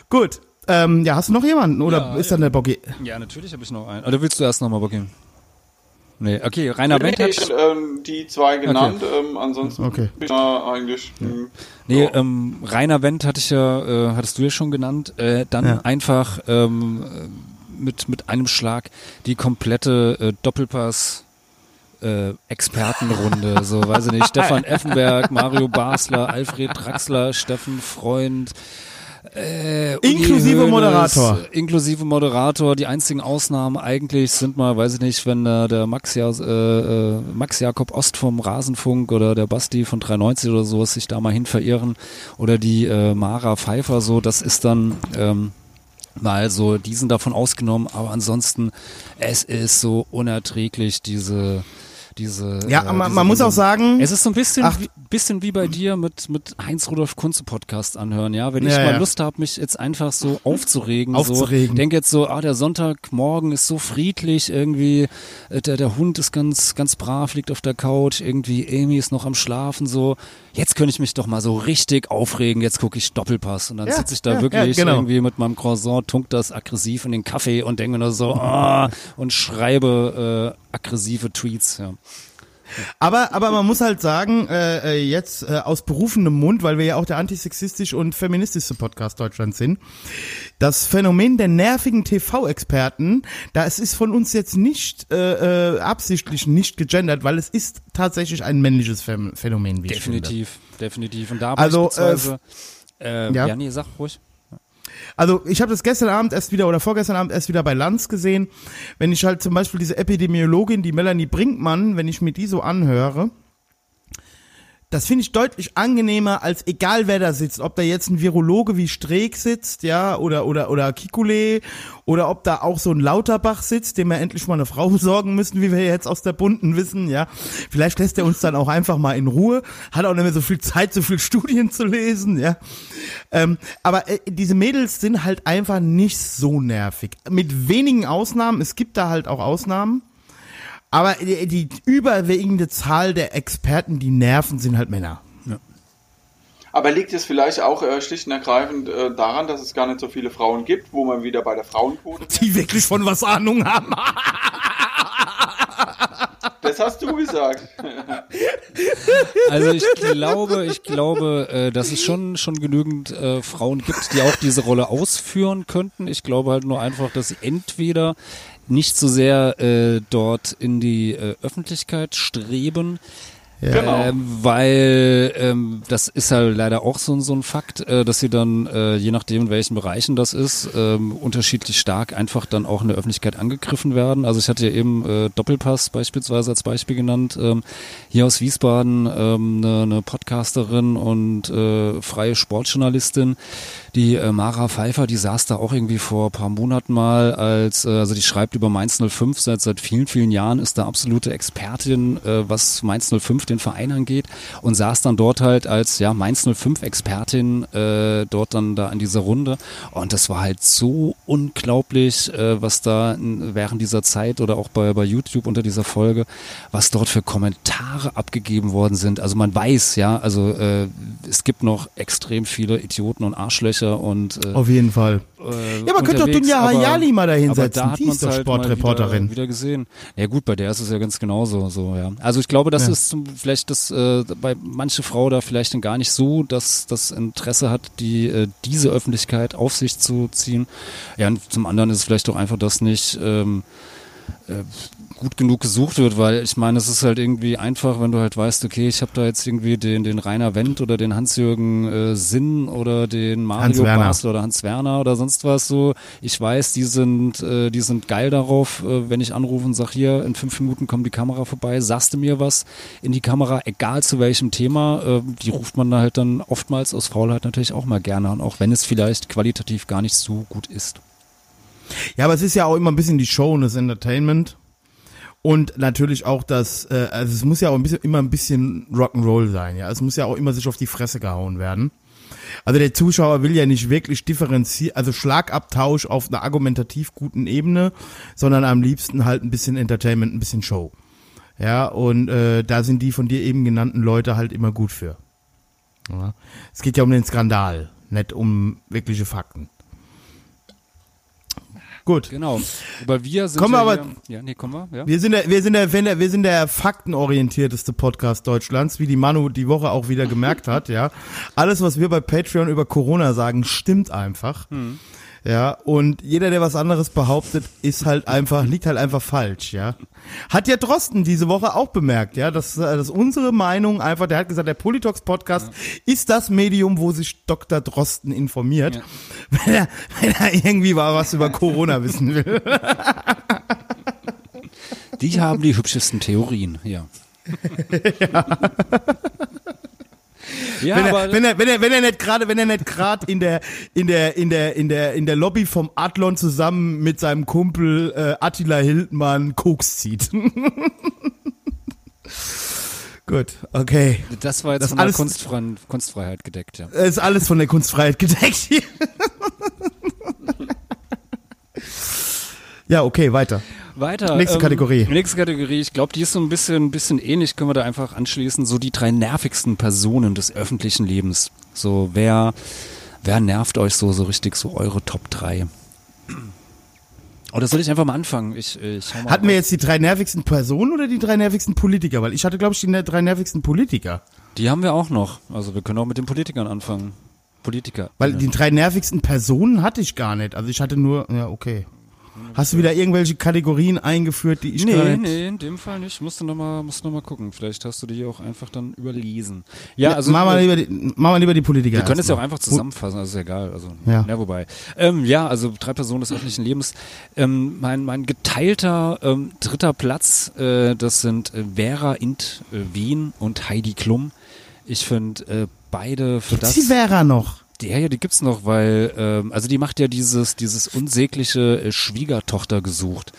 B: Gut. Ähm, ja, hast du noch jemanden oder
C: Ja,
B: ist dann der Boggy?
C: Ja, natürlich habe ich noch einen. Oder willst du erst nochmal Booking? Nee, okay, Rainer Wendt hat.
A: ich hätte, ähm, die zwei genannt, ähm, ansonsten
B: Okay.
A: bin ich da eigentlich. hm,
C: Nee,
A: ja.
C: ähm, Rainer Wendt hatte ich ja, äh, hattest du ja schon genannt. Äh, dann
B: Ja.
C: einfach ähm, äh, mit, mit einem Schlag die komplette äh, Doppelpass äh, Expertenrunde, so weiß ich nicht, Stefan Effenberg, Mario Basler, Alfred Draxler, Steffen Freund, äh,
B: Inklusive
C: Hoeneß,
B: Moderator.
C: Inklusive Moderator. Die einzigen Ausnahmen eigentlich sind mal, weiß ich nicht, wenn äh, der Max, ja, äh, äh, Max Jakob Ost vom Rasenfunk oder der Basti von 390 oder sowas sich da mal hin verirren oder die äh, Mara Pfeiffer so, das ist dann ähm, mal so, die sind davon ausgenommen, aber ansonsten, es ist so unerträglich, diese diese
B: Ja,
C: äh,
B: man,
C: diese
B: man muss auch sagen,
C: Es ist so ein bisschen,
B: Ach.
C: wie, bisschen wie bei dir mit, mit Heinz-Rudolf Kunze Podcast anhören, ja. Wenn ich
B: Ja,
C: mal
B: ja.
C: Lust habe, mich jetzt einfach so aufzuregen,
B: Aufzuregen.
C: so, denke jetzt so, ah, der Sonntagmorgen ist so friedlich, irgendwie, äh, der, der Hund ist ganz, ganz brav, liegt auf der Couch, irgendwie Amy ist noch am Schlafen, so. Jetzt könnte ich mich doch mal so richtig aufregen, jetzt gucke ich Doppelpass und dann
B: Ja,
C: sitze ich da
B: ja,
C: wirklich
B: ja, genau.
C: irgendwie mit meinem Croissant, tunk das aggressiv in den Kaffee und denke nur so, ah, und schreibe äh, aggressive Tweets, ja.
B: Aber, aber man muss halt sagen, äh, äh, jetzt äh, aus berufenem Mund, weil wir ja auch der antisexistisch und feministischste Podcast Deutschlands sind, das Phänomen der nervigen TV-Experten, da es ist von uns jetzt nicht äh, äh, absichtlich nicht gegendert, weil es ist tatsächlich ein männliches Phän- Phänomen, wie ich finde.
C: Definitiv, definitiv. Und da
B: Also,
C: beispielsweise, äh,
B: ja.
C: ja. nee, sag ruhig.
B: Also ich habe das gestern Abend erst wieder oder vorgestern Abend erst wieder bei Lanz gesehen. Wenn ich halt zum Beispiel diese Epidemiologin, die Melanie Brinkmann, wenn ich mir die so anhöre, das finde ich deutlich angenehmer als egal wer da sitzt, ob da jetzt ein Virologe wie Streeck sitzt, ja, oder oder oder Kikule oder ob da auch so ein Lauterbach sitzt, dem wir endlich mal eine Frau besorgen müssen, wie wir jetzt aus der bunten wissen, ja. Vielleicht lässt er uns dann auch einfach mal in Ruhe, hat auch nicht mehr so viel Zeit, so viel Studien zu lesen, ja. Ähm, aber äh, diese Mädels sind halt einfach nicht so nervig. Mit wenigen Ausnahmen, es gibt da halt auch Ausnahmen. Aber die, die überwiegende Zahl der Experten, die nerven, sind halt Männer.
A: Aber liegt es vielleicht auch äh, schlicht und ergreifend äh, daran, dass es gar nicht so viele Frauen gibt, wo man wieder bei der Frauenquote
B: Die wirklich von was Ahnung haben.
A: Das hast du gesagt.
C: Also ich glaube, ich glaube, äh, dass es schon schon genügend äh, Frauen gibt, die auch diese Rolle ausführen könnten. Ich glaube halt nur einfach, dass sie entweder nicht so sehr äh, dort in die äh, Öffentlichkeit streben,
A: Genau.
C: ähm, weil ähm, das ist halt leider auch so, so ein Fakt, äh, dass sie dann, äh, je nachdem in welchen Bereichen das ist, ähm, unterschiedlich stark einfach dann auch in der Öffentlichkeit angegriffen werden. Also ich hatte ja eben äh, Doppelpass beispielsweise als Beispiel genannt. Ähm, hier aus Wiesbaden ähm, eine, eine Podcasterin und äh, freie Sportjournalistin, die äh, Mara Pfeiffer, die saß da auch irgendwie vor ein paar Monaten mal als, äh, also die schreibt über Mainz 05 seit, seit vielen, vielen Jahren, ist da absolute Expertin, äh, was Mainz 05 den Verein angeht und saß dann dort halt als ja Mainz 05 Expertin äh, dort dann da in dieser Runde und das war halt so unglaublich, äh, was da während dieser Zeit oder auch bei, bei YouTube unter dieser Folge, was dort für Kommentare abgegeben worden sind. Also man weiß, ja, also äh, es gibt noch extrem viele Idioten und Arschlöcher und äh,
B: Auf jeden Fall.
C: äh,
B: Ja, man könnte doch Dunja Hayali mal da
C: aber
B: hinsetzen.
C: da hat
B: Die ist doch
C: halt
B: Sportreporterin.
C: Wieder, wieder gesehen. Ja gut, bei der ist es ja ganz genauso. So, ja. Also ich glaube, das
B: Ja.
C: ist zum, vielleicht das äh, bei manche Frau da vielleicht dann gar nicht so, dass das Interesse hat, die äh, diese Öffentlichkeit auf sich zu ziehen. Ja, und zum anderen ist es vielleicht auch einfach das nicht. Ähm, äh, gut genug gesucht wird, weil ich meine, es ist halt irgendwie einfach, wenn du halt weißt, okay, ich habe da jetzt irgendwie den, den Rainer Wendt oder den Hans-Jürgen äh, Sinn oder den Mario. Basler oder Hans Werner oder sonst was so. Ich weiß, die sind, äh, die sind geil darauf, äh, wenn ich anrufe und sag hier, in fünf Minuten kommt die Kamera vorbei, sagst du mir was in die Kamera, egal zu welchem Thema, äh, die ruft man da halt dann oftmals aus Faulheit natürlich auch mal gerne an, auch wenn es vielleicht qualitativ gar nicht so gut ist.
B: Ja, aber es ist ja auch immer ein bisschen die Show und das Entertainment. Und natürlich auch das, äh, also es muss ja auch ein bisschen, immer ein bisschen Rock'n'Roll sein, ja. Es muss ja auch immer sich auf die Fresse gehauen werden. Also der Zuschauer will ja nicht wirklich differenzieren, also Schlagabtausch auf einer argumentativ guten Ebene, sondern am liebsten halt ein bisschen Entertainment, ein bisschen Show. Ja, und äh, da sind die von dir eben genannten Leute halt immer gut für. Ja. Es geht ja um den Skandal, nicht um wirkliche Fakten. Gut.
C: Genau. Aber wir sind
B: Kommen
C: ja
B: aber-
C: hier, ja, nee, kommen wir, ja.
B: Wir sind der, wir sind der, wir sind der, wir sind der faktenorientierteste Podcast Deutschlands, wie die Manu die Woche auch wieder gemerkt hat, ja. Alles, was wir bei Patreon über Corona sagen, stimmt einfach. Ja, und jeder, der was anderes behauptet, ist halt einfach, liegt halt einfach falsch, ja. Hat ja Drosten diese Woche auch bemerkt, ja, dass, äh, dass unsere Meinung einfach, der hat gesagt, der Politox Podcast ist das Medium, wo sich Dr. Drosten informiert,
C: Ja.
B: wenn, er, wenn er irgendwie mal was über Corona wissen will.
C: Die haben die hübschesten Theorien, ja. ja.
B: Wenn,
C: aber
B: er, wenn er wenn er wenn er nicht gerade wenn er nicht gerade in der in der in der in der in der Lobby vom Adlon zusammen mit seinem Kumpel äh, Attila Hildmann Koks zieht. Gut, okay.
C: das war jetzt
B: das
C: von der Kunstfre Kunstfreiheit gedeckt, ja.
B: Ist alles von der Kunstfreiheit gedeckt hier. ja, okay, weiter.
C: Weiter.
B: Nächste Kategorie.
C: Nächste Kategorie. Ich glaube, die ist so ein bisschen, bisschen ähnlich. Können wir da einfach anschließen. So die drei nervigsten Personen des öffentlichen Lebens. So wer, wer nervt euch so, so richtig so eure Top 3? Oder soll ich einfach mal anfangen? Ich, äh, ich mal
B: Hatten wir
C: raus.
B: jetzt die drei nervigsten Personen oder die drei nervigsten Politiker? Weil ich hatte, glaube ich, die ne- drei nervigsten Politiker.
C: Die haben wir auch noch. Also wir können auch mit den Politikern anfangen. Politiker.
B: Weil die drei nervigsten Personen hatte ich gar nicht. Also ich hatte nur, ja, okay. Hast du wieder irgendwelche Kategorien eingeführt, die ich
C: Nee,
B: gerade
C: nee, in dem Fall nicht. Musst du nochmal noch mal gucken. Vielleicht hast du die auch einfach dann überlesen. Ja, also.
B: mach, mal lieber die, mach mal lieber die Politiker.
C: Wir können es ja auch einfach zusammenfassen, also ist egal. Also,
B: Ja.
C: ja. wobei. Ähm, ja, also drei Personen des öffentlichen Lebens. Ähm, mein, mein geteilter ähm, dritter Platz, äh, das sind äh, Vera Int äh, Wien und Heidi Klum. Ich finde äh, beide für
B: Gibt's
C: das.
B: die Vera noch?
C: Die, ja, ja, die gibt's noch, weil, ähm, also die macht ja dieses, dieses unsägliche äh, Schwiegertochter gesucht.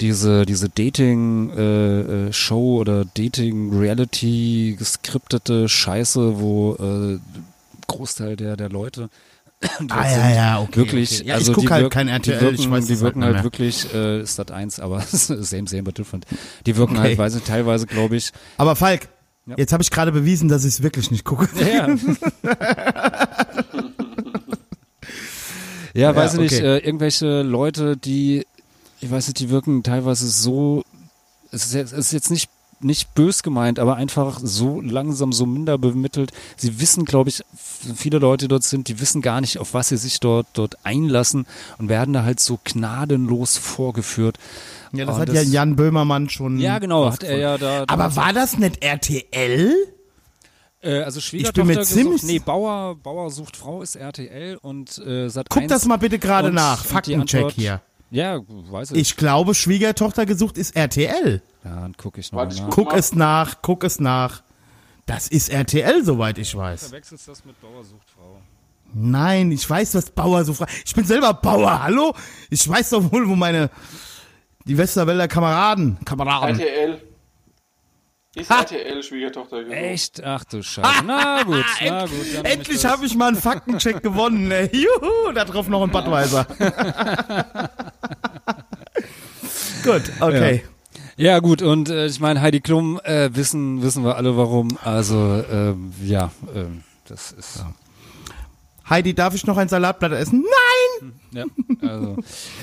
C: Diese, diese Dating-Show äh, äh, Show oder Dating-Reality geskriptete Scheiße, wo äh, Großteil der, der Leute die
B: Ah, ja, ja, okay,
C: wirklich,
B: okay. Ja,
C: also
B: ich guck
C: die
B: halt kein
C: die
B: RTL,
C: wirken,
B: ich weiß
C: die wirken
B: halt
C: halt wirklich, äh, ist das eins, aber same, same, but different. Die wirken
B: Okay.
C: halt, weiß ich, teilweise, glaube ich,
B: Aber Falk,
C: Ja.
B: jetzt habe ich gerade bewiesen, dass ich es wirklich nicht gucke.
C: Ja. ja, weiß ich nicht,
B: okay.
C: äh, irgendwelche Leute, die, ich weiß nicht, die wirken teilweise so, es ist jetzt, es ist jetzt nicht nicht bös gemeint, aber einfach so langsam, so minder bemittelt. Sie wissen, glaube ich, viele Leute die dort sind, die wissen gar nicht, auf was sie sich dort, dort einlassen und werden da halt so gnadenlos vorgeführt.
B: Ja, das
C: Oh,
B: hat
C: das-
B: ja Jan Böhmermann schon.
C: Ja, genau, hat er ja da.
B: Aber war das nicht RTL?
C: Äh, also
B: bin
C: Schwiegertochter
B: mir
C: gesucht,
B: ziemlich-
C: nee, Bauer, Bauer sucht Frau ist RTL und äh, Sat
B: Guck
C: 1
B: das mal bitte gerade
C: und-
B: nach.
C: und
B: Faktencheck hier.
C: Ja, weiß ich.
B: Ich glaube, Schwiegertochter gesucht ist RTL.
C: Ja, dann gucke ich nochmal
A: Warte, ich
C: nach.
A: guck-
B: Guck es nach, guck es nach. Das ist RTL, soweit ich weiß.
C: Verwechselst das mit Bauer sucht Frau.
B: Nein, ich weiß, was Bauer so fragt. Ich bin selber Bauer, hallo? Ich weiß doch wohl, wo meine, die Westerwälder Kameraden, Kameraden.
A: RTL. Ist RTL Schwiegertochter gesucht.
C: Echt? Ach du Scheiße. Na gut, na gut.
B: Endlich habe ich mal einen Faktencheck gewonnen. ey. Juhu, da drauf noch ein Badweiser. Gut, okay.
C: Ja gut, und äh, ich meine, Heidi Klum äh, wissen, wissen wir alle warum. Also, ähm, ja, ähm, das ist...
B: Heidi, darf ich noch ein Salatblatt essen? Nein!
C: Ja, also.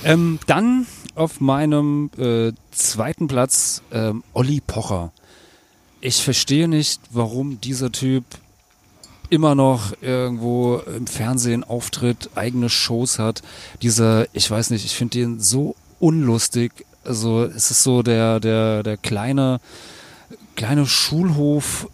C: ähm, dann auf meinem äh, zweiten Platz ähm, Olli Pocher. Ich verstehe nicht, warum dieser Typ immer noch irgendwo im Fernsehen auftritt, eigene Shows hat. Dieser, ich weiß nicht, ich finde den so unlustig. Also es ist so der, der, der kleine, kleine Schulhof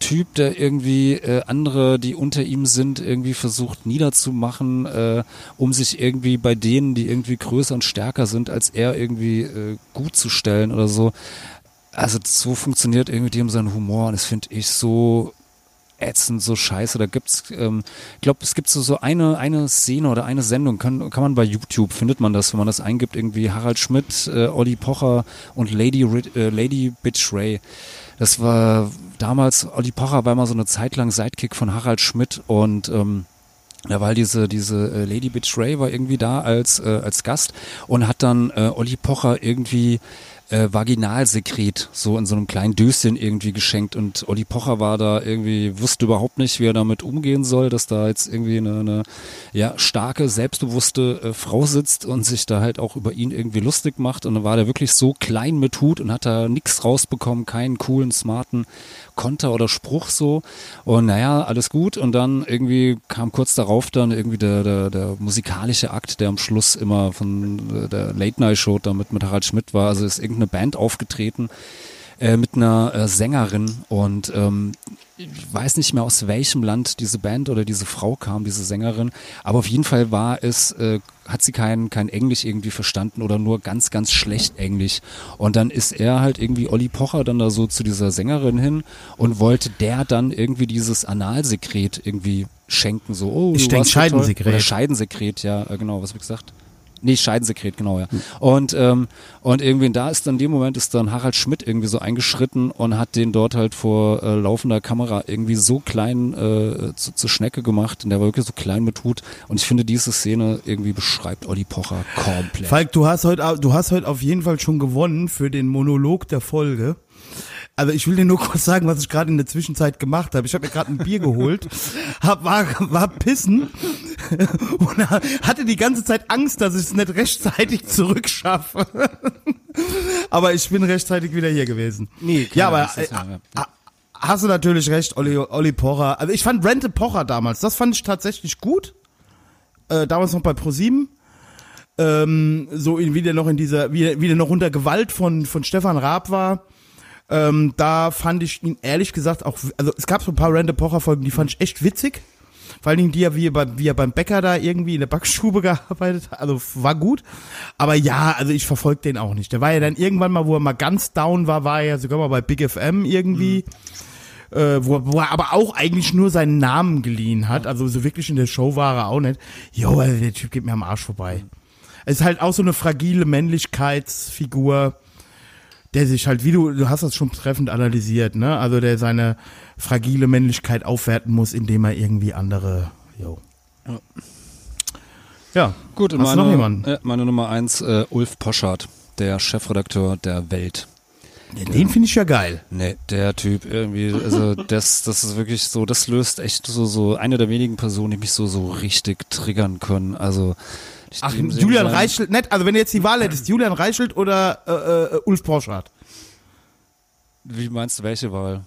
C: Typ, der irgendwie äh, andere, die unter ihm sind, irgendwie versucht niederzumachen, äh, um sich irgendwie bei denen, die irgendwie größer und stärker sind als er, irgendwie äh, gut zu stellen oder so. Also so funktioniert irgendwie dem sein Humor und das finde ich so ätzend, so scheiße. Da gibt's, ähm, ich glaube, es gibt so, so eine, eine Szene oder eine Sendung, kann, kann man bei YouTube, findet man das, wenn man das eingibt, irgendwie Harald Schmidt, äh, Olli Pocher und Lady, äh, Lady Bitch Ray. Das war damals, Olli Pocher war mal so eine Zeit lang Sidekick von Harald Schmidt und ähm, da war halt diese, diese äh, Lady Bitch Ray war irgendwie da als, äh, als Gast und hat dann äh, Olli Pocher irgendwie äh, Vaginalsekret so in so einem kleinen Döschen irgendwie geschenkt und Olli Pocher war da irgendwie, wusste überhaupt nicht, wie er damit umgehen soll, dass da jetzt irgendwie eine, eine ja, starke, selbstbewusste äh, Frau sitzt und sich da halt auch über ihn irgendwie lustig macht und dann war der wirklich so klein mit Hut und hat da nichts rausbekommen, keinen coolen, smarten Konter oder Spruch so. Und naja, alles gut. Und dann irgendwie kam kurz darauf dann irgendwie der, der, der musikalische Akt, der am Schluss immer von der Late-Night-Show damit mit Harald Schmidt war, also ist irgendeine Band aufgetreten äh, mit einer äh, Sängerin und ähm, ich weiß nicht mehr aus welchem Land diese Band oder diese Frau kam, diese Sängerin, aber auf jeden Fall war es, äh, hat sie kein, kein Englisch irgendwie verstanden oder nur ganz, ganz schlecht Englisch. Und dann ist er halt irgendwie Olli Pocher dann da so zu dieser Sängerin hin und wollte der dann irgendwie dieses Analsekret irgendwie schenken, so, oh,
B: Ich
C: du
B: denk
C: warst so toll.
B: Scheidensekret.
C: Oder Scheidensekret, ja, äh, genau, was hab ich gesagt? Nee, Scheidensekret, genau, ja. Und, ähm, und irgendwie da ist dann in dem Moment ist dann Harald Schmidt irgendwie so eingeschritten und hat den dort halt vor äh, laufender Kamera irgendwie so klein äh, zu, zur Schnecke gemacht und der war wirklich so klein mit Hut. Und ich finde, diese Szene irgendwie beschreibt Olli Pocher komplett.
B: Falk, du hast heute, du hast heute auf jeden Fall schon gewonnen für den Monolog der Folge. Also ich will dir nur kurz sagen, was ich gerade in der Zwischenzeit gemacht habe. Ich habe mir gerade ein Bier geholt, hab, war, war pissen und hatte die ganze Zeit Angst, dass ich es nicht rechtzeitig zurückschaffe. aber ich bin rechtzeitig wieder hier gewesen.
C: Nee,
B: ja, aber äh,
C: ja.
B: hast du natürlich recht, Olli, Olli Pocher. Also ich fand Rente Pocher damals, das fand ich tatsächlich gut. Äh, damals noch bei ProSieben ähm, so in, wie der noch in dieser, wie, der- wie der noch unter Gewalt von, von Stefan Raab war. Ähm, da fand ich ihn ehrlich gesagt auch, also es gab so ein paar Random Pocher Folgen, die fand ich echt witzig. Vor allen Dingen die, wie er, bei, wie er beim Bäcker da irgendwie in der Backstube gearbeitet hat. Also war gut. Aber ja, also ich verfolge den auch nicht. Der war ja dann irgendwann mal, wo er mal ganz down war, war er ja sogar mal bei Big FM irgendwie. Äh, wo, wo er aber auch eigentlich nur seinen Namen geliehen hat. Also so wirklich in der Show war er auch nicht. Jo, also der Typ geht mir am Arsch vorbei. Es ist halt auch so eine fragile Männlichkeitsfigur, der sich halt, wie du, du hast das schon treffend analysiert, ne? Also der seine fragile Männlichkeit aufwerten muss, indem er irgendwie andere, jo. Ja.
C: Gut, und
B: Hast
C: meine,
B: noch jemanden?
C: äh, meine Nummer eins, äh, Ulf Poschardt, der Chefredakteur der Welt.
B: Den finde ich ja geil.
C: Nee, der Typ irgendwie, also das, das ist wirklich so, das löst echt so, so eine der wenigen Personen, die mich so, so richtig triggern können. Also,
B: Ach, Julian Reichelt, nicht, also wenn du jetzt die Wahl hättest, Julian Reichelt oder äh, äh, Ulf Porschardt?
C: Wie meinst du, welche Wahl?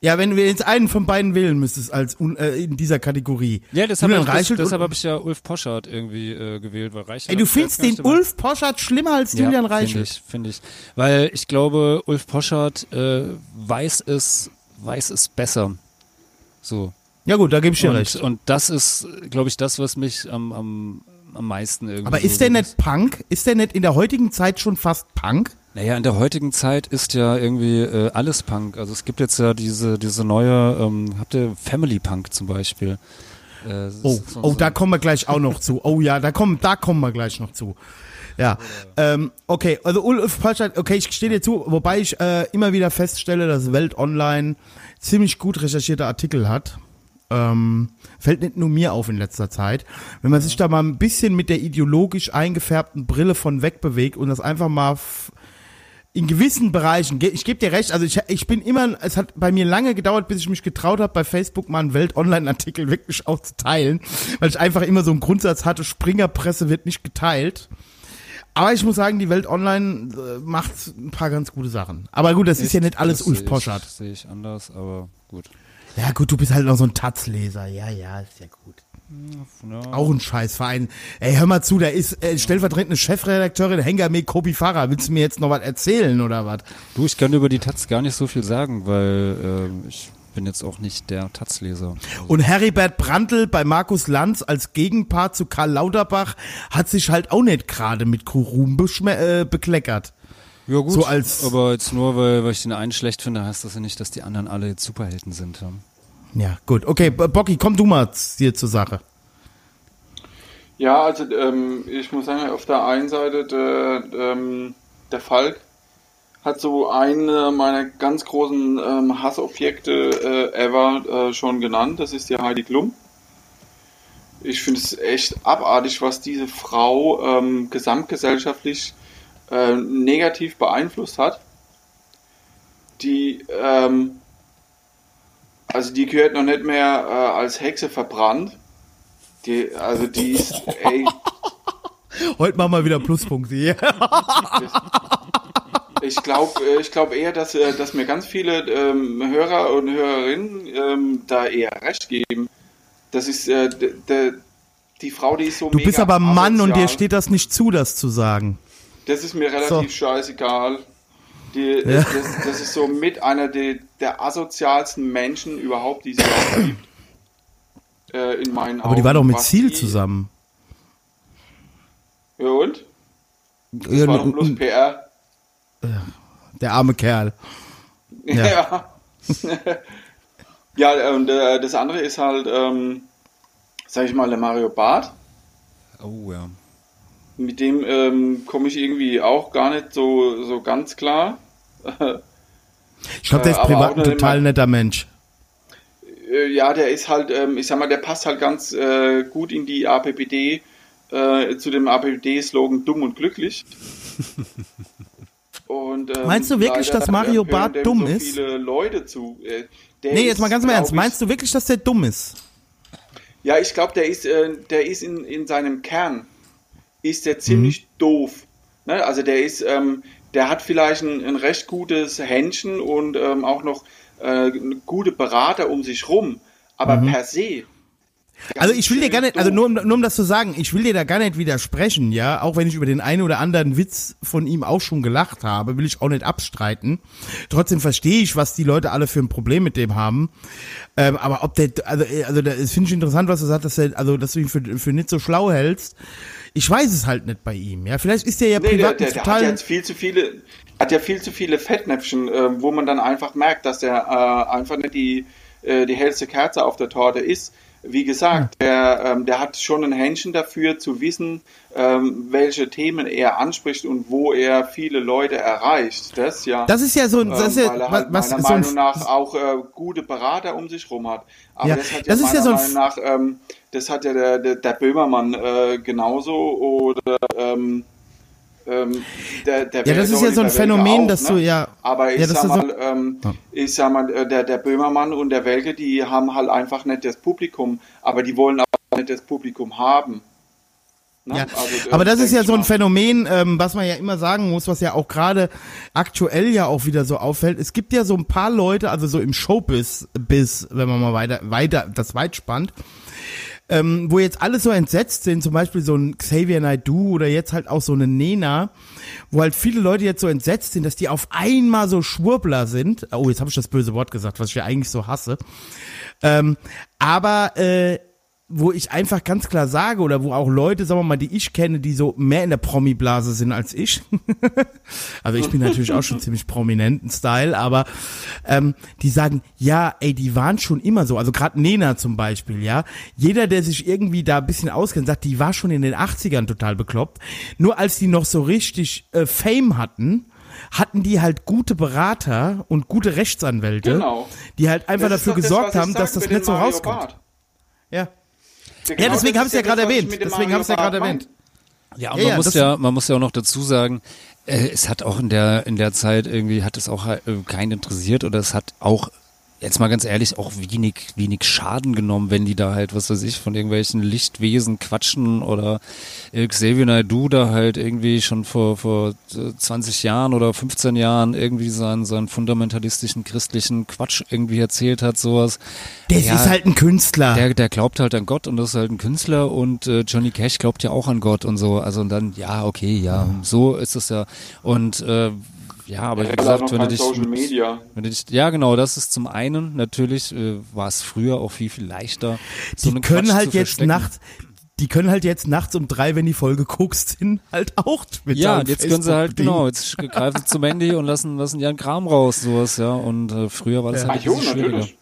B: Ja, wenn du jetzt einen von beiden wählen müsstest als äh, in dieser Kategorie.
C: Ja, deshalb
B: Julian
C: habe ich,
B: Reichelt
C: das, deshalb hab ich ja Ulf Poschardt irgendwie äh, gewählt, weil Reichelt.
B: Ey, du findest den. Ulf Porschardt schlimmer als Julian
C: ja, Finde
B: Reichelt?
C: ich, finde ich. Weil ich glaube, Ulf Poschardt äh, weiß es, weiß es besser. So.
B: Ja gut, da gebe ich dir
C: und,
B: recht.
C: und das ist, glaube ich, das, was mich am, am, am meisten irgendwie.
B: Aber ist der nicht Punk? Ist der nicht in der heutigen Zeit schon fast Punk?
C: Naja, in der heutigen Zeit ist ja irgendwie äh, alles Punk. Also es gibt jetzt ja diese, diese neue, ähm, habt ihr Family Punk zum Beispiel? Äh,
B: Oh,
C: so-
B: oh,
C: so-
B: da kommen wir gleich auch noch zu. Oh ja, da kommen, da kommen wir gleich noch zu. Ja, ähm, okay, also Ulf Polstadt, okay, ich stehe dir zu, wobei ich äh, immer wieder feststelle, dass Welt Online ziemlich gut recherchierte Artikel hat. Ähm, fällt nicht nur mir auf in letzter Zeit. Wenn man sich da mal ein bisschen mit der ideologisch eingefärbten Brille von wegbewegt und das einfach mal in gewissen Bereichen, ich gebe dir recht, also ich, ich bin immer, es hat bei mir lange gedauert, bis ich mich getraut habe, bei Facebook mal einen Welt-Online-Artikel wirklich auch zu teilen, weil ich einfach immer so einen Grundsatz hatte, Springerpresse wird nicht geteilt. Aber ich muss sagen, die Welt Online äh, macht ein paar ganz gute Sachen. Aber gut, das ist ja nicht alles Ulf
C: ich-
B: Poschardt.
C: Sehe ich anders, aber gut.
B: Ja gut, du bist halt noch so ein Taz-Leser. Ja, ja, ist ja gut.
C: Ja.
B: Auch ein Scheißverein. Ey, hör mal zu, da ist äh, stellvertretende Chefredakteurin Hengame Kobi Farah. Willst du mir jetzt noch was erzählen oder was?
C: Du, ich kann über die Taz gar nicht so viel sagen, weil ähm, ich bin jetzt auch nicht der Taz-Leser.
B: Und Heribert Brandl bei Markus Lanz als Gegenpart zu Karl Lauterbach hat sich halt auch nicht gerade mit Kurum äh, bekleckert.
C: Ja gut,
B: So als-
C: aber jetzt nur, weil, weil ich den einen schlecht finde, heißt das ja nicht, dass die anderen alle jetzt Superhelden sind. Ja.
B: Ja, gut. Okay, Bocky, komm du mal hier zur Sache.
A: Ja, also ähm, ich muss sagen, auf der einen Seite der, ähm, der Falk hat so eine meiner ganz großen ähm, Hassobjekte äh, ever äh, schon genannt. Das ist die Heidi Klum. Ich finde es echt abartig, was diese Frau ähm, gesamtgesellschaftlich äh, negativ beeinflusst hat. Die, ähm, also die gehört noch nicht mehr äh, als Hexe verbrannt. Die, also die ist, ey,
B: Heute machen wir wieder Pluspunkte hier.
A: ich glaube ich glaub eher, dass, äh, dass mir ganz viele ähm, Hörer und Hörerinnen ähm, da eher recht geben. Das ist äh, die Frau, die ist so
B: Du bist aber Mann und dir
A: asozial.
B: steht das nicht zu, das zu sagen.
A: Das ist mir relativ
B: So.
A: scheißegal. Die, das, das, das ist so mit einer der, der asozialsten Menschen überhaupt, die es überhaupt gibt. Äh, in meinen
B: Aber die war doch
A: Augen,
B: mit Ziel zusammen.
A: Ja und?
B: Ja,
A: Das war doch bloß PR.
B: der arme Kerl. Ja.
A: Ja. Ja, und äh, das andere ist halt, ähm, sag ich mal, der Mario Barth.
C: Oh ja.
A: Mit dem ähm, komme ich irgendwie auch gar nicht so, so ganz klar.
B: Ich glaube, der ist
A: Äh,
B: privat ein total
A: immer-
B: netter Mensch.
A: Äh, ja, der ist halt, ähm, ich sag mal, der passt halt ganz äh, gut in die APPD, äh, zu dem APPD-Slogan dumm und glücklich. Und, ähm,
B: Meinst du wirklich, dass Mario Barth dumm
A: so
B: ist?
A: viele Leute zu. Äh,
B: Nee, jetzt mal ganz im Ernst.
A: ich-
B: Meinst du wirklich, dass der dumm ist?
A: Ja, ich glaube, der ist, äh, der ist in, in seinem Kern ist der ziemlich
B: Mhm.
A: doof. Ne? Also der ist, ähm, der hat vielleicht ein, ein recht gutes Händchen und ähm, auch noch äh, gute Berater um sich rum, aber per se.
B: Also ich will dir gar nicht, also nur um, nur um das zu sagen, ich will dir da gar nicht widersprechen, ja, auch wenn ich über den einen oder anderen Witz von ihm auch schon gelacht habe, will ich auch nicht abstreiten. Trotzdem verstehe ich, was die Leute alle für ein Problem mit dem haben. Ähm, aber ob der, also, äh, also das finde ich interessant, was du sagst, dass er, also dass du ihn für, für nicht so schlau hältst. Ich weiß es halt nicht bei ihm, ja. Vielleicht ist der ja
A: Nee, der,
B: privat
A: der,
B: ein
A: der hat
B: total.
A: ja viel zu viele, hat ja viel zu viele Fettnäpfchen, äh, wo man dann einfach merkt, dass der äh, einfach nicht die, äh, die hellste Kerze auf der Torte ist. Wie gesagt, der, ähm, der hat schon ein Händchen dafür zu wissen, ähm, welche Themen er anspricht und wo er viele Leute erreicht. Das ja.
B: Das ist ja so ein, das ist
A: ähm,
B: ja,
A: weil er halt
B: was,
A: meiner
B: so ein,
A: Meinung nach auch äh, gute Berater um sich rum hat. Aber
B: Ja,
A: das hat ja
B: das ist ja
A: meiner
B: so ein
A: Meinung nach, ähm, das hat ja der, der, der Böhmermann äh, genauso oder ähm, ähm, der, der
B: Ja, das ist ja so ein Phänomen,
A: auch,
B: dass
A: ne?
B: du ja-
A: Aber ich
B: ja,
A: sag
B: ist so-
A: mal, ähm, ich sag mal, äh, der, der Böhmermann und der Welke, die haben halt einfach nicht das Publikum, aber die wollen auch nicht das Publikum haben. Ne?
B: Ja,
A: Also, äh,
B: aber das ist ja so ein
A: mal.
B: Phänomen, ähm, was man ja immer sagen muss, was ja auch gerade aktuell ja auch wieder so auffällt. Es gibt ja so ein paar Leute, also so im Showbiz, bis, wenn man mal weiter, weiter das weit spannt, ähm, wo jetzt alle so entsetzt sind, zum Beispiel so ein Xavier Naidoo oder jetzt halt auch so eine Nena, wo halt viele Leute jetzt so entsetzt sind, dass die auf einmal so Schwurbler sind. Oh, jetzt habe ich das böse Wort gesagt, was ich ja eigentlich so hasse. Ähm, aber äh, wo ich einfach ganz klar sage, oder wo auch Leute, sagen wir mal, die ich kenne, die so mehr in der Promi-Blase sind als ich. also ich bin natürlich auch schon ziemlich prominenten Style, aber ähm, die sagen, ja, ey, die waren schon immer so. Also gerade Nena zum Beispiel, ja. Jeder, der sich irgendwie da ein bisschen auskennt, sagt, die war schon in den 80ern total bekloppt. Nur als die noch so richtig äh, Fame hatten, hatten die halt gute Berater und gute Rechtsanwälte,
A: Genau.
B: die halt einfach
A: Das
B: dafür
A: das,
B: gesorgt
A: ich
B: haben, dass das nicht so rauskommt.
A: Barth.
B: Ja.
A: Ja,
B: Ja, deswegen habe ich
A: ist
B: ja gerade erwähnt. Deswegen habe ich ja
A: Barth
B: gerade erwähnt.
C: Ja, und
B: Ja,
C: man
B: ja,
C: muss ja, man muss ja auch noch dazu sagen, äh, es hat auch in der in der Zeit irgendwie hat es auch äh, keinen interessiert oder es hat auch jetzt mal ganz ehrlich auch wenig wenig Schaden genommen, wenn die da halt was weiß ich von irgendwelchen Lichtwesen quatschen oder äh, Xavier Naidoo da halt irgendwie schon vor vor äh, 20 Jahren oder 15 Jahren irgendwie seinen seinen fundamentalistischen christlichen Quatsch irgendwie erzählt hat sowas.
B: Das
C: Ja,
B: ist halt ein Künstler.
C: der, der glaubt halt an Gott und das ist halt ein Künstler und äh, Johnny Cash glaubt ja auch an Gott und so. Also und dann, ja, okay, ja, so ist es ja. Und äh, ja, aber
A: Ja,
C: wie gesagt, wenn du dich,
A: Social
C: mit-
A: Media.
C: wenn du dich, ja genau, das ist zum einen natürlich äh, war es früher auch viel viel leichter. So
B: die
C: einen
B: können
C: Quatsch
B: halt
C: zu
B: jetzt nachts, die können halt jetzt nachts um drei, wenn die Folge guckst, hin, halt auch Twitter
C: Ja,
B: und
C: jetzt können sie halt genau, jetzt greifen sie zum Handy und lassen lassen ihren Kram raus, sowas ja. Und äh, früher war das
A: Ah,
C: halt ein
A: jo,
C: bisschen schwieriger.
A: natürlich.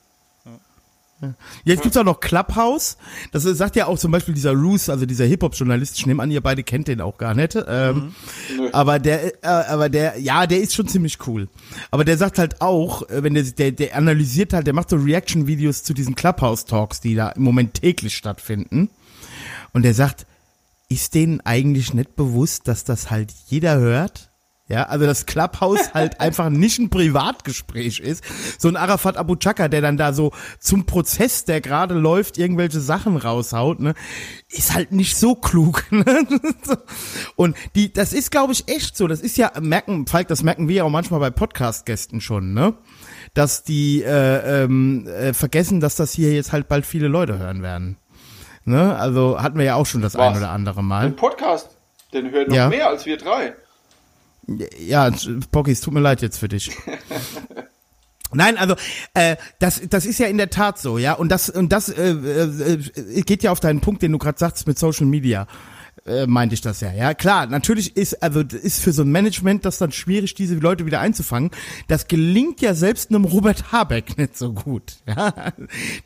B: Jetzt gibt's auch noch Clubhouse. Das sagt ja auch zum Beispiel dieser Roos, also dieser Hip-Hop-Journalist. Ich nehme an, ihr beide kennt den auch gar nicht. Ähm,
A: Nö.
B: aber der, äh, aber der, ja, der ist schon ziemlich cool. Aber der sagt halt auch, äh, wenn der, der, der analysiert halt, der macht so Reaction-Videos zu diesen Clubhouse-Talks, die da im Moment täglich stattfinden. Und der sagt, ist denen eigentlich nicht bewusst, dass das halt jeder hört? Ja, also das Clubhouse halt einfach nicht ein Privatgespräch ist. So ein Arafat Abu Chaka, der dann da so zum Prozess, der gerade läuft, irgendwelche Sachen raushaut, ne, ist halt nicht so klug. Ne? Und die, das ist, glaube ich, echt so. Das ist ja, merken, Falk, das merken wir ja auch manchmal bei Podcast-Gästen schon, ne? Dass die äh, ähm, äh, vergessen, dass das hier jetzt halt bald viele Leute hören werden. Ne? Also hatten wir ja auch schon das ein
A: Was?
B: oder andere Mal.
A: Ein Podcast, den hören noch
B: Ja.
A: mehr als wir drei.
B: Ja, Pocky, es tut mir leid jetzt für dich. Nein, also äh, das, das ist ja in der Tat so, ja. Und das und das äh, äh, geht ja auf deinen Punkt, den du gerade sagst mit Social Media. Äh, meinte ich das ja, ja klar. Natürlich ist also ist für so ein Management das dann schwierig, diese Leute wieder einzufangen. Das gelingt ja selbst einem Robert Habeck nicht so gut, ja.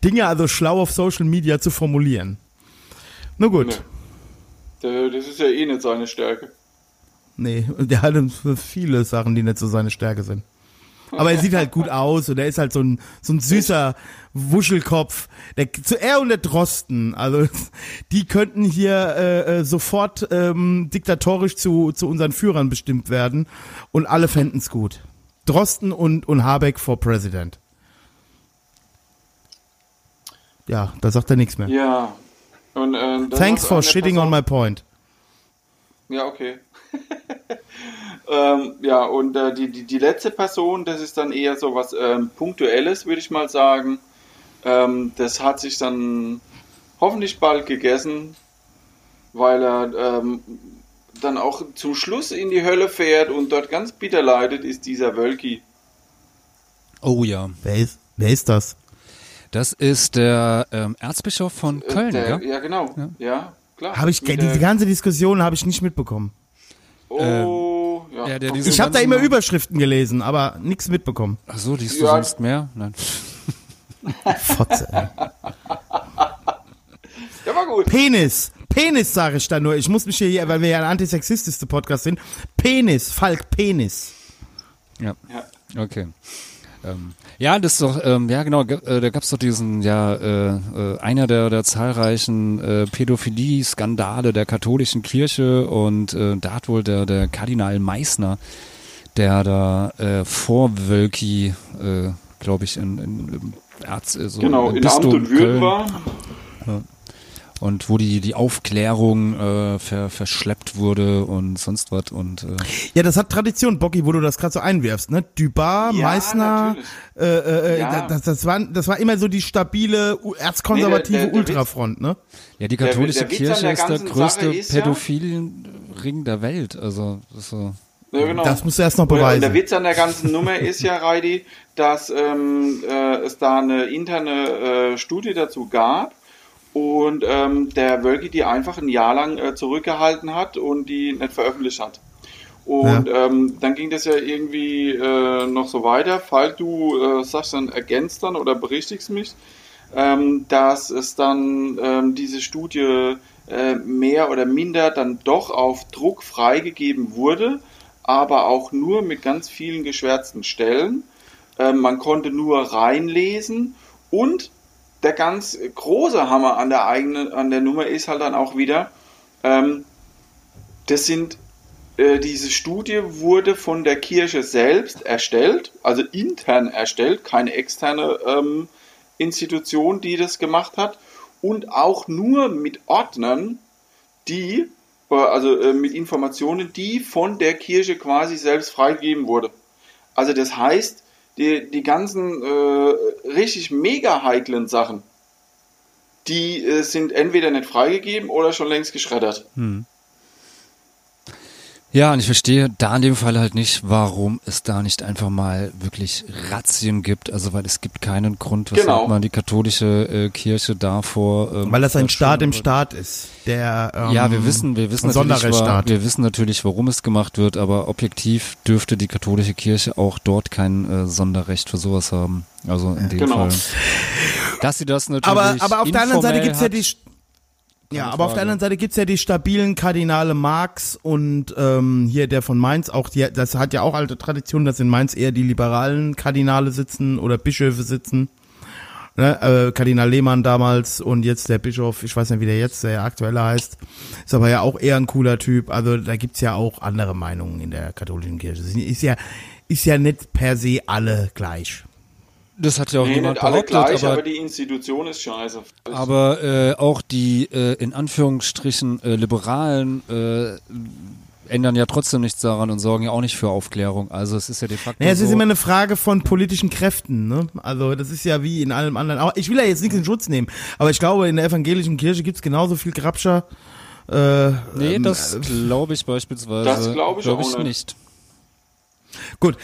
B: Dinge also schlau auf Social Media zu formulieren. Na gut.
A: Nee. Das ist ja eh nicht seine Stärke.
B: Nee, der hat viele Sachen, die nicht so seine Stärke sind. Aber er sieht halt gut aus und er ist halt so ein, so ein süßer Wuschelkopf. Der, zu er und der Drosten, also die könnten hier äh, äh, sofort ähm, diktatorisch zu, zu unseren Führern bestimmt werden und alle fänden's gut. Drosten und, und Habeck for President. Ja, da sagt er nichts mehr.
A: Ja. Und, äh,
B: Thanks for shitting on my point.
A: Ja, okay. ähm, ja, und äh, die, die, die letzte Person, das ist dann eher so was ähm, Punktuelles, würde ich mal sagen. Ähm, das hat sich dann hoffentlich bald gegessen, weil er ähm, dann auch zum Schluss in die Hölle fährt und dort ganz bitter leidet, ist dieser Wölki.
C: Oh ja.
B: Wer ist, wer ist das?
C: Das ist der ähm, Erzbischof von
A: Äh,
C: Köln,
A: der,
C: gell?
A: Ja, genau. Ja, klar.
B: Habe ich diese
A: der-
B: ganze Diskussion habe ich nicht mitbekommen.
A: Oh, ja.
C: Ja, diese-
B: Ich habe da immer Überschriften gelesen, aber nichts mitbekommen.
C: Ach so, liest du
A: Ja.
C: sonst mehr? Nein.
B: Fotze. Ey.
A: gut.
B: Penis. Penis sage ich da nur. Ich muss mich hier, weil wir ja ein antisexistischer Podcast sind. Penis, Falk, Penis.
C: Ja.
A: Ja.
C: Okay. Ähm, ja, das ist doch, ähm, ja genau, ge- äh, da gab's doch diesen, ja, äh, äh, einer der, der zahlreichen äh, Pädophilie-Skandale der katholischen Kirche und äh, da hat wohl der, der Kardinal Meissner, der da äh, vor Wölki, äh, glaube ich, in, in, im Erz, äh, so
A: Genau,
C: im
A: in Amt und Würden war.
C: Und wo die, die Aufklärung äh, ver, verschleppt wurde und sonst was und äh,
B: Ja, das hat Tradition, Bocky, wo du das gerade so einwirfst, ne? Dubar,
A: Ja,
B: Meißner, äh, äh, äh,
A: Ja.
B: das, das, war, das war immer so die stabile, erzkonservative
A: Nee, der- der- der
B: Ultrafront, ne?
C: Ja, die katholische
A: der
C: Kirche
A: der
C: ist der größte
A: ist ja-
C: Pädophilenring der Welt. Also, das ist so.
A: Ja, genau.
B: Das musst du erst noch
A: Und der
B: beweisen.
A: Witz an der ganzen Nummer ist ja, Reidi, dass ähm, äh, es da eine interne äh, Studie dazu gab und ähm, der Wölki die einfach ein Jahr lang äh, zurückgehalten hat und die nicht veröffentlicht hat. Und ähm, dann ging das ja irgendwie äh, noch so weiter. Falls du äh, sagst dann, ergänzt dann oder berichtigst mich, ähm, dass es dann ähm, diese Studie äh, mehr oder minder dann doch auf Druck freigegeben wurde, aber auch nur mit ganz vielen geschwärzten Stellen. Ähm, man konnte nur reinlesen und der ganz große Hammer an der eigenen, an der Nummer ist halt dann auch wieder, ähm, das sind äh, diese Studie wurde von der Kirche selbst erstellt, also intern erstellt, keine externe ähm, Institution, die das gemacht hat, und auch nur mit Ordnern, die, äh, also äh, mit Informationen, die von der Kirche quasi selbst freigegeben wurde. Also das heißt, die, die ganzen äh, richtig mega heiklen Sachen, die äh, sind entweder nicht freigegeben oder schon längst geschreddert.
C: Ja, und ich verstehe da in dem Fall halt nicht, warum es da nicht einfach mal wirklich Razzien gibt. Also, weil es gibt keinen Grund, weshalb
A: Genau.
C: man die katholische äh, Kirche davor. Ähm,
B: Weil das ein Staat im Staat ist. Der, ähm,
C: Ja, wir wissen, wir wissen natürlich, wa-
B: Sonderrechtsstaat.
C: wir wissen natürlich, warum es gemacht wird, aber objektiv dürfte die katholische Kirche auch dort kein äh, Sonderrecht für sowas haben. Also in dem
A: Genau.
C: Fall. Dass sie das natürlich
B: aber, aber auf der anderen Seite
C: informell
B: gibt's ja die, ja, aber auf der anderen Seite gibt's ja die stabilen Kardinale Marx und ähm, hier der von Mainz, auch die, das hat ja auch alte Tradition, dass in Mainz eher die liberalen Kardinale sitzen oder Bischöfe sitzen. Ne, äh, Kardinal Lehmann damals und jetzt der Bischof, ich weiß nicht, wie der jetzt, der aktuelle heißt, ist aber ja auch eher ein cooler Typ. Also da gibt's ja auch andere Meinungen in der katholischen Kirche. Ist ja, ist ja nicht per se alle gleich.
C: Das hat ja auch
A: Nee,
C: niemand
A: nicht alle
C: behauptet,
A: gleich,
C: aber
A: aber die Institution ist scheiße.
C: Aber äh, auch die äh, in Anführungsstrichen äh, Liberalen äh, ändern ja trotzdem nichts daran und sorgen ja auch nicht für Aufklärung. Also es ist ja de facto
B: Naja, es
C: so,
B: ist immer eine Frage von politischen Kräften, ne? Also das ist ja wie in allem anderen. Auch, ich will ja jetzt nichts in Schutz nehmen, aber ich glaube, in der evangelischen Kirche gibt's genauso viel Grabscher. Äh,
C: nee,
B: ähm,
C: das
B: äh,
C: glaube ich beispielsweise
A: Das glaub ich
C: glaub
A: auch nicht.
C: nicht.
B: Gut.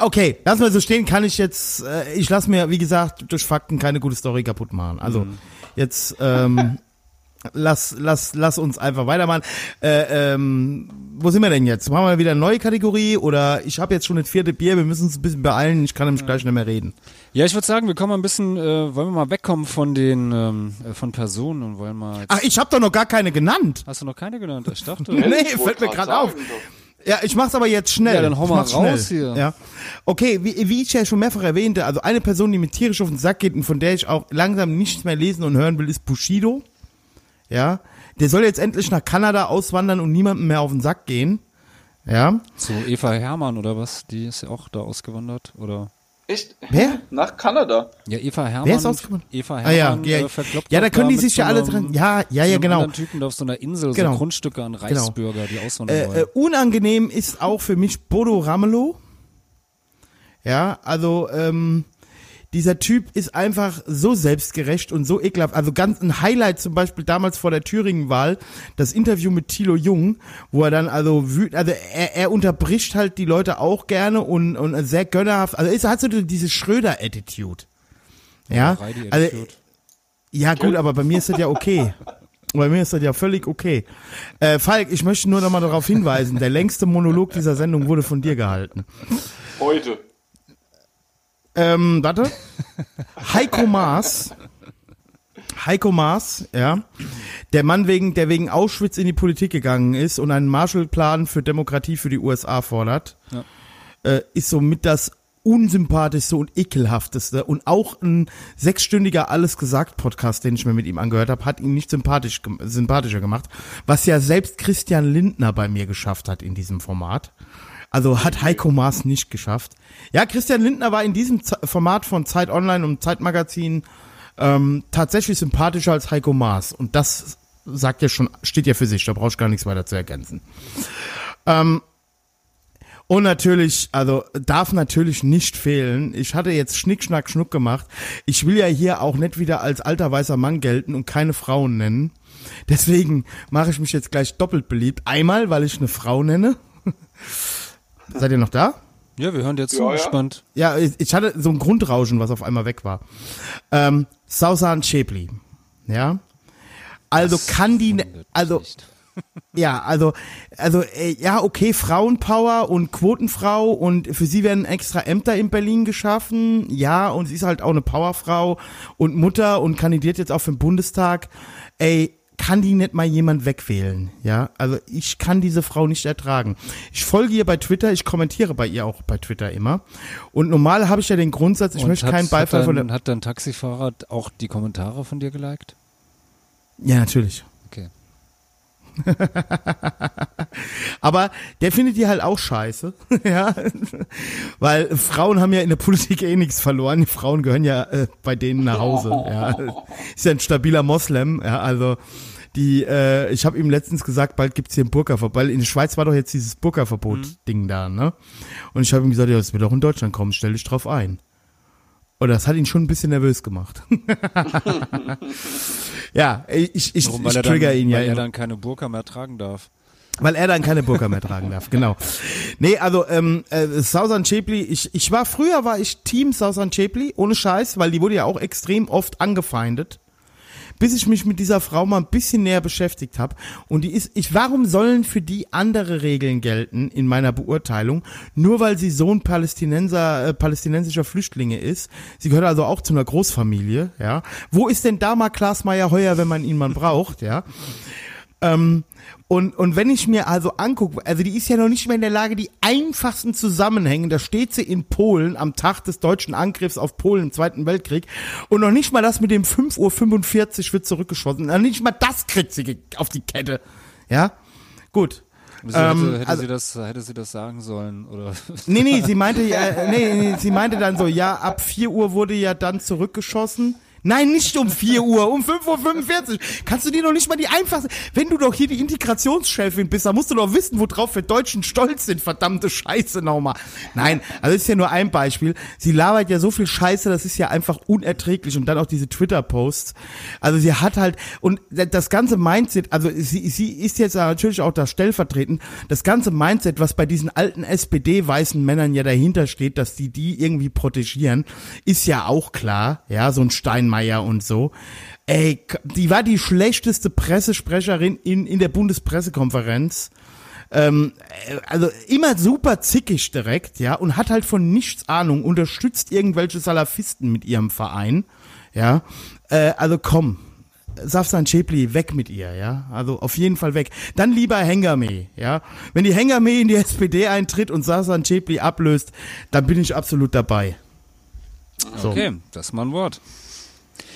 B: Okay, lassen wir so stehen, kann ich jetzt, äh, ich lasse mir, wie gesagt, durch Fakten keine gute Story kaputt machen. Also,
C: Mhm.
B: jetzt, ähm, lass, lass, lass uns einfach weitermachen. Äh, ähm, wo sind wir denn jetzt? Machen wir wieder eine neue Kategorie oder ich habe jetzt schon das vierte Bier, wir müssen uns ein bisschen beeilen, ich kann nämlich gleich nicht mehr reden.
C: Ja, ich würde sagen, wir kommen mal ein bisschen, äh, wollen wir mal wegkommen von den ähm, äh, von Personen und wollen mal.
B: Ach, ich habe doch noch gar keine genannt.
C: hast du noch keine genannt? Ich dachte.
B: Nee, fällt mir gerade auf.
A: doch.
B: Ja, ich mach's aber jetzt schnell.
C: Ja, dann hau mal raus
B: schnell.
C: hier.
B: Ja. Okay, wie, wie ich ja schon mehrfach erwähnte, also eine Person, die mir tierisch auf den Sack geht und von der ich auch langsam nichts mehr lesen und hören will, ist Bushido. Ja. Der soll jetzt endlich nach Kanada auswandern und niemandem mehr auf den Sack gehen. Ja.
C: Zu Eva Hermann oder was? Die ist ja auch da ausgewandert oder?
A: Echt?
B: Wer?
A: Nach Kanada.
C: Ja, Eva Hermann.
B: Wer ist ausgewandert?
C: Eva
B: Ah, ja,
C: Hermann
B: ja.
C: äh, verkloppt
B: Ja, da können die sich ja
C: so
B: alle dran. Ja, ja, ja, genau.
C: Typen, der auf so einer Insel
B: Genau.
C: so Grundstücke an Reichsbürger, die auswandern
B: Äh,
C: wollen.
B: äh, unangenehm ist auch für mich Bodo Ramelow. Ja, also ähm, dieser Typ ist einfach so selbstgerecht und so ekelhaft. Also ganz ein Highlight zum Beispiel damals vor der Thüringen-Wahl, das Interview mit Thilo Jung, wo er dann also wüt, also er, er unterbricht halt die Leute auch gerne und, und sehr gönnerhaft. Also ist, hat so diese Schröder-Attitude. Ja, also,
C: Attitude.
B: ja gut, aber bei mir ist das ja okay. Bei mir ist das ja völlig okay. Äh, Falk, ich möchte nur noch mal darauf hinweisen, der längste Monolog dieser Sendung wurde von dir gehalten.
A: Heute.
B: Ähm, warte. Heiko Maas Heiko Maas, ja, der Mann wegen, der wegen Auschwitz in die Politik gegangen ist und einen Marshallplan für Demokratie für die USA fordert,
C: Ja.
B: äh, ist somit das unsympathischste und ekelhafteste und auch ein sechsstündiger Alles gesagt Podcast, den ich mir mit ihm angehört habe, hat ihn nicht sympathisch, sympathischer gemacht, was ja selbst Christian Lindner bei mir geschafft hat in diesem Format. Also hat Heiko Maas nicht geschafft. Ja, Christian Lindner war in diesem Format von Zeit Online und Zeitmagazin ähm, tatsächlich sympathischer als Heiko Maas. Und das sagt ja schon, steht ja für sich, da brauchst du gar nichts weiter zu ergänzen. Ähm, und natürlich, also darf natürlich nicht fehlen. Ich hatte jetzt Schnick, Schnack, Schnuck gemacht. Ich will ja hier auch nicht wieder als alter weißer Mann gelten und keine Frauen nennen. Deswegen mache ich mich jetzt gleich doppelt beliebt. Einmal, weil ich eine Frau nenne. Seid ihr noch da?
C: Ja, wir hören dir zu,
A: Ja, ja.
C: gespannt.
B: Ja, ich ich hatte so ein Grundrauschen, was auf einmal weg war. Ähm, Sausan Chepli. Ja. Also kann die, ne- also
C: nicht.
B: ja, also, also, äh, ja, okay, Frauenpower und Quotenfrau und für sie werden extra Ämter in Berlin geschaffen. Ja, und sie ist halt auch eine Powerfrau und Mutter und kandidiert jetzt auch für den Bundestag. Ey, kann die nicht mal jemand wegwählen? Ja, also ich kann diese Frau nicht ertragen. Ich folge ihr bei Twitter, ich kommentiere bei ihr auch bei Twitter immer. Und normal habe ich ja den Grundsatz, ich
C: Und
B: möchte
C: hat-
B: keinen Beifall
C: hat
B: von
C: dein,
B: der.
C: Hat dein Taxifahrer auch die Kommentare von dir geliked?
B: Ja, natürlich. Aber der findet die halt auch scheiße, ja, weil Frauen haben ja in der Politik eh nichts verloren. Die Frauen gehören ja äh, bei denen nach Hause. Ja, ist ja ein stabiler Moslem. Ja, also die, äh, ich habe ihm letztens gesagt, bald gibt's hier ein Burka-Verbot, weil in der Schweiz war doch jetzt dieses Burka-Verbot-Ding da, ne? Und ich habe ihm gesagt, ja, das wird auch in Deutschland kommen, stell dich drauf ein. Und das hat ihn schon ein bisschen nervös gemacht. ja, ich, ich,
C: Warum?
B: ich
C: er,
B: trigger
C: dann,
B: ihn ja
C: weil er dann keine Burka mehr tragen darf.
B: Weil er dann keine Burka mehr tragen darf, genau. Nee, also ähm, äh, Sausan Chepli, ich, ich war früher war ich Team Sausan Chepli, ohne Scheiß, weil die wurde ja auch extrem oft angefeindet. Bis ich mich mit dieser Frau mal ein bisschen näher beschäftigt habe. Und die ist, ich, warum sollen für die andere Regeln gelten in meiner Beurteilung? Nur weil sie Sohn Palästinenser, äh, palästinensischer Flüchtlinge ist. Sie gehört also auch zu einer Großfamilie, ja. Wo ist denn da mal Klaas Meyer Heuer, wenn man ihn mal braucht, ja? Ähm, und, und wenn ich mir also angucke, also die ist ja noch nicht mehr in der Lage, die einfachsten Zusammenhänge, da steht sie in Polen am Tag des deutschen Angriffs auf Polen im Zweiten Weltkrieg und noch nicht mal das mit dem 5.45 Uhr wird zurückgeschossen, noch nicht mal das kriegt sie auf die Kette. Ja, gut.
C: Sie hätte,
B: Ähm,
C: hätte,
B: also-
C: sie das, hätte sie das sagen sollen, oder?
B: Nee, nee, sie meinte ja, nee, nee, sie meinte dann so, ja, ab 4 Uhr wurde ja dann zurückgeschossen. Nein, nicht um 4 Uhr, um 5.45 Uhr. Kannst du dir noch nicht mal die einfachste, wenn du doch hier die Integrationschefin bist, dann musst du doch wissen, worauf wir Deutschen stolz sind, verdammte Scheiße nochmal. Nein, also ist ja nur ein Beispiel. Sie labert ja so viel Scheiße, das ist ja einfach unerträglich und dann auch diese Twitter-Posts. Also sie hat halt, und das ganze Mindset, also sie, sie ist jetzt natürlich auch da stellvertretend, das ganze Mindset, was bei diesen alten SPD-weißen Männern ja dahinter steht, dass die die irgendwie protegieren, ist ja auch klar, ja, so ein Steinmeier und so. Ey, die war die schlechteste Pressesprecherin in, in der Bundespressekonferenz. Ähm, äh, also immer super zickig direkt, ja, und hat halt von nichts Ahnung, unterstützt irgendwelche Salafisten mit ihrem Verein, ja. Äh, also komm, Safsan Chepli, weg mit ihr, ja. Also auf jeden Fall weg. Dann lieber Hengame, ja. Wenn die Hengame in die SPD eintritt und Safsan Chepli ablöst, dann bin ich absolut dabei. So.
C: Okay, das ist mal ein Wort.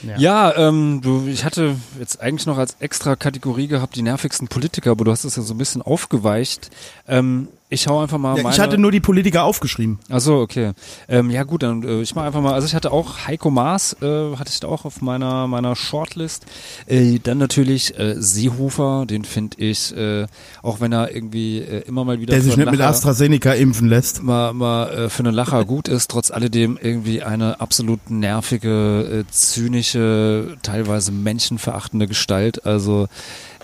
B: Ja.
C: Ja, ähm, du, ich hatte jetzt eigentlich noch als extra Kategorie gehabt die nervigsten Politiker, aber du hast es ja so ein bisschen aufgeweicht. Ähm, ich hau einfach mal
B: Ja,
C: meine...
B: ich hatte nur die Politiker aufgeschrieben.
C: Ach so, okay. Ähm, ja gut, dann äh, ich mach einfach mal. Also ich hatte auch Heiko Maas, äh, hatte ich da auch auf meiner meiner Shortlist. Äh, dann natürlich äh, Seehofer, den finde ich, äh, auch wenn er irgendwie äh, immer mal wieder
B: Der sich nicht
C: einen
B: mit
C: Lacher-
B: AstraZeneca impfen lässt.
C: mal, mal äh, für einen Lacher gut ist, trotz alledem irgendwie eine absolut nervige, äh, zynische, teilweise menschenverachtende Gestalt. Also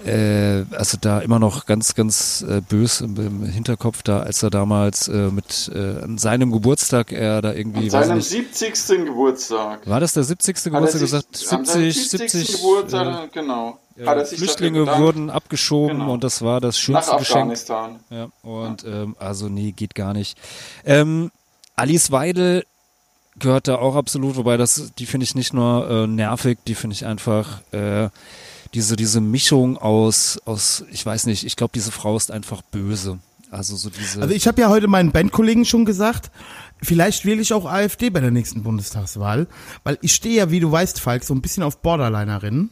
C: äh, also da immer noch ganz, ganz äh, bös im, im Hinterkopf da, als er damals äh, mit äh, an seinem Geburtstag er da irgendwie
A: An seinem
C: nicht,
A: 70. Geburtstag.
C: war das der 70.
A: Hat
C: Geburtstag
A: sich
C: gesagt?
A: an seinem
C: 70,
A: 70.
C: 70
A: Geburtstag, genau.
C: Flüchtlinge wurden abgeschoben
A: Genau.
C: und das war das
A: nach
C: schönste Geschenk.
A: Afghanistan.
C: Ja, und ähm, also nee, geht gar nicht. Ähm, Alice Weidel gehört da auch absolut, wobei das, die finde ich nicht nur äh, nervig, die finde ich einfach äh, diese diese Mischung aus aus, ich weiß nicht, ich glaube, diese Frau ist einfach böse. Also so diese.
B: Also ich habe ja heute meinen Bandkollegen schon gesagt, vielleicht wähle ich auch AfD bei der nächsten Bundestagswahl, weil ich stehe ja, wie du weißt, Falk, so ein bisschen auf Borderlinerinnen.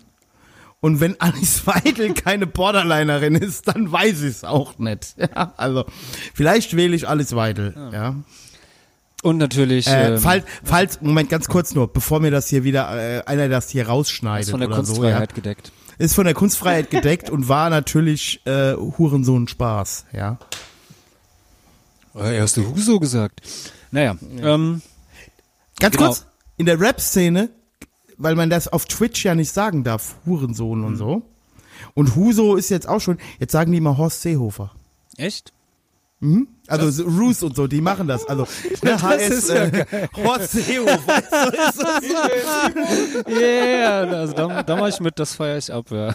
B: Und wenn Alice Weidel keine Borderlinerin ist, dann weiß ich es auch nicht. Ja, also vielleicht wähle ich Alice Weidel. Ja.
C: und natürlich
B: Äh,
C: ähm,
B: falls, falls, Moment, ganz kurz nur, bevor mir das hier wieder äh, einer das hier rausschneidet
C: ist von der Kunstfreiheit
B: so,
C: gedeckt.
B: Ja. ist von der Kunstfreiheit gedeckt und war natürlich äh, Hurensohn Spaß. Ja.
C: Äh, hast du Huso gesagt? Naja, ähm,
B: Ganz
C: Genau.
B: kurz, in der Rap-Szene, weil man das auf Twitch ja nicht sagen darf, Hurensohn
C: Mhm.
B: und so. Und Huso ist jetzt auch schon, jetzt sagen die mal Horst Seehofer.
C: echt?
B: Also so Roos und so, die machen das. Also ne, HS,
C: ist ja
B: äh, Horst Seehofer. das.
C: Yeah, also da, da mach ich mit, das feiere ich ab, ja.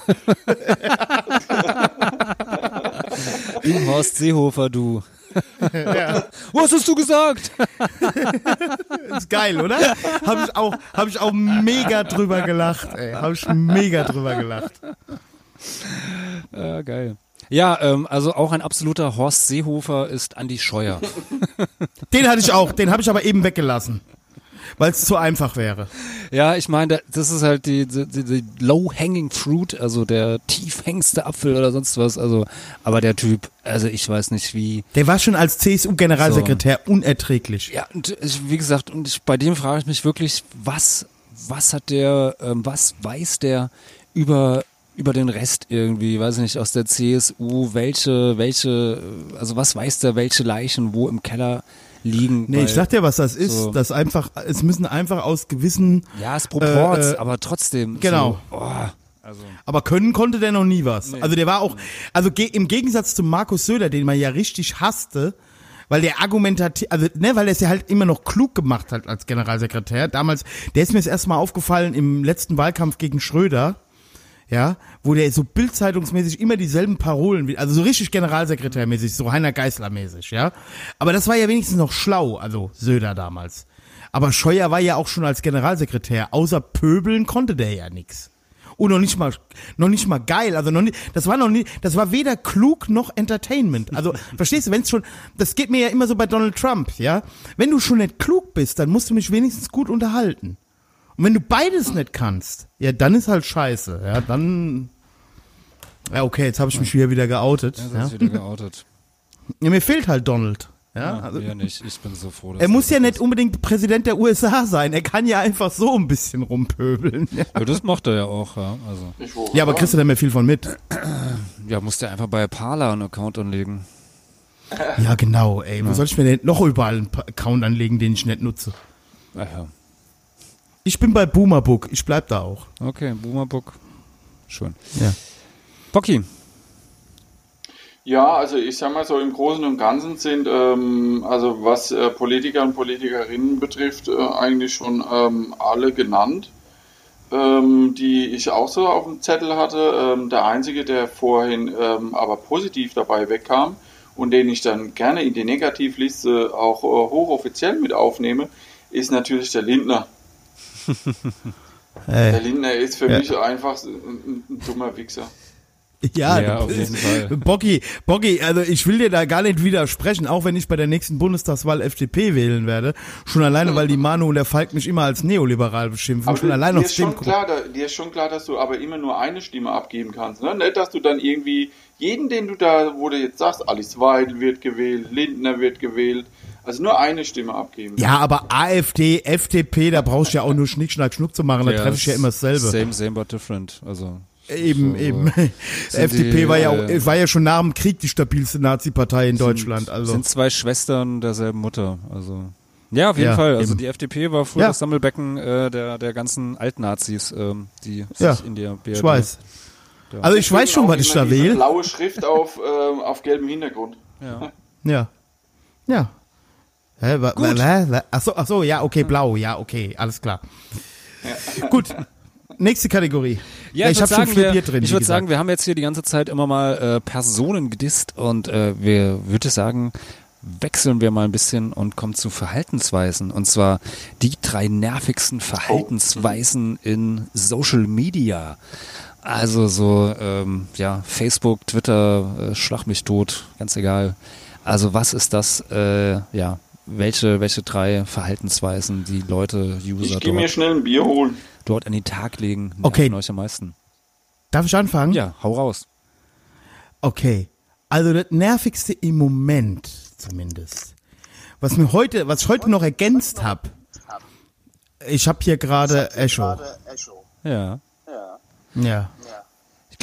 C: Horst Seehofer, du. Was hast du gesagt?
B: ist geil, oder? Habe ich auch, habe ich auch mega drüber gelacht. Habe ich mega drüber gelacht.
C: Ja, geil. Ja, ähm, also auch ein absoluter Horst Seehofer ist Andi Scheuer.
B: Den hatte ich auch, den habe ich aber eben weggelassen, weil es zu einfach wäre.
C: Ja, ich meine, das ist halt die, die, die low-hanging fruit, also der tiefhängste Apfel oder sonst was. Also, aber der Typ, also ich weiß nicht wie.
B: Der war schon als CSU-Generalsekretär unerträglich.
C: Ja, und ich, wie gesagt, und ich, bei dem frage ich mich wirklich, was, was hat der, ähm, was weiß der über über den Rest irgendwie, weiß ich nicht, aus der CSU, welche, welche, also was weiß der, welche Leichen wo im Keller liegen.
B: Nee, ich sag dir, was das ist.
C: so-
B: Das einfach, es müssen einfach aus gewissen,
C: Ja, ist Proports,
B: äh,
C: aber trotzdem.
B: genau.
C: So, oh, also.
B: aber können konnte der noch nie was. Also der war auch, also ge im Gegensatz zu Markus Söder, den man ja richtig hasste, weil der argumentativ, also ne, weil er es ja halt immer noch klug gemacht hat als Generalsekretär. Damals, der ist mir das erste Mal aufgefallen im letzten Wahlkampf gegen Schröder. Ja, wo der so bildzeitungsmäßig immer dieselben Parolen, wie- also so richtig Generalsekretärmäßig, so Heiner Geißler mäßig, ja. Aber das war ja wenigstens noch schlau, also Söder damals. Aber Scheuer war ja auch schon als Generalsekretär, außer Pöbeln konnte der ja nix. Und noch nicht mal, noch nicht mal geil, also noch nicht, das war noch nie, das war weder klug noch Entertainment. Also, verstehst du, wenn's schon, das geht mir ja immer so bei Donald Trump, ja. Wenn du schon nicht klug bist, dann musst du mich wenigstens gut unterhalten. Und wenn du beides nicht kannst, ja, dann ist halt scheiße. Ja, dann. Ja, okay, jetzt habe ich mich wieder wieder geoutet.
C: Ja,
B: Ja,
C: wieder geoutet.
B: Ja, mir fehlt halt Donald. Ja,
C: Ja,
B: also,
C: ja nicht. Ich bin so froh, dass
B: er muss ja nicht
C: ist.
B: unbedingt Präsident der USA sein. Er kann ja einfach so ein bisschen rumpöbeln. Ja,
C: Ja, das macht er ja auch, ja. Also,
B: ja aber kriegst du da mehr viel von mit?
C: ja, muss der einfach bei Parler einen Account anlegen.
B: Ja, genau, ey. Wo soll ich mir denn noch überall einen Account anlegen, den ich nicht nutze?
C: Ach ja.
B: Ich bin bei Boomerbook. Ich bleib da auch.
C: Okay, Boomerbook. Schön.
B: Ja.
C: Bocky.
A: Ja, also ich sag mal so im Großen und Ganzen sind, ähm, also was äh, Politiker und Politikerinnen betrifft, äh, eigentlich schon ähm, alle genannt, ähm, die ich auch so auf dem Zettel hatte. Ähm, der einzige, der vorhin ähm, aber positiv dabei wegkam und den ich dann gerne in die Negativliste auch äh, hochoffiziell mit aufnehme, ist natürlich der Lindner. Der
B: Ey.
A: Lindner ist für
B: Ja.
A: mich einfach ein, ein dummer Wichser.
B: Ja,
C: Ja, auf jeden Fall.
B: Boggy, Boggy, also ich will dir da gar nicht widersprechen, auch wenn ich bei der nächsten Bundestagswahl FDP wählen werde. Schon alleine, weil die Manu und der Falk mich immer als neoliberal beschimpfen.
A: Aber
B: schon
A: dir-
B: allein
A: dir ist schon klar, da, dir ist schon klar, dass du aber immer nur eine Stimme abgeben kannst. Ne? Nicht, dass du dann irgendwie jeden, den du da, wo du jetzt sagst, Alice Weidel wird gewählt, Lindner wird gewählt, also nur eine Stimme abgeben.
B: Ja, aber AfD, FDP, da brauchst du ja auch nur Schnick, Schnack, Schnuck zu machen, da
C: Ja,
B: treffe ich ja immer dasselbe.
C: Same, same, but different. Also.
B: Eben,
C: so,
B: eben.
C: Sind
B: FDP
C: die,
B: war ja,
C: äh,
B: auch, war ja schon nach dem Krieg die stabilste Nazi-Partei in Deutschland. Also.
C: Sind zwei Schwestern derselben Mutter. Also. Ja, auf jeden
B: Ja,
C: Fall. Also
B: eben.
C: die FDP war früher
B: Ja.
C: das Sammelbecken äh, der, der ganzen Altnazis, ähm, die
B: Ja,
C: sich in der BRD.
B: Ich weiß.
C: Ja.
B: Also ich weiß schon, was ich da wähle.
A: Blaue Schrift auf, ähm, auf gelbem Hintergrund.
C: Ja.
B: Ja. Ja. Hä, wa, wa, wa, wa, ach so, ach so, ja, okay, blau, ja, okay, alles klar. Gut. Nächste Kategorie.
C: Ja, ich,
B: ich habe schon vier
C: wir,
B: Bier drin.
C: ich würde sagen, wir haben jetzt hier die ganze Zeit immer mal äh, Personen gedisst und äh, wir würde sagen, wechseln wir mal ein bisschen und kommen zu Verhaltensweisen. Und zwar die drei nervigsten Verhaltensweisen in Social Media. Also so, ähm, ja, Facebook, Twitter, äh, schlag mich tot, ganz egal. Also was ist das, äh, ja, welche, welche drei Verhaltensweisen die Leute, User
A: Ich gehe mir
C: dort,
A: schnell ein Bier holen.
C: dort an den Tag legen, nerven
B: Okay.
C: euch am meisten?
B: Darf ich anfangen?
C: Ja, hau raus.
B: Okay. Also das nervigste im Moment zumindest. Was mir heute, was ich heute noch ergänzt habe. Ich habe hier gerade Echo.
C: Ja.
B: Ja.
C: Ich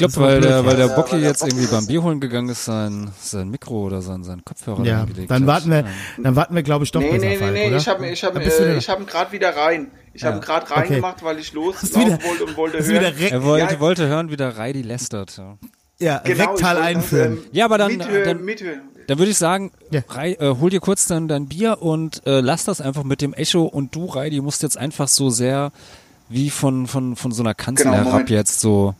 C: glaube, weil der, weil
B: ja.
C: der Bocky jetzt irgendwie beim Bier holen gegangen ist, sein, sein Mikro oder sein, sein Kopfhörer
B: Ja,
C: angelegt
B: dann
C: hat.
B: warten wir, dann warten wir, glaube ich, doch
A: Nee,
B: besser,
A: nee, nee, nee, ich habe ich hab, äh, ich hab ihn gerade wieder rein. Ich habe ihn gerade
B: Okay.
A: reingemacht, weil ich loslaufen
B: wieder-
A: wollte und wollte hören.
C: Er wollte,
A: Ja.
C: wollte hören, wie der Reidi lästert. Ja.
B: ja,
A: Genau,
B: rektal einführen.
A: das, ähm,
C: Ja, aber dann-
A: mithören,
C: dann-
A: mithören.
C: Dann würde ich sagen,
B: Ja.
C: Rei, äh, hol dir kurz dann dein Bier und äh, lass das einfach mit dem Echo und du, Reidi, musst jetzt einfach so sehr wie von, von, von so einer Kanzel
A: Genau,
C: herab
A: Moment.
C: jetzt so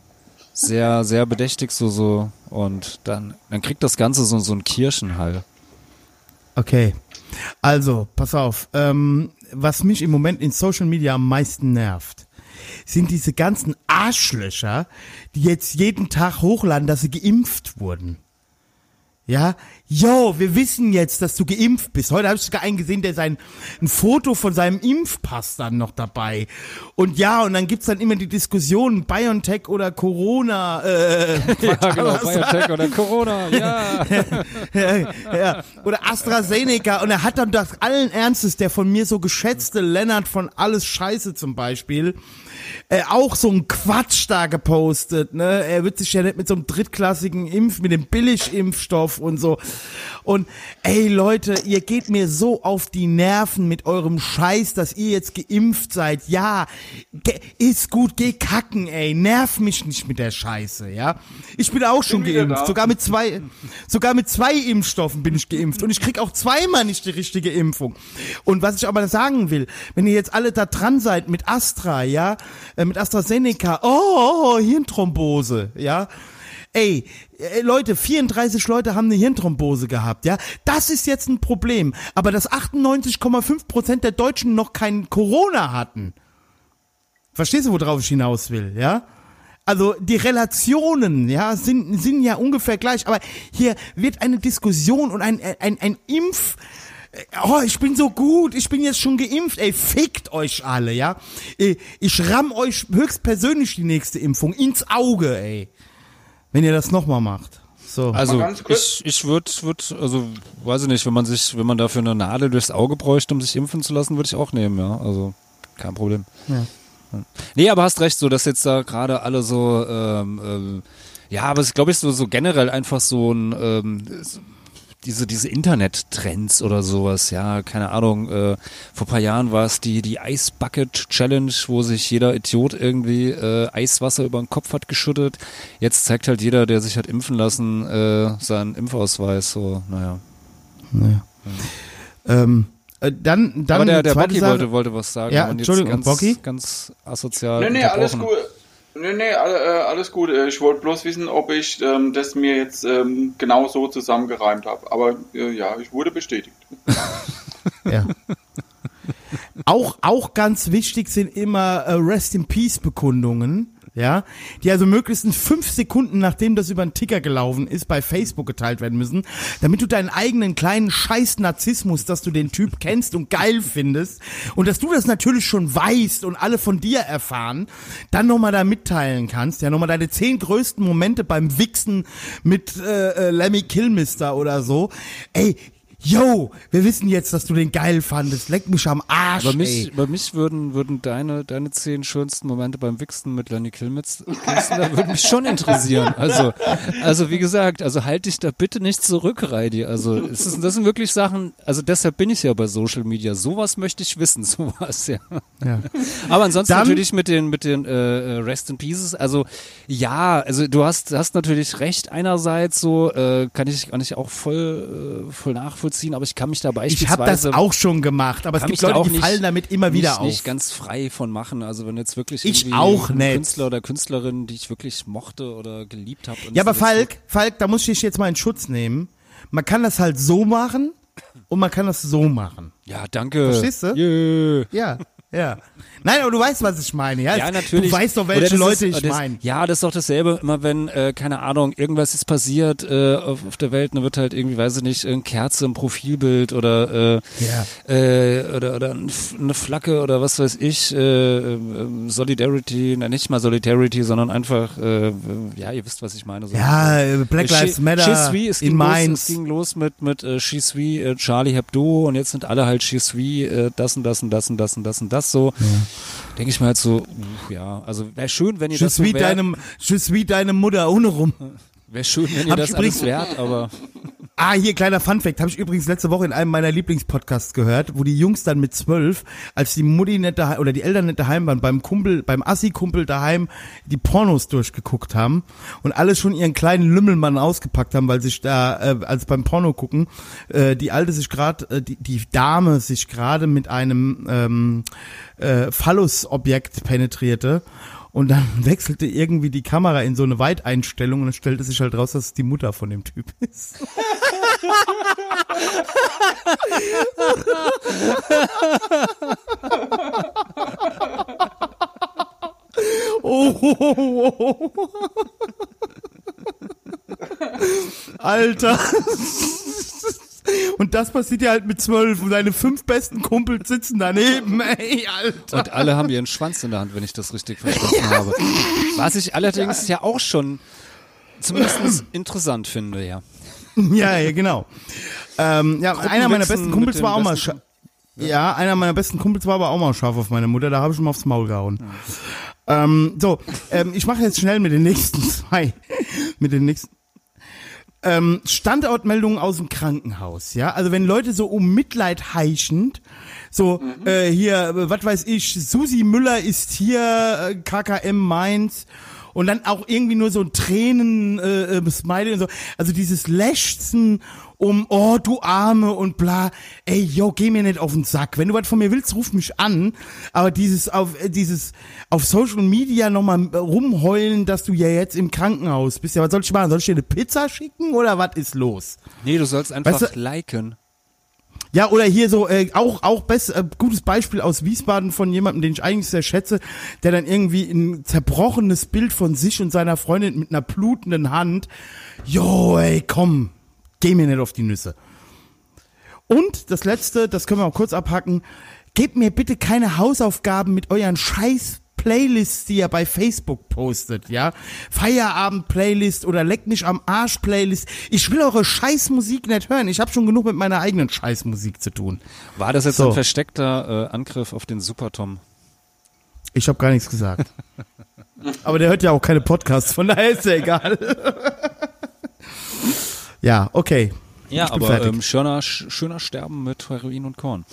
C: sehr, sehr bedächtig so so und dann, dann kriegt das Ganze so, so einen Kirchenhall.
B: Okay. Also, pass auf. Ähm, was mich im Moment in Social Media am meisten nervt, sind diese ganzen Arschlöcher, die jetzt jeden Tag hochladen, dass sie geimpft wurden. Ja, yo, wir wissen jetzt, dass du geimpft bist. Heute habe ich sogar einen gesehen, der sein ein Foto von seinem Impfpass dann noch dabei. Und ja, und dann gibt's dann immer die Diskussion BioNTech oder Corona. Äh,
C: Ja, genau, Biotech oder Corona, ja.
B: ja, ja. Oder AstraZeneca. Und er hat dann das allen Ernstes, der von mir so geschätzte Lennart von Alles Scheiße zum Beispiel, äh, auch so ein Quatsch da gepostet. Ne? Er wird sich ja nicht mit so einem drittklassigen Impf, mit dem Billigimpfstoff und so. Und ey Leute, ihr geht mir so auf die Nerven mit eurem Scheiß, dass ihr jetzt geimpft seid. Ja, ist gut, geh kacken, ey. Nerv mich nicht mit der Scheiße, ja. Ich bin auch schon
A: Bin
B: geimpft, sogar mit zwei, sogar mit zwei Impfstoffen bin ich geimpft und ich krieg auch zweimal nicht die richtige Impfung. Und was ich aber sagen will, wenn ihr jetzt alle da dran seid mit Astra, ja, äh, mit AstraZeneca, oh, Hirnthrombose, ja. Ey, äh, Leute, 34 Leute haben eine Hirnthrombose gehabt, ja. Das ist jetzt ein Problem. Aber dass 98,5 Prozent der Deutschen noch kein Corona hatten. Verstehst du, worauf ich hinaus will, ja? Also die Relationen, ja, sind, sind ja ungefähr gleich, aber hier wird eine Diskussion und ein, ein, ein Impf, oh, ich bin so gut, ich bin jetzt schon geimpft, ey, fickt euch alle, ja. Äh, Ich ramm euch höchstpersönlich die nächste Impfung ins Auge, ey. Wenn ihr das nochmal macht. So.
C: Also
A: Mal ganz kurz.
C: ich, ich würde, würd, also weiß ich nicht, wenn man sich, wenn man dafür eine Nadel durchs Auge bräuchte, um sich impfen zu lassen, würde ich auch nehmen, ja. Also kein Problem.
B: Ja.
C: Nee, aber hast recht, so dass jetzt da gerade alle so, ähm, ähm, ja, aber es ist, glaube ich, so, so generell einfach so ein, ähm, diese, diese Internet-Trends oder sowas, ja, keine Ahnung, äh, vor ein paar Jahren war es die, die Ice Bucket Challenge, wo sich jeder Idiot irgendwie äh, Eiswasser über den Kopf hat geschüttet. Jetzt zeigt halt jeder, der sich hat impfen lassen, äh, seinen Impfausweis, so, naja.
B: ähm, äh, dann, dann
C: aber der, der Bocky wollte, wollte was sagen.
B: Ja,
C: und jetzt
B: Entschuldigung,
C: ganz,
B: Bocky?
C: ganz asozial
A: Nee, nee, alles gut. Nee, nee, äh, alles gut. Äh, Ich wollte bloß wissen, ob ich ähm, das mir jetzt ähm, genau so zusammengereimt habe. Aber äh, ja, ich wurde bestätigt.
B: Ja. auch, auch ganz wichtig sind immer äh, Rest in Peace Bekundungen. Ja, die also möglichst fünf Sekunden, nachdem das über den Ticker gelaufen ist, bei Facebook geteilt werden müssen, damit du deinen eigenen kleinen Scheiß Narzissmus, dass du den Typ kennst und geil findest und dass du das natürlich schon weißt und alle von dir erfahren, dann nochmal da mitteilen kannst, ja, nochmal deine zehn größten Momente beim Wichsen mit äh, äh, Lemmy Kilmister oder so. Ey, Yo, wir wissen jetzt, dass du den geil fandest. Leck mich am Arsch,
C: Bei mich,
B: ey.
C: bei mich würden, würden deine, deine zehn schönsten Momente beim Wichsen mit Lenny Kilmitz, würden mich schon interessieren. Also, also wie gesagt, also halt dich da bitte nicht zurück, Reidi. Also, es ist, das sind wirklich Sachen, also deshalb bin ich ja bei Social Media. Sowas möchte ich wissen, sowas, ja.
B: Ja.
C: Aber ansonsten
B: Dann-
C: natürlich mit den, mit den, äh, äh, Rest in Pieces. Also, ja, also du hast, hast natürlich recht. Einerseits so, äh, kann ich, kann ich auch voll, äh, voll nachvollziehen, aber ich kann mich da
B: Ich
C: beispielsweise
B: habe das auch schon gemacht, aber es gibt Leute,
C: auch
B: die fallen damit immer wieder auf.
C: nicht ganz frei von machen. Also wenn jetzt wirklich
B: Ich auch
C: ein
B: nicht.
C: Künstler oder Künstlerin, die ich wirklich mochte oder geliebt habe.
B: ja, aber Falk, Falk, da muss ich dich jetzt mal in Schutz nehmen. Man kann das halt so machen, und man kann das so machen.
C: Ja, danke.
B: Verstehst du?
C: Jö.
B: Ja, ja. Nein, aber du weißt, was ich meine. Ja,
C: Ja, natürlich.
B: Du weißt doch, welche Leute
C: ist,
B: ich meine.
C: Ja, das ist doch dasselbe, immer wenn, äh, keine Ahnung, irgendwas ist passiert äh, auf, auf der Welt, dann wird halt irgendwie, weiß ich nicht, eine Kerze im Profilbild oder, äh,
B: Ja.
C: äh, oder, oder eine Flagge oder was weiß ich, äh, äh, Solidarity, na nicht mal Solidarity, sondern einfach, äh, ja, ihr wisst, was ich meine. So.
B: Ja, äh, Black
C: Äh,
B: Lives
C: She-
B: Matter
C: She es
B: in
C: ging los,
B: Mainz.
C: Es ging los mit, mit äh, She Suis, äh, Charlie Hebdo und jetzt sind alle halt She Suis, äh, das und das und das und das und das und das so. Denke ich mir halt so, uh, ja, also wäre schön, wenn ihr
B: Je
C: das so wär,
B: deinem, je suis deine Mutter ohne rum.
C: wäre schön, wenn ihr
B: Hab
C: das alles wärt, aber
B: Ah, hier kleiner Funfact, habe ich übrigens letzte Woche in einem meiner Lieblingspodcasts gehört, wo die Jungs dann mit zwölf, als die Mutti nicht daheim, oder die Eltern nicht daheim waren, beim Kumpel, beim Assi-Kumpel daheim die Pornos durchgeguckt haben und alle schon ihren kleinen Lümmelmann ausgepackt haben, weil sich da, äh, als beim Porno gucken, äh, die Alte sich gerade, äh, die, die Dame sich gerade mit einem ähm, äh, Phallus-Objekt penetrierte. Und dann wechselte irgendwie die Kamera in so eine Weiteinstellung und es stellte sich halt raus, dass es die Mutter von dem Typ ist. Oh, oh, oh, oh. Alter. Und das passiert ja halt mit zwölf und seine fünf besten Kumpels sitzen daneben, ey, Alter.
C: und alle haben ihren Schwanz in der Hand, wenn ich das richtig verstanden habe. Was ich allerdings ja auch schon zumindest interessant finde, ja.
B: Ja, ja, genau. Ähm, ja, einer meiner besten Kumpels war auch mal scha- ja. einer meiner besten Kumpels war aber auch mal scharf auf meine Mutter, da habe ich schon mal aufs Maul gehauen. Ähm, so, ähm, ich mache jetzt schnell mit den nächsten zwei. mit den nächsten. Ähm, Standortmeldungen aus dem Krankenhaus, ja. Also wenn Leute so um Mitleid heischend, so äh, hier, was weiß ich, Susi Müller ist hier, äh, KKM Mainz und dann auch irgendwie nur so ein Tränen äh, äh, Smiley und so. Also dieses Lächzen um, oh du Arme und bla. Ey, yo, geh mir nicht auf den Sack. Wenn du was von mir willst, ruf mich an. Aber dieses auf äh, dieses auf Social Media nochmal rumheulen, dass du ja jetzt im Krankenhaus bist. Ja, was soll ich machen? Soll ich dir eine Pizza schicken oder was ist los?
C: Nee, du sollst einfach
B: Weißt du-
C: liken.
B: Ja, oder hier so, äh, auch, auch best, äh, gutes Beispiel aus Wiesbaden von jemandem, den ich eigentlich sehr schätze, der dann irgendwie ein zerbrochenes Bild von sich und seiner Freundin mit einer blutenden Hand, jo, ey, komm, geh mir nicht auf die Nüsse. Und das letzte, das können wir auch kurz abhacken, gebt mir bitte keine Hausaufgaben mit euren scheiß Playlists, die ihr bei Facebook postet, ja? Feierabend-Playlist oder Leck mich am Arsch-Playlist. Ich will eure Scheißmusik nicht hören. Ich habe schon genug mit meiner eigenen Scheißmusik zu tun.
C: War das jetzt
B: So.
C: ein versteckter äh, Angriff auf den Super-Tom?
B: Ich habe gar nichts gesagt. Aber der hört ja auch keine Podcasts, von daher ist ja egal. ja, okay.
C: Ja,
B: Ich bin
C: aber ähm, schöner, sch- schöner Sterben mit Heroin und Korn.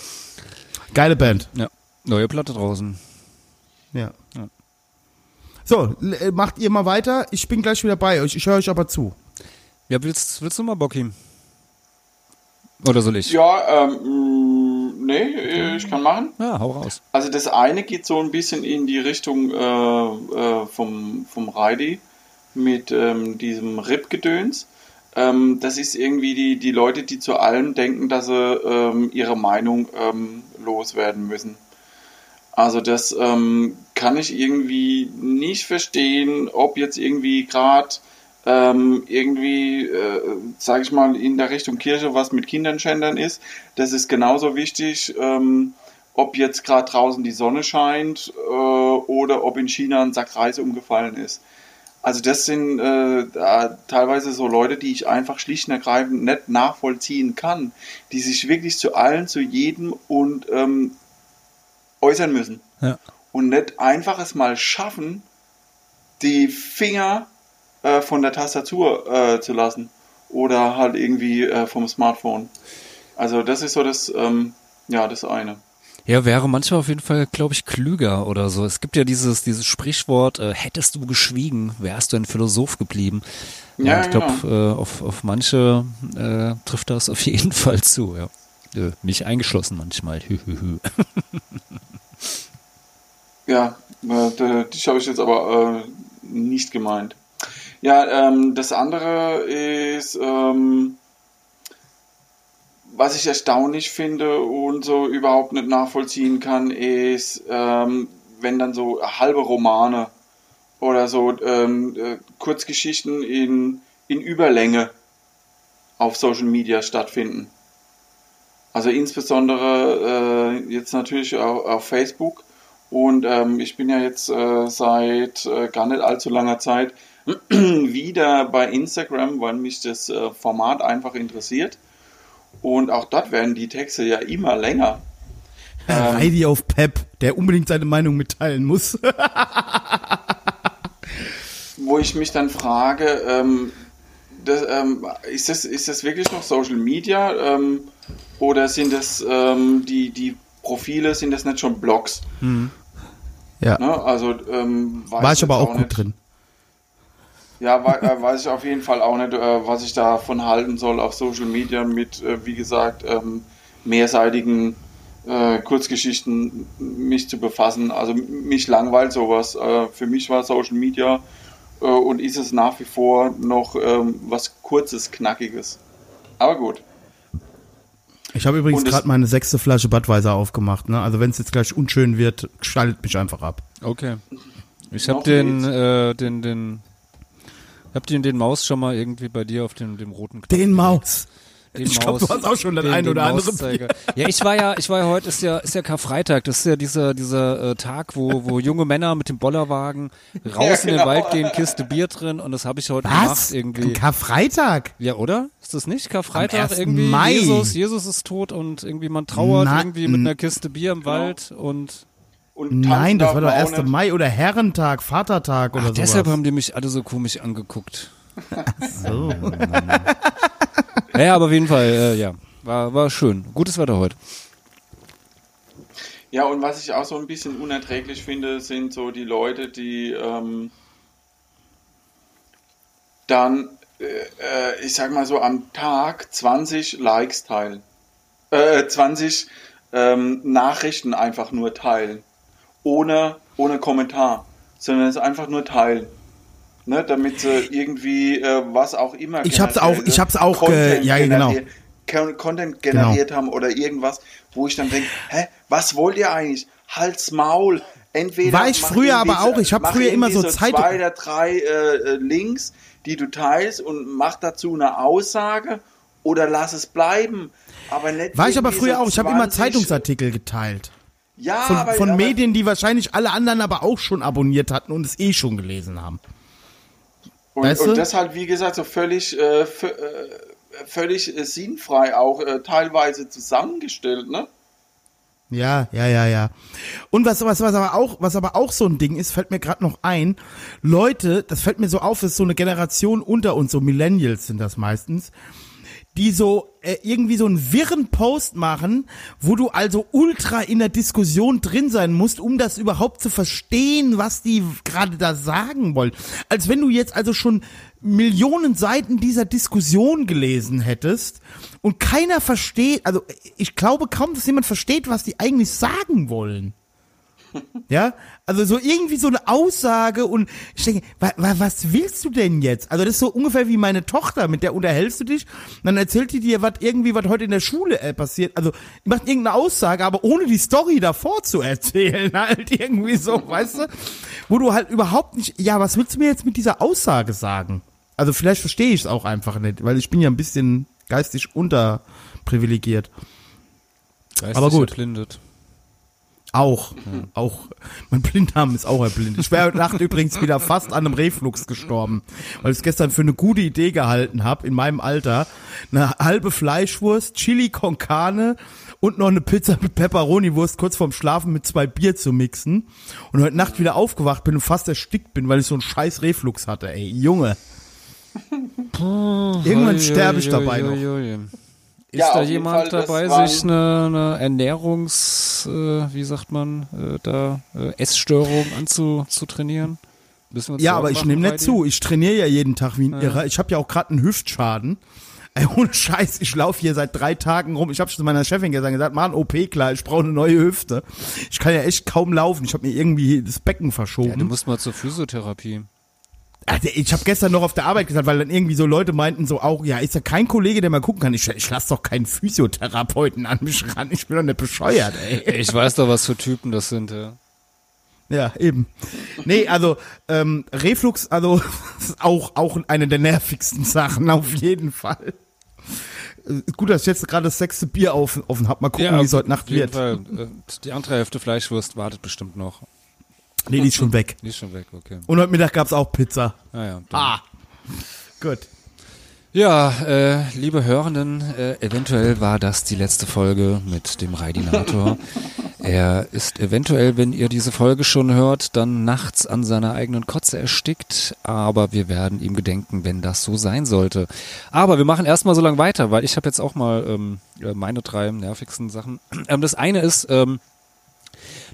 B: Geile Band.
C: Ja. Neue Platte draußen.
B: Ja.
C: Ja.
B: So, äh, macht ihr mal weiter. Ich bin gleich wieder bei euch. Ich höre euch aber zu.
C: Ja, willst, willst du mal, Bocky? Oder soll ich?
A: Ja, ähm, mh, nee, äh, ich kann machen.
C: Ja, hau raus.
A: Also das eine geht so ein bisschen in die Richtung äh, äh, vom, vom Reidi mit ähm, diesem Rip-Gedöns. Ähm, das ist irgendwie die, die Leute, die zu allem denken, dass sie ähm, ihre Meinung ähm, loswerden müssen. Also das ähm, kann ich irgendwie nicht verstehen, ob jetzt irgendwie gerade ähm, irgendwie, äh, sage ich mal, in der Richtung Kirche was mit Kindern schändern ist. Das ist genauso wichtig, ähm, ob jetzt gerade draußen die Sonne scheint äh, oder ob in China ein Sack Reis umgefallen ist. Also das sind äh, teilweise so Leute, die ich einfach schlicht und ergreifend nicht nachvollziehen kann, die sich wirklich zu allen, zu jedem und ähm, äußern müssen
C: Ja.
A: und nicht einfach es mal schaffen, die Finger äh, von der Tastatur äh, zu lassen oder halt irgendwie äh, vom Smartphone. Also das ist so das, ähm, ja, das eine.
C: Ja, wäre manchmal auf jeden Fall, glaube ich, klüger oder so. Es gibt ja dieses, dieses Sprichwort, äh, hättest du geschwiegen, wärst du ein Philosoph geblieben. Ja,
A: Ja,
C: ich glaube,
A: genau.
C: äh, auf, auf manche äh, trifft das auf jeden Fall zu, ja. Äh, mich eingeschlossen manchmal. Hü, hü, hü.
A: Ja, äh, dich habe ich jetzt aber äh, nicht gemeint. Ja, ähm, das andere ist, ähm, was ich erstaunlich finde und so überhaupt nicht nachvollziehen kann, ist, ähm, wenn dann so halbe Romane oder so ähm, äh, Kurzgeschichten in, in Überlänge auf Social Media stattfinden. Also insbesondere äh, jetzt natürlich auch auf Facebook. Und ähm, ich bin ja jetzt äh, seit äh, gar nicht allzu langer Zeit wieder bei Instagram, weil mich das äh, Format einfach interessiert. Und auch dort werden die Texte ja immer länger.
B: Herr Heidi auf Pep, der unbedingt seine Meinung mitteilen muss.
A: wo ich mich dann frage, ähm, das, ähm, ist, das, ist das wirklich noch Social Media ähm, oder sind das ähm, die, die Profile, sind das nicht schon Blogs?
B: Ja.
A: Ne? Also, ähm, weiß
B: War ich aber auch gut
A: nicht.
B: drin.
A: Ja, äh, weiß ich auf jeden Fall auch nicht, äh, was ich davon halten soll auf Social Media mit, äh, wie gesagt, ähm, mehrseitigen Kurzgeschichten mich zu befassen. Also mich langweilt sowas. Für mich war Social Media und ist es nach wie vor noch ähm, was Kurzes, Knackiges. Aber gut.
B: Ich habe übrigens gerade meine sechste Flasche Budweiser aufgemacht. Ne? Also wenn es jetzt gleich unschön wird, schaltet mich einfach ab.
C: Okay. Ich habe den, äh, den, den, hab den, den Maus schon mal irgendwie bei dir auf dem, dem roten Knopf.
B: Den Maus.
C: Den
B: ich glaube, du
C: Maus-
B: hast auch schon
C: den-
B: ein
C: den
B: oder andere
C: Mauszeiger. Ja, ich war ja, ich war ja heute, ist ja, ist ja Karfreitag, das ist ja dieser, dieser äh, Tag, wo, wo junge Männer mit dem Bollerwagen raus in den
A: genau.
C: Wald gehen, Kiste Bier drin und das habe ich heute gemacht
B: Was?
C: irgendwie.
B: Am Karfreitag?
C: Ja, oder? Ist das nicht? Karfreitag
B: Am 1.
C: irgendwie?
B: Mai.
C: Jesus, Jesus ist tot und irgendwie man trauert
B: Na-
C: irgendwie mit einer Kiste Bier im Wald und
A: Und tanzen
B: Nein, das war doch
A: man auch
B: 1.
A: nicht.
B: Mai oder Herrentag, Vatertag oder sowas.
C: deshalb haben die mich alle so komisch angeguckt.
B: so.
C: Ja, ja, aber auf jeden Fall, äh, ja. War, war schön. Gutes Wetter heute.
A: Ja, und was ich auch so ein bisschen unerträglich finde, sind so die Leute, die ähm, dann, äh, äh, ich sag mal so, am Tag 20 Likes teilen. Äh, 20 ähm, Nachrichten einfach nur teilen. Ohne, ohne Kommentar. Sondern es einfach nur teilen. Ne, damit sie irgendwie äh, was auch immer
B: Ich hab's auch- ich hab's auch,
A: Content
B: ja, genau.
A: Content generiert haben oder irgendwas, wo ich dann denke, hä, was wollt ihr eigentlich? Halt's Maul. Entweder
B: War ich früher aber auch. Ich hab
A: mach
B: früher immer so Zeitung-
A: zwei oder drei äh, äh, Links, die du teilst und mach dazu eine Aussage oder lass es bleiben. Aber nicht
B: War ich aber früher auch. Ich habe immer
A: 20
B: Zeitungsartikel geteilt.
A: Ja,
B: Von,
A: aber,
B: von
A: aber,
B: Medien, die wahrscheinlich alle anderen aber auch schon abonniert hatten und es eh schon gelesen haben.
A: Und,
B: Weißt du?
A: und das halt, wie gesagt, so völlig, äh, äh, völlig äh, sinnfrei auch äh, teilweise zusammengestellt, ne?
B: Ja, ja, ja, ja. Und was, was, was aber auch, was aber auch so ein Ding ist, fällt mir gerade noch ein. Leute, das fällt mir so auf, ist so eine Generation unter uns, so Millennials sind das meistens, die so äh, irgendwie so einen wirren Post machen, wo du also ultra in der Diskussion drin sein musst, um das überhaupt zu verstehen, was die gerade da sagen wollen. Als wenn du jetzt also schon Millionen Seiten dieser Diskussion gelesen hättest und keiner versteht, also ich glaube kaum, dass jemand versteht, was die eigentlich sagen wollen. Ja, also so irgendwie so eine Aussage und ich denke, wa, wa, was willst du denn jetzt? Also das ist so ungefähr wie meine Tochter, mit der unterhältst du dich, und dann erzählt die dir, was irgendwie, was heute in der Schule äh, passiert. Also die macht irgendeine Aussage, aber ohne die Story davor zu erzählen, halt irgendwie so, weißt du? Wo du halt überhaupt nicht, ja, was willst du mir jetzt mit dieser Aussage sagen? Also vielleicht verstehe ich es auch einfach nicht, weil ich bin ja ein bisschen geistig unterprivilegiert.
C: Geistig
B: Aber gut.
C: Erblindet.
B: Auch, auch, mein Blinddarm ist auch erblindet. Ich wäre heute Nacht übrigens wieder fast an einem Reflux gestorben, weil ich es gestern für eine gute Idee gehalten habe, in meinem Alter, eine halbe Fleischwurst, Chili con Carne und noch eine Pizza mit Pepperoni-Wurst kurz vorm Schlafen mit zwei Bier zu mixen und heute Nacht wieder aufgewacht bin und fast erstickt bin, weil ich so einen scheiß Reflux hatte, ey, Junge. Irgendwann sterbe ich dabei noch.
C: Ist
A: Ja,
C: da jemand
A: Fall,
C: dabei, sich eine, eine Ernährungs, äh, wie sagt man, äh, da äh, Essstörung anzutrainieren? Müssen wir uns
B: Ja, aber ich nehme nicht zu. Ich trainiere ja jeden Tag wie ein Irrer. Ich habe ja auch gerade einen Hüftschaden. Ey, ohne Scheiß, ich laufe hier seit drei Tagen rum. Ich habe schon zu meiner Chefin gesagt, gesagt, mach ein OP klar, ich brauche eine neue Hüfte. Ich kann ja echt kaum laufen. Ich habe mir irgendwie das Becken
C: Ja, du
B: verschoben.
C: musst mal zur Physiotherapie.
B: Also ich habe gestern noch auf der Arbeit gesagt, weil dann irgendwie so Leute meinten so auch, ja, ist da kein Kollege, der mal gucken kann. Ich, ich lasse doch keinen Physiotherapeuten an mich ran. Ich bin doch nicht bescheuert, ey.
C: Ich weiß doch, was für Typen das sind, ja.
B: Ja, eben. Nee, also ähm, Reflux, also ist auch, auch eine der nervigsten Sachen, auf jeden Fall. Äh, Gut, dass ich jetzt gerade das sechste Bier auf, offen hab. Mal gucken, wie es heute Nacht wird.
C: Fall. Äh, Die andere Hälfte Fleischwurst wartet bestimmt noch.
B: Nee, die ist schon weg.
C: Die ist schon weg, okay.
B: Und heute Mittag gab's auch Pizza.
C: Ah ja, dann.
B: Ah. Gut.
C: Ja, äh, liebe Hörenden, äh, eventuell war das die letzte Folge mit dem Raidinator. er ist eventuell, wenn ihr diese Folge schon hört, dann nachts an seiner eigenen Kotze erstickt, aber wir werden ihm gedenken, wenn das so sein sollte. Aber wir machen erstmal so lange weiter, weil ich habe jetzt auch mal ähm, äh, meine drei nervigsten Sachen. Ähm, das eine ist, ähm,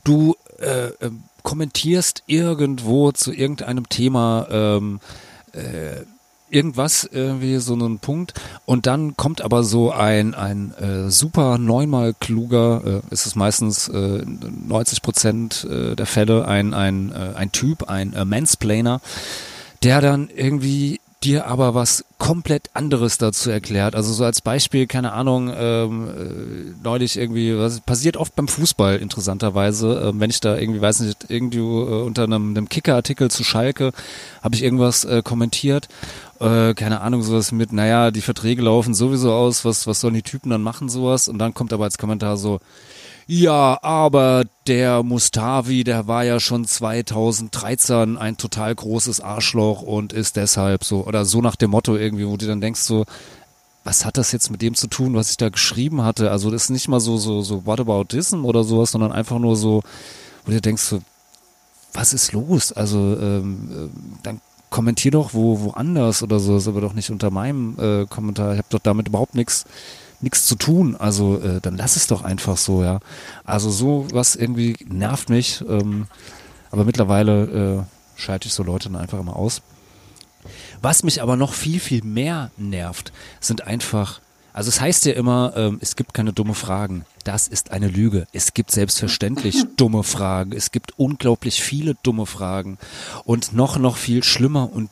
C: du äh, ähm, kommentierst irgendwo zu irgendeinem Thema ähm, äh, irgendwas irgendwie so einen Punkt und dann kommt aber so ein ein äh, super neunmal kluger äh, ist es meistens äh, 90 Prozent äh, der Fälle ein ein äh, ein Typ ein äh, Mansplainer der dann irgendwie dir aber was komplett anderes dazu erklärt. Also so als Beispiel, keine Ahnung, ähm, äh, neulich irgendwie, was passiert oft beim Fußball interessanterweise, ähm, wenn ich da irgendwie, weiß nicht, irgendwie äh, unter einem, einem Kicker-Artikel zu Schalke habe ich irgendwas äh, kommentiert, äh, keine Ahnung, sowas mit, naja, die Verträge laufen sowieso aus, was, was sollen die Typen dann machen, sowas? Und dann kommt aber als Kommentar so, ja, aber der Mustavi, der war ja schon 2013 ein total großes Arschloch und ist deshalb so, oder so nach dem Motto irgendwie, wo du dann denkst so, was hat das jetzt mit dem zu tun, was ich da geschrieben hatte? Also das ist nicht mal so, so, so Whataboutism oder sowas, sondern einfach nur so, wo du denkst so, was ist los? Also ähm, äh, dann kommentier doch wo woanders oder so, ist aber doch nicht unter meinem äh, Kommentar. Ich habe doch damit überhaupt nichts nichts zu tun. Also äh, dann lass es doch einfach so, ja. Also so was irgendwie nervt mich. Ähm, aber mittlerweile äh, schalte ich so Leute dann einfach immer aus. Was mich aber noch viel, viel mehr nervt, sind einfach, also es heißt ja immer, ähm, es gibt keine dumme Fragen. Das ist eine Lüge. Es gibt selbstverständlich dumme Fragen. Es gibt unglaublich viele dumme Fragen. Und noch, noch viel schlimmer und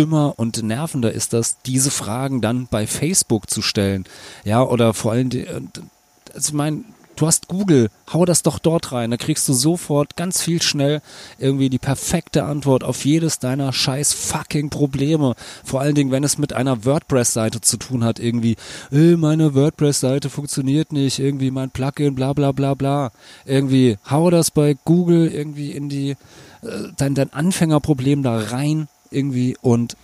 C: dümmer und nervender ist das, diese Fragen dann bei Facebook zu stellen. Ja, oder vor allem, also ich meine, du hast Google, hau das doch dort rein, da kriegst du sofort ganz viel schnell irgendwie die perfekte Antwort auf jedes deiner scheiß fucking Probleme. Vor allen Dingen, wenn es mit einer WordPress-Seite zu tun hat, irgendwie, äh, meine WordPress-Seite funktioniert nicht, irgendwie mein Plugin, bla bla bla bla. Irgendwie, hau das bei Google irgendwie in die, äh, dein, dein Anfängerproblem da rein irgendwie und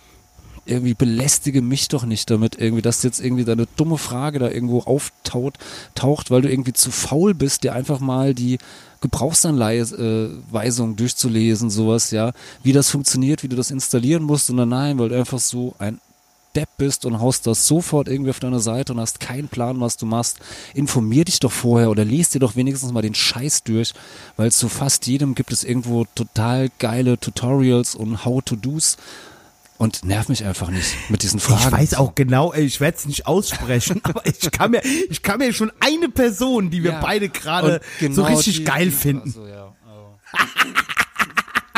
C: irgendwie belästige mich doch nicht damit, irgendwie, dass jetzt irgendwie deine dumme Frage da irgendwo auftaucht, taucht, weil du irgendwie zu faul bist, dir einfach mal die Gebrauchsanweisung durchzulesen, sowas, ja, wie das funktioniert, wie du das installieren musst, sondern nein, weil du einfach so ein Depp bist und haust das sofort irgendwie auf deine Seite und hast keinen Plan, was du machst. Informier dich doch vorher oder liest dir doch wenigstens mal den Scheiß durch, weil zu fast jedem gibt es irgendwo total geile Tutorials und How-to-Dos und nerv mich einfach nicht mit diesen Fragen.
B: Ich weiß auch genau, ich werde es nicht aussprechen, aber ich kann mir, ich kann mir schon eine Person, die wir
C: Ja.
B: beide gerade
C: Und
B: so
C: genau
B: richtig
C: die-
B: geil finden,
C: Also, ja. aber-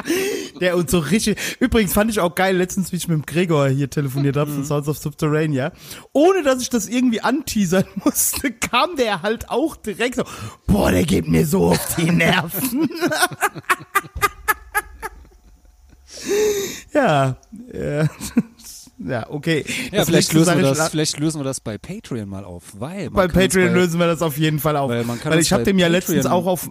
B: der uns so richtig. Übrigens fand ich auch geil, letztens, wie ich mit dem Gregor hier telefoniert habe
C: Mhm.
B: von Sounds of Subterranea, ohne dass ich das irgendwie anteasern musste, kam der halt auch direkt so, boah, der geht mir so auf die Nerven. ja, ja. Ja, okay.
C: Ja,
B: Das
C: vielleicht lösen, wir das, vielleicht lösen wir das bei Patreon mal auf, weil
B: bei Patreon
C: bei,
B: lösen wir das auf jeden Fall auf.
C: weil man kann
B: Weil ich habe dem ja letztens auch auf.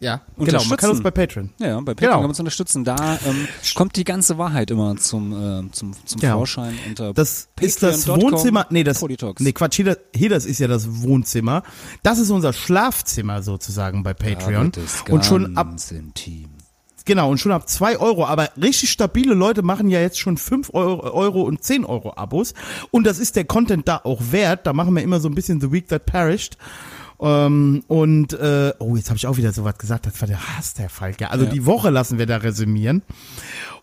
B: Ja, genau, man kann uns bei Patreon.
C: Ja, bei Patreon
B: Genau.
C: kann man uns unterstützen. Da ähm, kommt die ganze Wahrheit immer zum, äh, zum, zum
B: Genau.
C: Vorschein. Unter
B: Das ist das Wohnzimmer. Nee, das.
C: Polytalks.
B: Nee, Quatsch, hier das, hier das ist ja das Wohnzimmer. Das ist unser Schlafzimmer sozusagen bei Patreon.
C: Es
B: und schon ab,
C: intim.
B: genau, und schon ab zwei Euro. Aber richtig stabile Leute machen ja jetzt schon fünf Euro, Euro und zehn Euro Abos. Und das ist der Content da auch wert. Da machen wir immer so ein bisschen The Week That Perished. Ähm, und äh, oh, jetzt habe ich auch wieder so was gesagt, das war der Hass der Falk. Ja, also
C: Ja.
B: die Woche lassen wir da resümieren.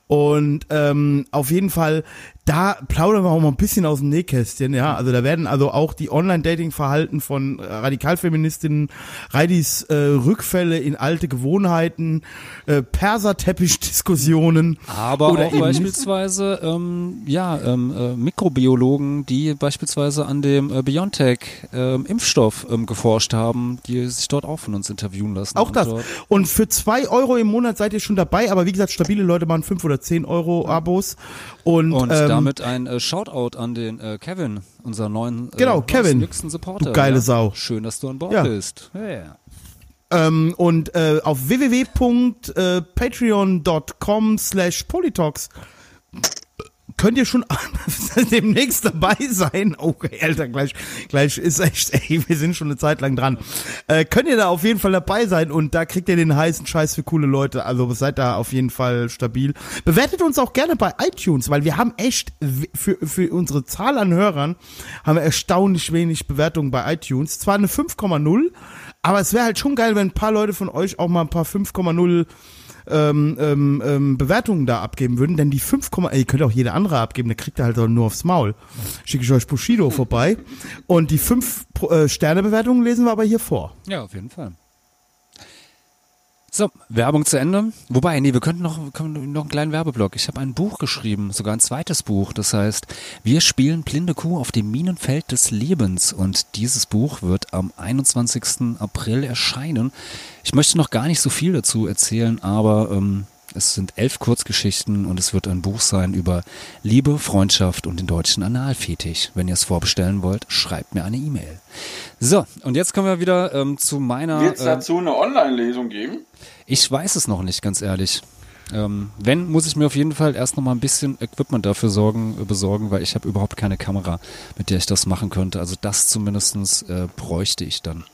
B: Und ähm, auf jeden Fall, da plaudern wir auch mal ein bisschen aus dem Nähkästchen, ja. Also da werden also auch die Online-Dating-Verhalten von Radikalfeministinnen, Reidis äh, Rückfälle in alte Gewohnheiten, äh, Perserteppich-Diskussionen.
C: Aber
B: oder
C: auch beispielsweise, ähm, ja, ähm, äh, Mikrobiologen, die beispielsweise an dem äh, BioNTech-Impfstoff ähm, geforscht haben, die sich dort auch von uns interviewen lassen.
B: Auch
C: Und
B: das. Und für zwei Euro im Monat seid ihr schon dabei, aber wie gesagt, stabile Leute machen fünf oder zehn Euro Abos. Und,
C: Und
B: ähm,
C: damit ein äh, Shoutout an den äh, Kevin, unser neuen äh,
B: Genau, Kevin.
C: jüngsten Supporter.
B: Du geile
C: ja.
B: Sau.
C: Schön, dass du an Bord
B: Ja.
C: bist. Ja.
B: Ähm, und äh, auf www.patreon.com slash polytalks könnt ihr schon demnächst dabei sein. Okay, Alter, gleich, gleich ist echt, ey, wir sind schon eine Zeit lang dran. Äh, könnt ihr da auf jeden Fall dabei sein und da kriegt ihr den heißen Scheiß für coole Leute. Also seid da auf jeden Fall stabil. Bewertet uns auch gerne bei iTunes, weil wir haben echt für, für unsere Zahl an Hörern haben wir erstaunlich wenig Bewertungen bei iTunes. Zwar eine 5,0, aber es wäre halt schon geil, wenn ein paar Leute von euch auch mal ein paar 5,0 ähm, ähm, ähm, Bewertungen da abgeben würden, denn die 5, ey, ihr könnt auch jede andere abgeben, der kriegt ihr halt nur aufs Maul. Schicke ich euch Bushido vorbei. Und die 5 äh, Sterne-Bewertungen lesen wir aber hier vor.
C: ja, auf jeden Fall. So, Werbung zu Ende. Wobei, nee, wir könnten noch, können noch einen kleinen Werbeblock. Ich habe ein Buch geschrieben, sogar ein zweites Buch. Das heißt, wir spielen blinde Kuh auf dem Minenfeld des Lebens. Und dieses Buch wird am 21. April erscheinen. Ich möchte noch gar nicht so viel dazu erzählen, aber ähm, es sind elf Kurzgeschichten und es wird ein Buch sein über Liebe, Freundschaft und den deutschen Analfetisch. Wenn ihr es vorbestellen wollt, schreibt mir eine E-Mail. So, und jetzt kommen wir wieder ähm, zu meiner.
A: Wird es
C: äh,
A: dazu eine Online-Lesung geben?
C: ich weiß es noch nicht, ganz ehrlich. Ähm, wenn, muss ich mir auf jeden Fall erst noch mal ein bisschen Equipment dafür sorgen, äh, besorgen, weil ich habe überhaupt keine Kamera, mit der ich das machen könnte. Also das zumindestens äh, bräuchte ich dann.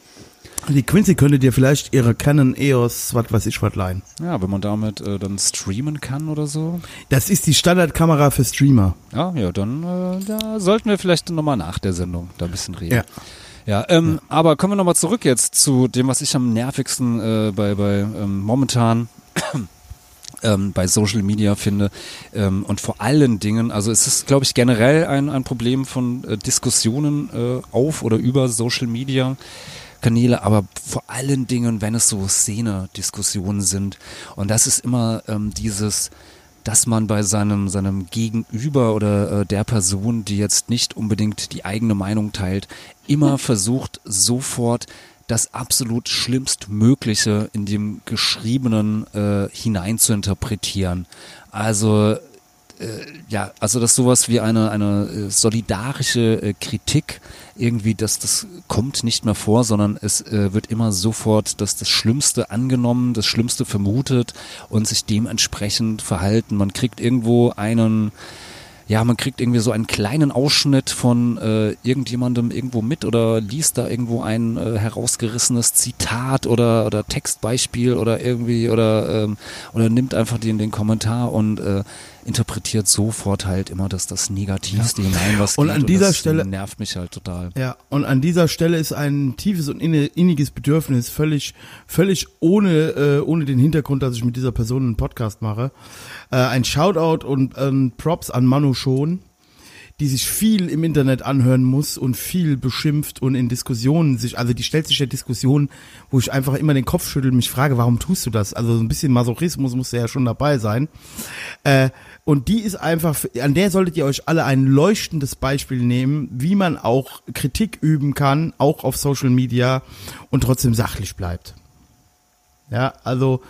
B: Die Quincy könnte dir vielleicht ihre Canon EOS, was weiß ich, was leihen.
C: Ja, wenn man damit äh, dann streamen kann oder so.
B: Das ist die Standardkamera für Streamer.
C: Ja, ja, dann äh, da sollten wir vielleicht nochmal nach der Sendung da ein bisschen reden.
B: Ja.
C: Ja, ähm, aber kommen wir nochmal zurück jetzt zu dem, was ich am nervigsten äh, bei, bei ähm, momentan ähm, bei Social Media finde. Ähm, und vor allen Dingen, also es ist, glaube ich, generell ein, ein Problem von äh, Diskussionen äh, auf oder über Social Media. Kanäle, aber vor allen Dingen, wenn es so Szene-Diskussionen sind. Und das ist immer ähm, dieses, dass man bei seinem, seinem Gegenüber oder äh, der Person, die jetzt nicht unbedingt die eigene Meinung teilt, immer versucht, sofort das absolut Schlimmstmögliche in dem Geschriebenen äh, hinein zu interpretieren. Also ja, also dass sowas wie eine, eine äh, solidarische äh, Kritik irgendwie, dass das kommt nicht mehr vor, sondern es äh, wird immer sofort dass das Schlimmste angenommen, das Schlimmste vermutet und sich dementsprechend verhalten. Man kriegt irgendwo einen, ja, man kriegt irgendwie so einen kleinen Ausschnitt von äh, irgendjemandem irgendwo mit oder liest da irgendwo ein äh, herausgerissenes Zitat oder, oder Textbeispiel oder irgendwie oder, ähm, oder nimmt einfach den, den Kommentar und äh, interpretiert sofort halt immer das, das Negativste hinein, was
B: Und
C: geht.
B: an dieser
C: das
B: Stelle-
C: nervt mich halt total.
B: Ja, und an dieser Stelle ist ein tiefes und inniges Bedürfnis, völlig, völlig ohne, äh, ohne den Hintergrund, dass ich mit dieser Person einen Podcast mache. Äh, ein Shoutout und ähm, Props an Manu Schon, die sich viel im Internet anhören muss und viel beschimpft und in Diskussionen sich, also die stellt sich ja Diskussionen, wo ich einfach immer den Kopf schüttel und mich frage, warum tust du das? Also so ein bisschen Masochismus muss ja schon dabei sein. Äh, und die ist einfach, an der solltet ihr euch alle ein leuchtendes Beispiel nehmen, wie man auch Kritik üben kann, auch auf Social Media und trotzdem sachlich bleibt. Ja, also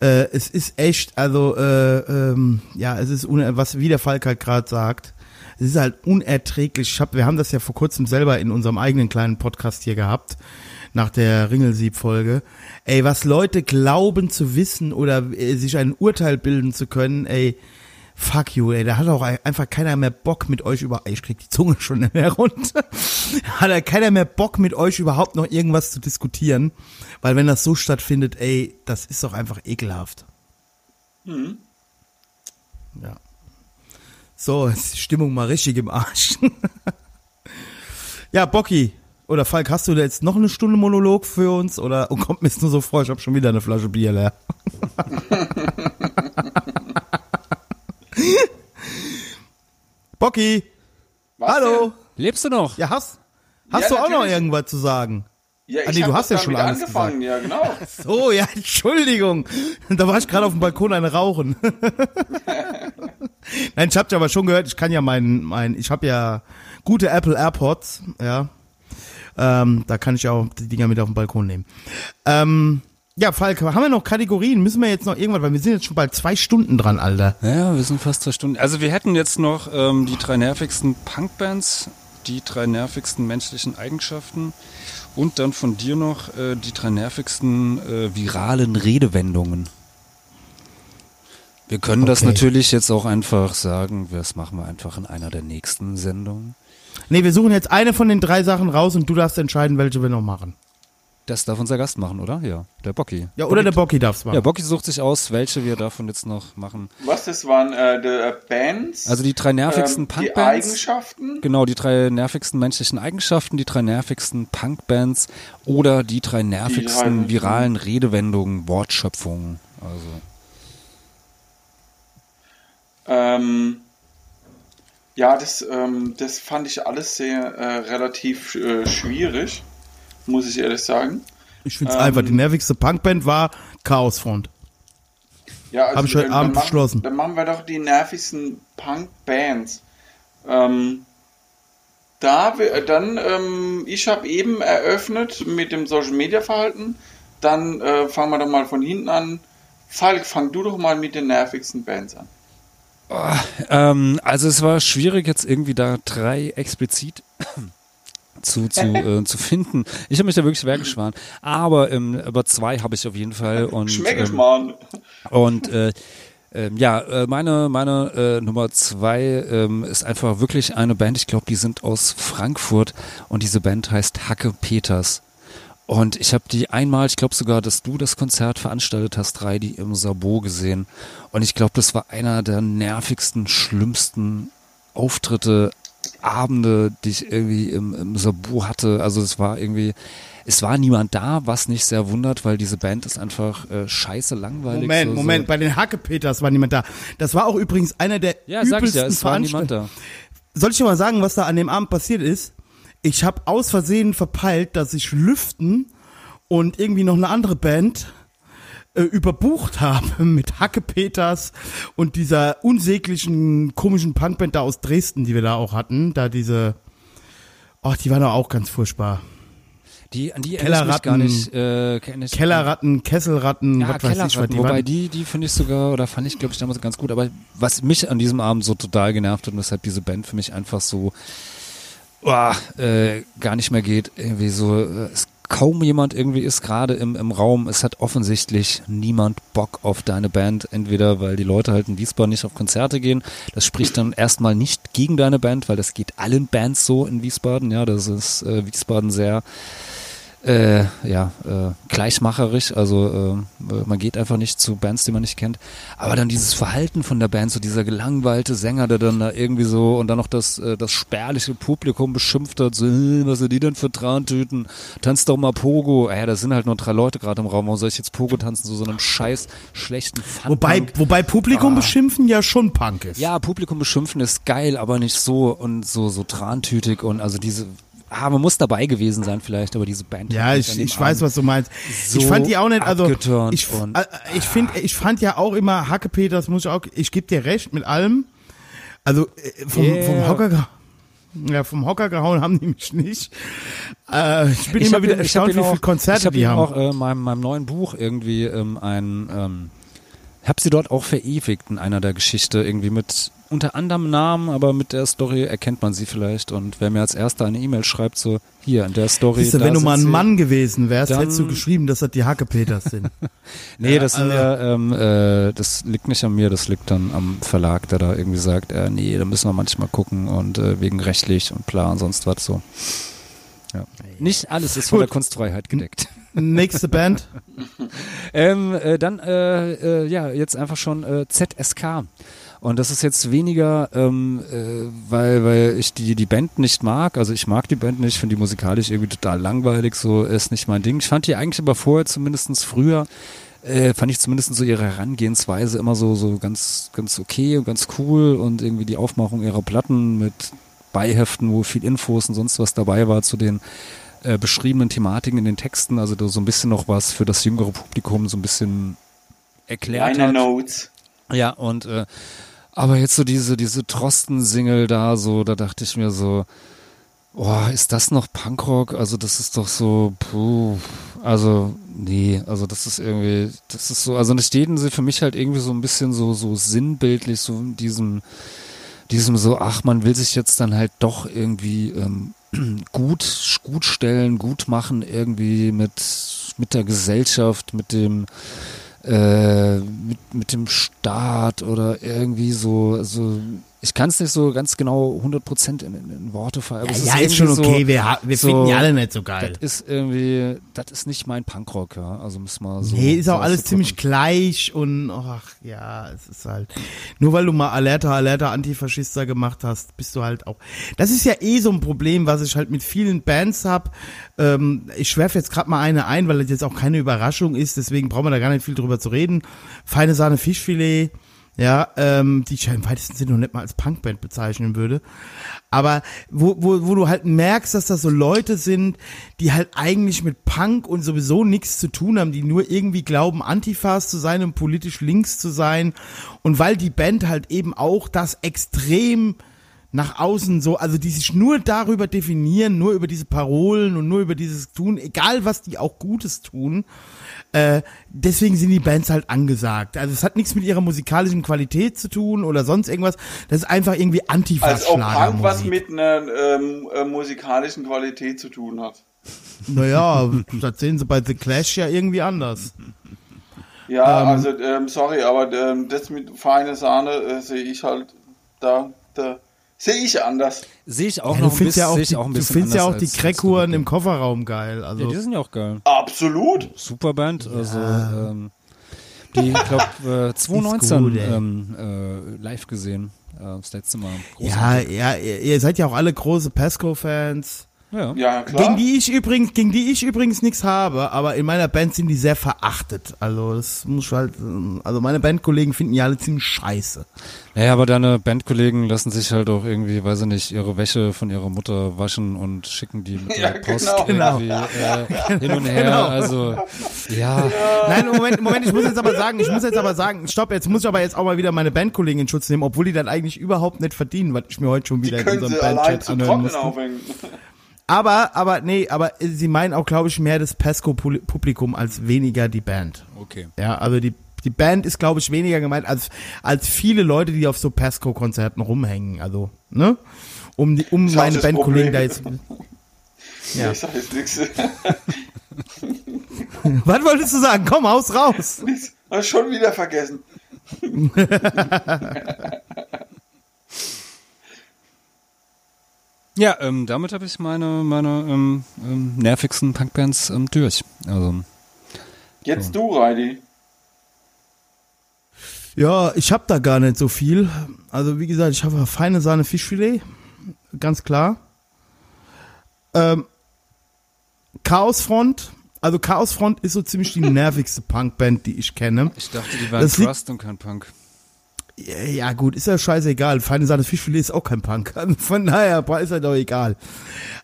B: äh, es ist echt, also äh, ähm, ja, es ist was wie der Falk halt gerade sagt. Es ist halt unerträglich. Ich hab, wir haben das ja vor kurzem selber in unserem eigenen kleinen Podcast hier gehabt, nach der Ringelsieb-Folge. Ey, was Leute glauben zu wissen oder äh, sich ein Urteil bilden zu können, ey, fuck you, ey, da hat auch einfach keiner mehr Bock mit euch über, ey, ich krieg die Zunge schon nicht mehr runter, hat da keiner mehr Bock mit euch überhaupt noch irgendwas zu diskutieren, weil wenn das so stattfindet, ey, das ist doch einfach ekelhaft. Ja. So, jetzt ist die Stimmung mal richtig im Arsch. ja, Bocky, oder Falk, hast du da jetzt noch eine Stunde Monolog für uns oder oh, kommt mir jetzt nur so vor, ich habe schon wieder eine Flasche Bier leer. Bocky,
A: Was
B: hallo.
A: denn?
C: Lebst du noch?
B: Ja, hast, hast
A: Ja,
B: du auch noch
A: natürlich.
B: irgendwas zu sagen?
A: Ja,
B: Ah,
A: ich
B: nee, du hast ja schon alles
A: angefangen, ja, genau.
B: So, ja, Entschuldigung. Da war ich gerade auf dem Balkon eine rauchen. Nein, ich hab ja aber schon gehört, ich kann ja mein, mein ich habe ja gute Apple AirPods, ja. Ähm, da kann ich auch die Dinger mit auf den Balkon nehmen. Ähm, ja, Falk, haben wir noch Kategorien? Müssen wir jetzt noch irgendwas, weil wir sind jetzt schon bald zwei Stunden dran, Alter.
C: Ja, wir sind fast zwei Stunden. Also wir hätten jetzt noch ähm, die drei nervigsten Punkbands, die drei nervigsten menschlichen Eigenschaften und dann von dir noch äh, die drei nervigsten äh, viralen Redewendungen. Wir können das
B: Okay.
C: natürlich jetzt auch einfach sagen, das machen wir einfach in einer der nächsten Sendungen.
B: Nee, wir suchen jetzt eine von den drei Sachen raus und du darfst entscheiden, welche wir noch machen.
C: Das darf unser Gast machen, oder? Ja, der Bocki.
B: Ja, oder der Bocky darf's machen.
C: Ja, Bocki sucht sich aus, welche wir davon jetzt noch machen.
A: Was, das waren äh, die äh, Bands?
C: Also die drei nervigsten
A: ähm, Die
C: Punkbands.
A: Eigenschaften?
C: Genau, die drei nervigsten menschlichen Eigenschaften, die drei nervigsten Punkbands oder die drei nervigsten
A: drei-
C: viralen Redewendungen, Wortschöpfungen. Also.
A: Ähm, ja, das, ähm, das fand ich alles sehr äh, relativ äh, schwierig, muss ich ehrlich sagen.
B: Ich find's
A: Ähm,
B: einfach. Die nervigste Punkband war Chaosfront.
A: Ja, also
B: Hab ich heute Abend beschlossen.
A: Dann machen wir doch die nervigsten Punk-Bands. Ähm, da, wir- dann, ähm, ich habe eben eröffnet mit dem Social Media Verhalten. Dann äh, fangen wir doch mal von hinten an. Falk, fang du doch mal mit den nervigsten Bands an.
C: Ähm, also es war schwierig jetzt irgendwie da drei explizit zu, zu, äh, zu finden. Ich habe mich da wirklich schwer geschwan. Aber, ähm, aber zwei habe ich auf jeden Fall. Und,
A: Schmeck ich
C: ähm,
A: mal.
C: Und äh, ähm, ja, äh, meine, meine äh, Nummer zwei ähm, ist einfach wirklich eine Band, ich glaube, die sind aus Frankfurt und diese Band heißt Hacke Peters. Und ich habe die einmal, ich glaube sogar, dass du das Konzert veranstaltet hast, drei, die im Sabot gesehen. Und ich glaube, das war einer der nervigsten, schlimmsten Auftritte, Abende, die ich irgendwie im, im Sabot hatte. Also es war irgendwie, es war niemand da, was nicht sehr wundert, weil diese Band ist einfach äh, scheiße langweilig.
B: Moment,
C: so,
B: Moment,
C: So.
B: bei den Hackepeters war niemand da. Das war auch übrigens einer der
C: Ja, sag ich
B: übelsten
C: ja, es war niemand da.
B: Soll ich dir mal sagen, was da an dem Abend passiert ist? Ich habe aus Versehen verpeilt, dass ich Lüften und irgendwie noch eine andere Band äh, überbucht habe mit Hacke Peters und dieser unsäglichen komischen Punkband da aus Dresden, die wir da auch hatten. Da diese, ach, die waren doch auch ganz furchtbar.
C: Die, an die
B: Kellerratten,
C: nicht. Äh,
B: Kellerratten, Kesselratten,
C: Ja,
B: was weiß ich, was die
C: wobei
B: waren.
C: die, die finde ich sogar, oder fand ich, glaube ich, damals ganz gut. Aber was mich an diesem Abend so total genervt hat und weshalb diese Band für mich einfach so uah, äh, gar nicht mehr geht, irgendwie so, äh, es kaum jemand irgendwie ist gerade im, im Raum. Es hat offensichtlich niemand Bock auf deine Band. Entweder weil die Leute halt in Wiesbaden nicht auf Konzerte gehen. Das spricht dann erstmal nicht gegen deine Band, weil das geht allen Bands so in Wiesbaden. Ja, das ist äh, Wiesbaden sehr äh, ja, äh, gleichmacherisch. Also äh, man geht einfach nicht zu Bands, die man nicht kennt. Aber dann dieses Verhalten von der Band, so dieser gelangweilte Sänger, der dann da irgendwie so und dann noch das, äh, das spärliche Publikum beschimpft hat, so, äh, was sind die denn für Trantüten? Tanz doch mal Pogo. Äh, da sind halt nur drei Leute gerade im Raum. Warum soll ich jetzt Pogo tanzen? So so einem scheiß schlechten Fun
B: Wobei, wobei Publikum beschimpfen ja schon Punk ist.
C: Ah. ja, Publikum beschimpfen ist geil, aber nicht so und so so trantütig und also diese Ah, man muss dabei gewesen sein vielleicht, aber diese Band.
B: Ja, ich, ich weiß, was du meinst.
C: so
B: ich fand die auch nicht, also ich,
C: und-
B: äh, ich finde, ich fand ja auch immer Hacke Peters muss ich auch, ich gebe dir recht mit allem. Also äh, vom,
C: Yeah.
B: vom Hocker, ja, vom Hocker gehauen haben die mich nicht. Äh, ich bin immer
C: hab
B: wieder
C: ich hab
B: erstaunt, wie
C: auch-
B: viele Konzerte
C: ich hab
B: die haben.
C: auch äh, meinem, meinem neuen Buch irgendwie ähm, ein, ähm, hab sie dort auch verewigt in einer der Geschichte irgendwie mit unter anderem Namen, aber mit der Story erkennt man sie vielleicht und wer mir als erster eine E-Mail schreibt so hier in der Story.
B: Siehst du,
C: da
B: wenn du mal ein. Mann gewesen wärst, hättest du geschrieben, dass das die Hacke Peters sind.
C: Nee, das sind
B: also-
C: ja, ähm, äh, das liegt nicht an mir, das liegt dann am Verlag, der da irgendwie sagt, äh, nee, da müssen wir manchmal gucken und äh, wegen rechtlich und bla und sonst was so. Ja. Nicht alles ist von
B: Gut.
C: der Kunstfreiheit gedeckt.
B: Nächste Band.
C: Ähm, äh, dann, äh, äh, ja, jetzt einfach schon äh, ZSK. Und das ist jetzt weniger, ähm, äh, weil, weil ich die, die Band nicht mag. Also ich mag die Band nicht, finde die musikalisch irgendwie total langweilig, so ist nicht mein Ding. Ich fand die eigentlich aber vorher, zumindestens früher, äh, fand ich zumindest so ihre Herangehensweise immer so, so ganz, ganz okay und ganz cool und irgendwie die Aufmachung ihrer Platten mit Beiheften, wo viel Infos und sonst was dabei war zu den äh, beschriebenen Thematiken in den Texten, also da so ein bisschen noch was für das jüngere Publikum so ein bisschen erklärt
A: Liner. Notes.
C: Ja, und äh, aber jetzt so diese, diese Trosten-Single da, so, da dachte ich mir so, boah, ist das noch Punkrock? Also das ist doch so, puh, also nee, also das ist irgendwie, das ist so, also da stehen sie für mich halt irgendwie so ein bisschen so, so sinnbildlich, so in diesem, diesem so, ach, man will sich jetzt dann halt doch irgendwie ähm, gut, gut stellen, gut machen, irgendwie mit, mit der Gesellschaft, mit dem, äh, mit, mit dem Staat oder irgendwie so, also ich kann es nicht so ganz genau 100% in, in, in Worte fassen. aber es
B: ja, ist schon okay,
C: So,
B: wir, wir
C: so-
B: finden die alle nicht so geil.
C: das ist irgendwie, das ist nicht mein Punkrock, ja. Also muss man so.
B: Nee, ist auch
C: so
B: alles ziemlich gleich und ach ja, es ist halt. Nur weil du mal Alerta, Alerta Antifaschister gemacht hast, bist du halt auch. Das ist ja eh so ein Problem, was ich halt mit vielen Bands hab. Ähm, ich schwerfe jetzt gerade mal eine ein, weil das jetzt auch keine Überraschung ist, deswegen brauchen wir da gar nicht viel drüber zu reden. Feine Sahne Fischfilet. Ja, ähm, die ich ja im weitesten Sinne noch nicht mal als Punkband bezeichnen würde. Aber wo, wo, wo du halt merkst, dass das so Leute sind, die halt eigentlich mit Punk und sowieso nichts zu tun haben, die nur irgendwie glauben, Antifas zu sein und politisch links zu sein. Und weil die Band halt eben auch das extrem nach außen so, also die sich nur darüber definieren, nur über diese Parolen und nur über dieses Tun, egal was die auch Gutes tun, äh, deswegen sind die Bands halt angesagt. Also es hat nichts mit ihrer musikalischen Qualität zu tun oder sonst irgendwas. Das ist einfach irgendwie
A: Als ob Punk was mit einer ähm, äh, musikalischen Qualität zu tun hat.
B: Naja, das sehen sie bei The Clash ja irgendwie anders.
A: Ja,
B: Ähm,
A: also ähm, sorry, aber ähm, das mit feine Sahne äh, sehe ich halt da, da sehe ich anders.
C: Sehe ich auch
B: Ja,
C: noch
B: du
C: ein
B: findest
C: bisschen,
B: ja auch, die,
C: auch ein
B: du
C: bisschen
B: findest ja auch die
C: du.
B: im Kofferraum geil.
C: Ja,
B: Also
C: die sind ja auch geil.
A: Absolut.
C: Super Band, also ähm, die, ich glaube, äh, 2019
B: gut,
C: ähm, äh, live gesehen. Äh, das letzte Mal.
B: ja,
C: Großartig.
B: ja, ihr, ihr seid ja auch alle große Pesco-Fans.
C: Ja.
A: Ja, klar.
B: Gegen die ich übrigens, gegen die ich übrigens nichts habe, aber in meiner Band sind die sehr verachtet. Also das muss ich halt, also meine Bandkollegen finden die alle ziemlich scheiße.
C: Naja, aber deine Bandkollegen lassen sich halt auch irgendwie, weiß ich nicht, ihre Wäsche von ihrer Mutter waschen und schicken die mit
A: Ja,
C: der Post
A: genau.
C: irgendwie äh, hin und her.
B: Genau.
C: Also, ja.
B: Nein, Moment, Moment, ich muss jetzt aber sagen, ich muss jetzt aber sagen, stopp, jetzt muss ich aber jetzt auch mal wieder meine Bandkollegen in Schutz nehmen, obwohl die das eigentlich überhaupt nicht verdienen, was ich mir heute schon
A: Die
B: wieder in
A: können
B: unserem Bandchat anhören
A: aufhängen.
B: Aber, aber, nee, aber sie meinen auch, glaube ich, mehr das Pesco-Publikum als weniger die Band.
C: Okay.
B: Ja, also die, die Band ist, glaube ich, weniger gemeint als, als viele Leute, die auf so Pesco-Konzerten rumhängen. Also, ne? Um, die, um meine Bandkollegen da jetzt. Ja.
A: Ich sag jetzt nichts.
B: Was wolltest du sagen? Komm, haus raus.
A: Ich schon wieder vergessen.
C: Ja, ähm, damit habe ich meine, meine ähm, ähm, nervigsten Punkbands ähm, durch. Also,
A: Jetzt du, Reidi.
B: Ja, ich hab da gar nicht so viel. Also, wie gesagt, ich habe feine Sahne Fischfilet. Ganz klar. Ähm, Chaosfront. Also, Chaosfront ist so ziemlich die nervigste Punkband, die ich kenne.
C: ich dachte, die waren
B: Das
C: Crust und kein Punk.
B: Ja, gut, ist ja scheißegal. Feine Sahne Fischfilet ist auch kein Punk. Von daher ist ja doch egal.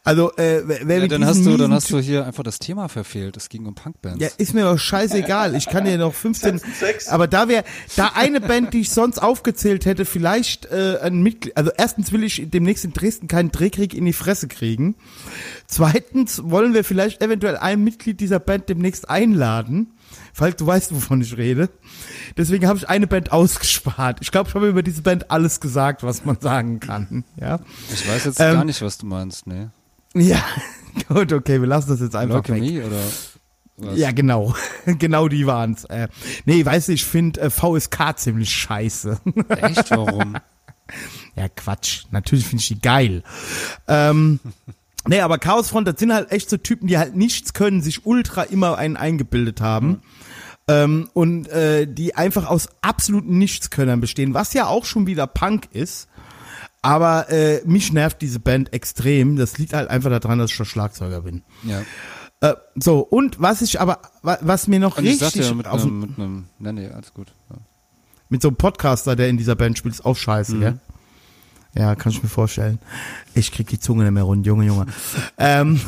B: Also, äh, wer wer
C: Ja, dann hast du, dann hast du hier einfach das Thema verfehlt. Es ging um Punkbands.
B: Ja, ist mir doch scheißegal. Ich kann dir noch 15.
A: Sechs.
B: Aber da wäre, da eine Band, die ich sonst aufgezählt hätte, vielleicht äh, ein Mitglied. Also erstens will ich demnächst in Dresden keinen Drehkrieg in die Fresse kriegen. Zweitens wollen wir vielleicht eventuell ein Mitglied dieser Band demnächst einladen. Falls du weißt, wovon ich rede. Deswegen habe ich eine Band ausgespart. Ich glaube, ich habe über diese Band alles gesagt, was man sagen kann. Ja,
C: Ich weiß jetzt
B: Ähm,
C: gar nicht, was du meinst, ne?
B: ja. Gut, okay, wir lassen das jetzt einfach weg.
C: Leukämie oder was?
B: Ja, genau. genau die waren's. Äh, nee, weißt du, ich finde äh, VSK ziemlich scheiße.
C: Echt? Warum?
B: ja, Quatsch. Natürlich finde ich die geil. Ähm, nee, aber Chaosfront, das sind halt echt so Typen, die halt nichts können, sich ultra immer einen eingebildet haben. Ähm, und äh, die einfach aus absoluten Nichtskönnern bestehen, was ja auch schon wieder Punk ist. Aber äh, mich nervt diese Band extrem. Das liegt halt einfach daran, dass ich der Schlagzeuger bin.
C: Ja.
B: Äh, so, und was ich aber, wa- was mir noch
C: Und ich
B: richtig
C: sagte ja mit
B: auf,
C: einem, mit einem, nee, nee, alles gut. Ja.
B: mit so einem Podcaster, der in dieser Band spielt, ist auch
C: Mhm.
B: scheiße, gell? Ja, kann ich mir vorstellen. Ich krieg die Zunge nicht mehr rund, Junge, Junge. ähm,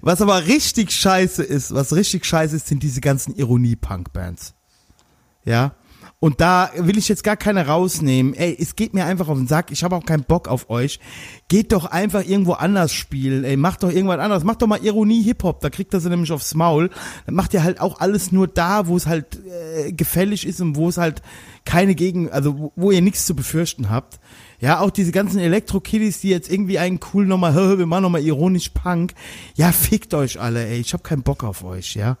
B: was aber richtig scheiße ist, was richtig scheiße ist, sind diese ganzen Ironie-Punk-Bands. Ja. Und da will ich jetzt gar keine rausnehmen. Ey, es geht mir einfach auf den Sack. Ich habe auch keinen Bock auf euch. Geht doch einfach irgendwo anders spielen. Ey, macht doch irgendwas anderes. Macht doch mal Ironie Hip-Hop. Da kriegt er sie nämlich aufs Maul. Dann macht ihr halt auch alles nur da, wo es halt äh, gefällig ist und wo es halt keine Gegen, also wo, wo ihr nichts zu befürchten habt. Ja, auch diese ganzen Elektro-Kiddies, die jetzt irgendwie einen cool nochmal, hör, hör, wir machen nochmal ironisch Punk. Ja, fickt euch alle, ey. Ich hab keinen Bock auf euch, ja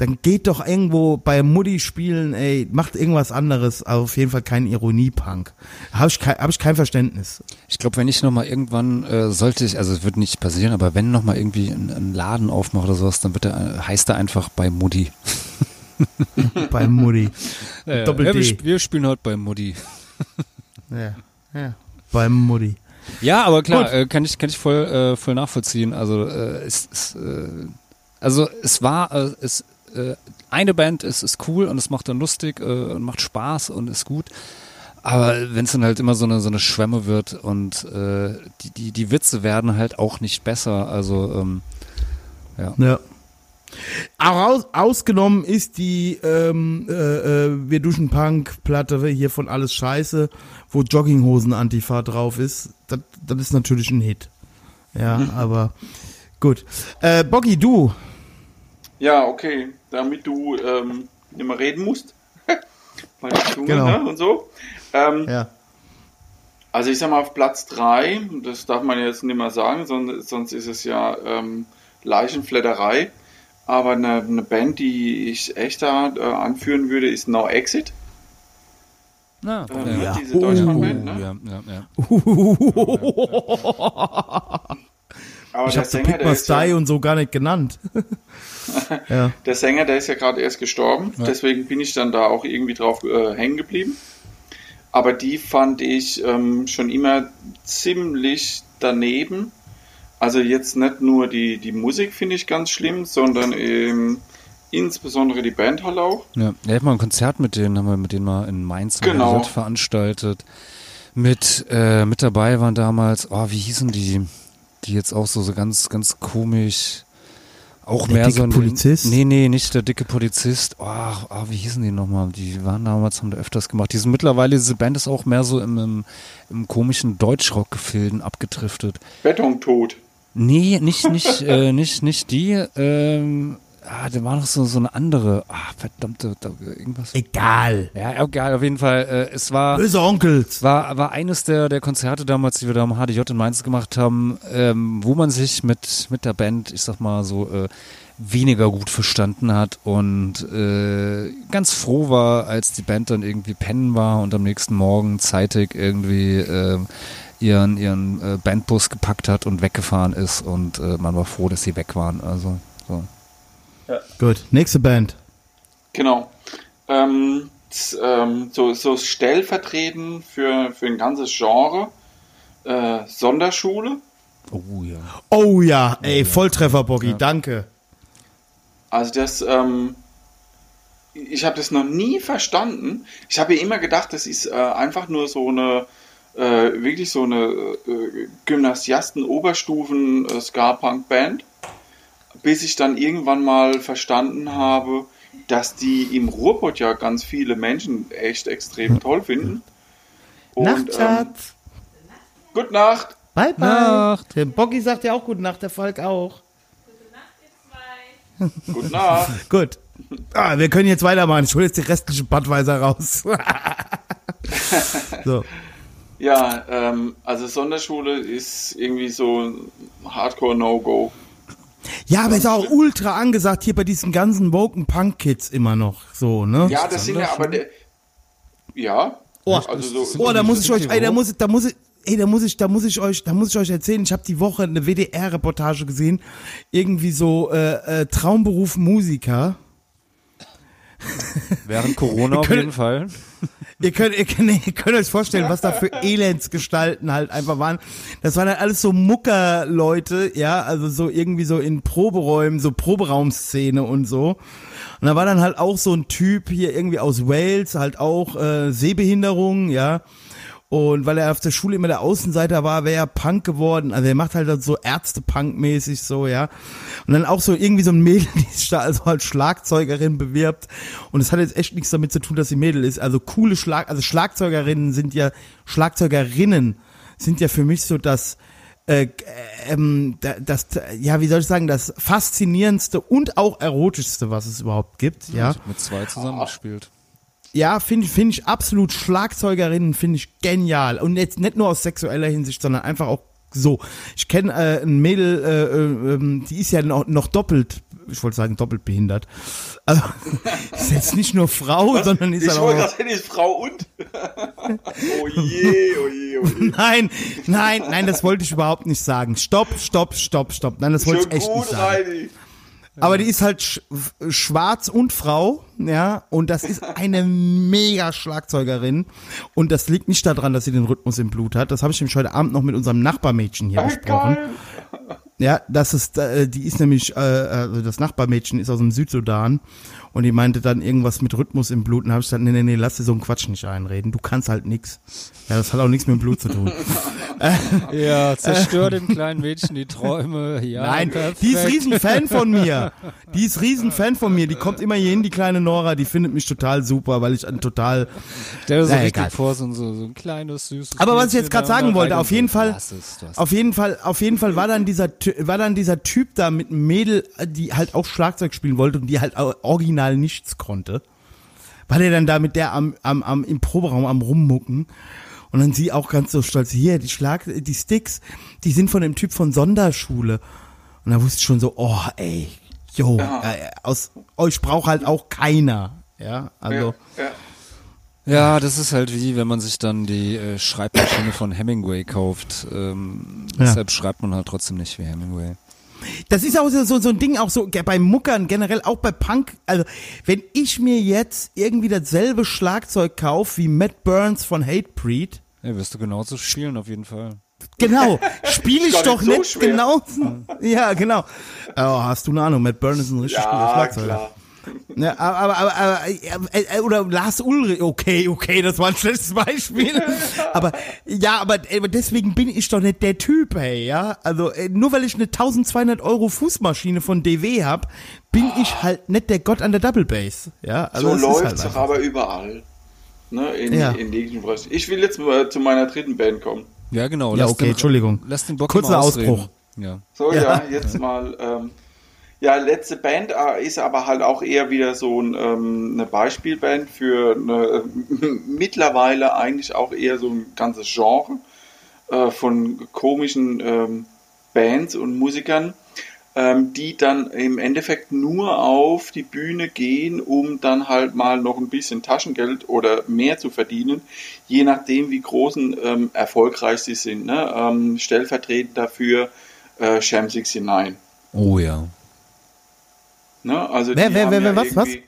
B: dann geht doch irgendwo bei Mutti spielen, ey, macht irgendwas anderes, aber auf jeden Fall kein Ironie-Punk. Habe ich, kein, hab ich kein Verständnis.
C: Ich glaube, wenn ich nochmal irgendwann, äh, sollte ich, also es wird nicht passieren, aber wenn nochmal irgendwie ein, ein Laden aufmache oder sowas, dann wird er, äh, heißt er einfach bei Mutti.
B: bei Mutti.
C: Ja,
B: Doppel
C: ja, wir,
B: D.
C: sp- wir spielen heute bei Mutti.
B: Ja, ja. Bei Mutti.
C: Ja, aber klar, äh, kann ich kann ich voll äh, voll nachvollziehen. Also äh, es, es äh, also es war äh, es äh, eine Band ist ist cool und es macht dann lustig äh, und macht Spaß und ist gut. Aber wenn es dann halt immer so eine so eine Schwemme wird und äh, die die die Witze werden halt auch nicht besser. Also ähm,
B: Ja. Aus, ausgenommen ist die ähm, äh, äh, Wir duschen Punk-Platte hier von Alles Scheiße, wo Jogginghosen-Antifa drauf ist. Das, das ist natürlich ein Hit. Ja, aber gut. Äh, Boggy, du.
A: Ja, okay, damit du ähm, nicht mehr reden musst. Der Zunge,
B: Genau.
A: ne, und so. Ähm,
B: Ja.
A: Also ich sag mal auf Platz 3, das darf man jetzt nicht mehr sagen, sonst, sonst ist es ja ähm, Leichenflatterei. Aber eine, eine Band, die ich echt da äh, anführen würde, ist No Exit.
C: na,
A: Ähm,
C: ja.
A: Diese Deutschlandband,
C: Oh,
A: ne?
C: ja, ja, ja.
A: Aber
B: Ich
A: der
B: habe so My
A: ist, ja,
B: Style und so gar nicht genannt. ja.
A: der Sänger, der ist ja gerade erst gestorben. Deswegen bin ich dann da auch irgendwie drauf äh, hängen geblieben. Aber die fand ich ähm, schon immer ziemlich daneben. Also jetzt nicht nur die, die Musik finde ich ganz schlimm, sondern eben insbesondere die Band halt auch.
C: Ja, wir hatten mal ein Konzert mit denen, haben wir mit denen mal in Mainz
A: Genau.
C: veranstaltet. Mit, äh, mit dabei waren damals, oh, wie hießen die? Die jetzt auch so, so ganz, ganz komisch. Auch
B: Der
C: mehr
B: dicke
C: so ein.
B: Polizist?
C: Nee, nee, nicht der dicke Polizist. Oh, oh, wie hießen die nochmal? Die waren damals, haben da öfters gemacht. Die sind mittlerweile, diese Band ist auch mehr so im, im, im komischen Deutschrock-Gefilden abgedriftet.
A: Betontod.
C: Nee, nicht, nicht, äh, nicht, nicht die. Ähm, ah, da war noch so, so eine andere. Ah, verdammte, da, irgendwas.
B: Egal.
C: Ja, egal, auf jeden Fall. Äh, es war,
B: Böse Onkels.
C: war, war eines der, der Konzerte damals, die wir da am HDJ in Mainz gemacht haben, ähm, wo man sich mit, mit der Band, ich sag mal so, äh, weniger gut verstanden hat und äh, ganz froh war, als die Band dann irgendwie pennen war und am nächsten Morgen zeitig irgendwie äh, ihren, ihren äh, Bandbus gepackt hat und weggefahren ist und äh, man war froh, dass sie weg waren. Also so.
B: Gut, nächste Band.
A: Genau. Ähm, ähm, so, so stellvertretend für, für ein ganzes Genre. Äh, Sonderschule.
C: Oh ja.
B: Oh ja, ey, Volltreffer, Boggy, danke.
A: Also das, ähm, ich habe das noch nie verstanden. Ich habe ja immer gedacht, das ist äh, einfach nur so eine, äh, wirklich so eine äh, Gymnasiasten-Oberstufen-Ska-Punk-Band, bis ich dann irgendwann mal verstanden habe, dass die im Ruhrpott ja ganz viele Menschen echt extrem toll finden. Und,
B: Nacht,
A: ähm,
B: Schatz.
A: Gute Nacht.
B: Bye, bye.
C: Nacht.
B: Der Boggy sagt ja auch Gute Nacht, der Falk auch.
A: Gute Nacht.
B: Gut. Ah, wir können jetzt weitermachen. Ich hole jetzt die restliche Badweiser raus. so.
A: Ja, ähm, also Sonderschule ist irgendwie so ein Hardcore-No-Go.
B: Ja, aber ist auch ultra angesagt hier bei diesen ganzen Woken Punk Kids immer noch so, ne?
A: Ja, das sind ja aber der. Ja.
B: Oh,
A: also so.
B: oh, da muss ich euch,
C: die
B: ey, da muss ich, da muss ich, ey, da muss ich, da muss ich euch, da muss ich euch erzählen. Ich habe die Woche eine WDR-Reportage gesehen, irgendwie so äh, äh, Traumberuf Musiker.
C: Während Corona auf
B: könnt-
C: jeden Fall.
B: Ihr könnt, ihr, könnt, ihr könnt euch vorstellen, was da für Elendsgestalten halt einfach waren. Das waren halt alles so Muckerleute, ja, also so irgendwie so in Proberäumen, so Proberaumszene und so. Und da war dann halt auch so ein Typ hier irgendwie aus Wales, halt auch äh, Sehbehinderung, ja. Und weil er auf der Schule immer der Außenseiter war, wäre er Punk geworden. Also er macht halt so Ärzte-Punk-mäßig so, ja. Und dann auch so irgendwie so ein Mädel, die sich da also als Schlagzeugerin bewirbt. Und es hat jetzt echt nichts damit zu tun, dass sie Mädel ist. Also coole Schlag, also Schlagzeugerinnen sind ja, Schlagzeugerinnen sind ja für mich so das, äh, ähm, da- das, ja, wie soll ich sagen, das faszinierendste und auch erotischste, was es überhaupt gibt, ja.
C: Ich hab mit zwei zusammengespielt.
B: Ja, finde ich, finde ich absolut Schlagzeugerinnen, finde ich genial. Und jetzt nicht nur aus sexueller Hinsicht, sondern einfach auch so. Ich kenne äh, ein Mädel, äh, äh, ähm, die ist ja noch, noch doppelt, ich wollte sagen doppelt behindert. Also ist jetzt nicht nur Frau, sondern ist
A: Ich
B: halt
A: wollte
B: auch
A: gerade sagen, die ist Frau und. oh je, oh je, oh je.
B: Nein, nein, nein, das wollte ich überhaupt nicht sagen. Stopp, stopp, stopp, stopp. Nein, das wollte ich echt nicht
A: gut,
B: sagen.
A: Reini.
B: Aber die ist halt sch schwarz und Frau, ja, und das ist eine mega Schlagzeugerin. Und das liegt nicht daran, dass sie den Rhythmus im Blut hat. Das habe ich nämlich heute Abend noch mit unserem Nachbarmädchen hier besprochen. Ja, das ist, äh, die ist nämlich, äh, also das Nachbarmädchen ist aus dem Südsudan und die meinte dann irgendwas mit Rhythmus im Blut und habe ich gesagt, nee, nee, nee, lass dir so einen Quatsch nicht einreden. Du kannst halt nix. Ja, das hat auch nichts mit dem Blut zu tun.
C: Ja, zerstör dem kleinen Mädchen die Träume. Ja,
B: Nein,
C: perfekt.
B: die ist riesen Fan von mir. Die ist riesen Fan von mir. Die kommt immer hier hin, die kleine Nora. Die findet mich total super, weil ich ein total.
C: Stell dir so richtig
B: egal.
C: vor, so, ein- so, ein kleines, süßes
B: Aber was ich jetzt gerade
C: da
B: sagen wollte, auf jeden Fall, auf jeden Fall, auf jeden Fall war dann dieser, war dann dieser Typ da mit einem Mädel, die halt auch Schlagzeug spielen wollte und die halt original nichts konnte. War der dann da mit der am, am, am, im Proberaum am Rummucken. Und dann sie auch ganz so stolz, hier, die Schlag, die Sticks, die sind von dem Typ von Sonderschule. Und da wusste ich schon so, oh, ey, jo, äh, aus euch braucht halt auch keiner. Ja, also.
A: Ja, ja.
C: Ja, das ist halt wie, wenn man sich dann die äh, Schreibmaschine von Hemingway kauft. Ähm,
B: Ja.
C: Deshalb schreibt man halt trotzdem nicht wie Hemingway.
B: Das ist auch so, so, so ein Ding, auch so bei Muckern, generell auch bei Punk. Also, wenn ich mir jetzt irgendwie dasselbe Schlagzeug kaufe wie Matt Burns von Hatebreed,
C: Ja, wirst du genauso spielen, auf jeden Fall.
B: genau, spiele ich doch
A: nicht so
B: nicht genau. Ja, genau. Oh, hast du eine Ahnung, Matt Burns ist ein richtig guter
A: Ja,
B: Schlagzeuger.
A: klar.
B: Ja, aber, aber, aber, aber äh, äh, oder Lars Ulrich, okay, okay, das war ein schlechtes Beispiel. aber ja, aber, aber deswegen bin ich doch nicht der Typ, hey, ja. Also äh, nur weil ich eine 1200 Euro Fußmaschine von DW hab, bin ich halt nicht der Gott an der Double Bass, ja. Also
A: so
B: halt
A: es doch
B: einfach.
A: aber überall. Ne, in,
B: Ja.
A: in jeglichen Bereichen. Ich will jetzt mal zu meiner dritten Band kommen.
C: Ja, genau.
B: Ja,
C: lass
B: okay,
C: den,
B: Entschuldigung.
C: Lass den Bock
B: Kurzer. Ausbruch.
C: Ja.
A: So,
B: Ja.
A: ja, jetzt mal. Ähm, ja, letzte Band äh, ist aber halt auch eher wieder so ein, ähm, eine Beispielband für eine, mittlerweile eigentlich auch eher so ein ganzes Genre äh, von komischen ähm, Bands und Musikern, ähm, die dann im Endeffekt nur auf die Bühne gehen, um dann halt mal noch ein bisschen Taschengeld oder mehr zu verdienen, je nachdem, wie großen ähm, erfolgreich sie sind. Ne? Ähm, stellvertretend dafür äh, Sham 69.
C: Oh ja.
A: Ne? Also
B: Wer,
A: die
B: wer,
A: haben
B: wer,
A: ja
B: wer, was, was?
A: irgendwie-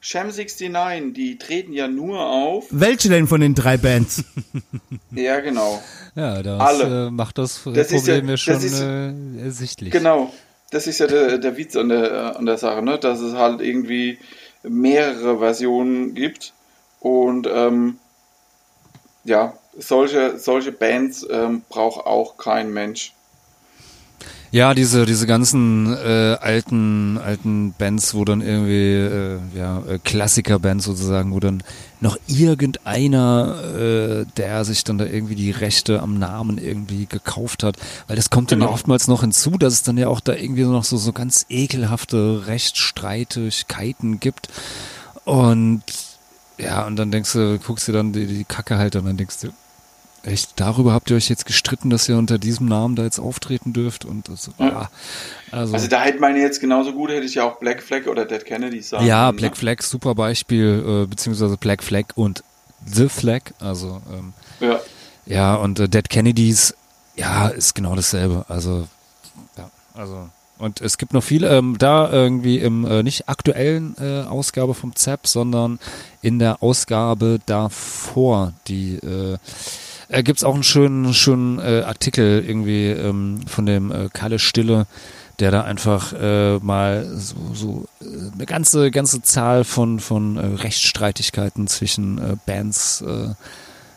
A: Sham 69, die treten ja nur auf.
B: Welche denn von den drei Bands?
A: Ja, genau.
C: Ja, das
A: Alle.
C: Äh, macht das,
A: Das ist
C: Problem
A: ja-
C: ja, schon
A: das ist-
C: äh, ersichtlich.
A: Genau. Das ist ja der, der Witz an der, an der Sache, ne? dass es halt irgendwie mehrere Versionen gibt. Und ähm, ja, solche, solche Bands ähm, braucht auch kein Mensch.
C: Ja, diese, diese ganzen äh, alten, alten Bands, wo dann irgendwie, äh, ja, äh, Klassiker-Bands sozusagen, wo dann noch irgendeiner, äh, der sich dann da irgendwie die Rechte am Namen irgendwie gekauft hat, weil das kommt dann ja
A: Genau.
C: oftmals noch hinzu, dass es dann ja auch da irgendwie noch so, so ganz ekelhafte Rechtsstreitigkeiten gibt und ja, und dann denkst du, guckst dir dann die, die Kacke halt an und dann denkst du, Echt, darüber habt ihr euch jetzt gestritten, dass ihr unter diesem Namen da jetzt auftreten dürft und das, ja. also,
A: Also da hätte man jetzt genauso gut, hätte ich ja auch Black Flag oder Dead Kennedy sagen
C: ja,
A: können,
C: Black
A: ne?
C: Flag, super Beispiel, äh, beziehungsweise Black Flag und The Flag, also ähm,
A: Ja.
C: ja, und äh, Dead Kennedys, ja, ist genau dasselbe, also ja, also Und es gibt noch viele, ähm, da irgendwie im äh, nicht aktuellen äh, Ausgabe vom ZAP, sondern in der Ausgabe davor, die äh, äh, gibt es auch einen schönen, schönen äh, Artikel irgendwie ähm, von dem äh, Kalle Stille, der da einfach äh, mal so, so äh, eine ganze, ganze Zahl von, von äh, Rechtsstreitigkeiten zwischen äh, Bands äh,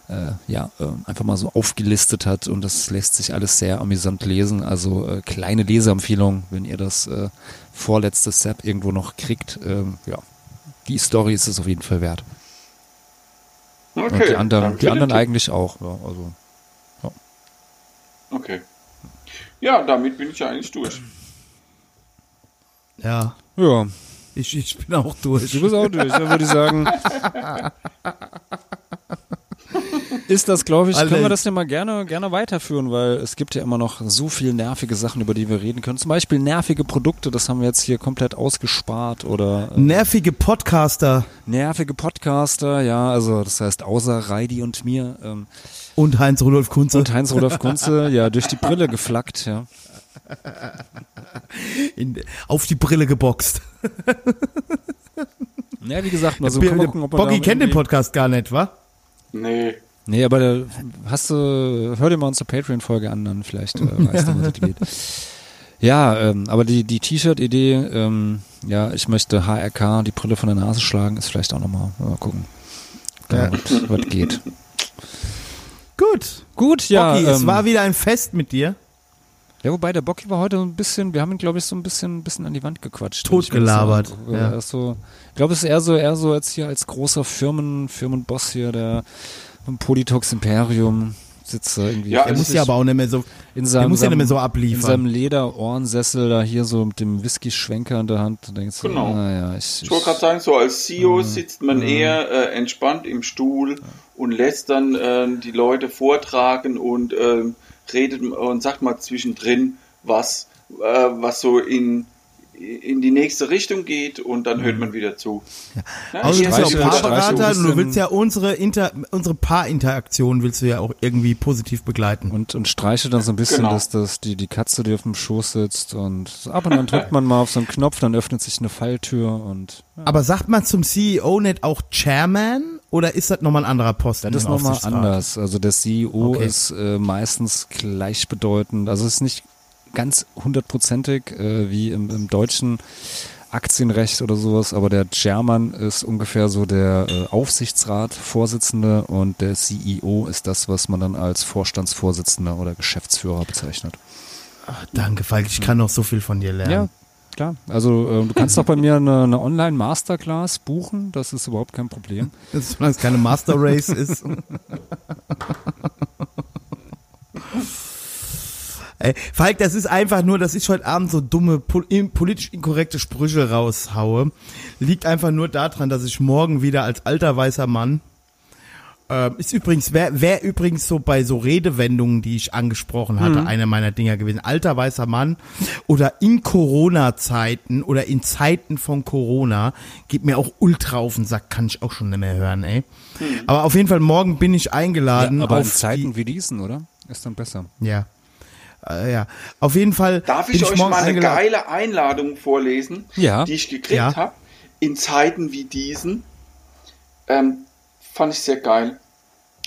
C: äh, ja, äh, einfach mal so aufgelistet hat und das lässt sich alles sehr amüsant lesen. Also äh, kleine Leseempfehlung, wenn ihr das äh, vorletzte Sap irgendwo noch kriegt. Ähm, ja, die Story ist es auf jeden Fall wert.
A: Okay.
C: und die anderen, die anderen eigentlich auch. Ja, also
A: Okay. Ja, damit bin ich ja eigentlich durch.
B: Ja,
C: ja,
B: ich, ich bin auch durch.
C: du bist auch durch. Dann würde ich sagen, ist das, glaube ich,
B: Alter.
C: können wir das ja mal gerne, gerne weiterführen, weil es gibt ja immer noch so viel nervige Sachen, über die wir reden können. Zum Beispiel nervige Produkte, das haben wir jetzt hier komplett ausgespart oder äh,
B: Nervige Podcaster
C: nervige Podcaster, ja, also das heißt außer Reidi und mir ähm,
B: und Heinz-Rudolf Kunze.
C: und Heinz-Rudolf Kunze, ja, durch die Brille geflackt, ja.
B: in, auf die Brille geboxt.
C: Ja, wie gesagt, mal so gucken, ob man
B: Boggy kennt den Podcast gar nicht, wa?
A: Nee.
C: Nee, aber da hast du, hör dir mal unsere Patreon-Folge an, dann vielleicht äh, weißt du, was es geht. Ja, ähm, aber die, die T-Shirt-Idee, ähm, ja, ich möchte HRK die Brille von der Nase schlagen, ist vielleicht auch nochmal, mal gucken,
B: Ja.
C: ja. was, was geht.
B: Gut.
C: Gut, ja.
B: Es
C: ähm,
B: war wieder ein Fest mit dir.
C: Ja, wobei der Bocky war heute so ein bisschen, wir haben ihn, glaube ich, so ein bisschen, ein bisschen an die Wand gequatscht.
B: Totgelabert,
C: Ich
B: ja.
C: Er ist so, ich glaube, es ist eher so, eher so jetzt hier als großer Firmen, Firmenboss hier, der vom Politox Imperium sitzt irgendwie.
A: Ja,
B: Er muss ja aber auch nicht mehr so,
C: in seinem,
B: muss ja nicht mehr so
C: in seinem
B: abliefern.
C: Lederohrensessel da hier so mit dem Whisky-Schwenker in der Hand. Da denkst du,
A: Genau.
C: naja, ich,
A: Ich wollte gerade sagen, so als CEO sitzt man eher äh, entspannt im Stuhl und lässt dann äh, die Leute vortragen und ähm, redet und sagt mal zwischendrin, was, äh, was so in, in die nächste Richtung geht und dann hört man wieder zu. Ja,
B: Also du bist ja auch Paarberater und du willst ja unsere Inter, unsere Paarinteraktion willst du ja auch irgendwie positiv begleiten.
C: und, und streiche dann so ein bisschen,
A: Genau.
C: dass das die, die Katze, die auf dem Schoß sitzt und ab und dann drückt man mal auf so einen Knopf, dann öffnet sich eine Falltür und ja,
B: Aber sagt man zum CEO nicht auch Chairman oder ist das nochmal ein anderer Posten?
C: das ist nochmal anders. Also der CEO
B: Okay.
C: ist äh, meistens gleichbedeutend, also es ist nicht ganz hundertprozentig äh, wie im, im deutschen Aktienrecht oder sowas, aber der Chairman ist ungefähr so der äh, Aufsichtsrat-Vorsitzende und der CEO ist das, was man dann als Vorstandsvorsitzender oder Geschäftsführer bezeichnet.
B: Danke, Falk, ich kann noch so viel von dir lernen.
C: Ja, klar. Also äh, du kannst auch bei mir eine, eine Online-Masterclass buchen, das ist überhaupt kein Problem.
B: Solange es keine Master Race ist. Ey, Falk, das ist einfach nur, dass ich heute Abend so dumme, politisch inkorrekte Sprüche raushaue. Liegt einfach nur daran, dass ich morgen wieder als alter weißer Mann ähm, ist übrigens, wer, wer übrigens so bei so Redewendungen, die ich angesprochen hatte,
C: Mhm.
B: einer meiner Dinger gewesen. Alter weißer Mann oder in Corona-Zeiten oder in Zeiten von Corona geht mir auch ultra auf den Sack, kann ich auch schon nicht mehr hören, ey. Aber auf jeden Fall morgen bin ich eingeladen.
C: aber in Zeiten
B: die,
C: wie diesen, oder? Ist dann besser.
B: Ja. Äh, ja. Auf jeden Fall.
A: Darf
B: bin
A: ich euch mal eine
B: eingeladen.
A: geile Einladung vorlesen,
C: Ja.
A: die ich gekriegt
B: Ja.
A: habe in Zeiten wie diesen? Ähm, fand ich sehr geil.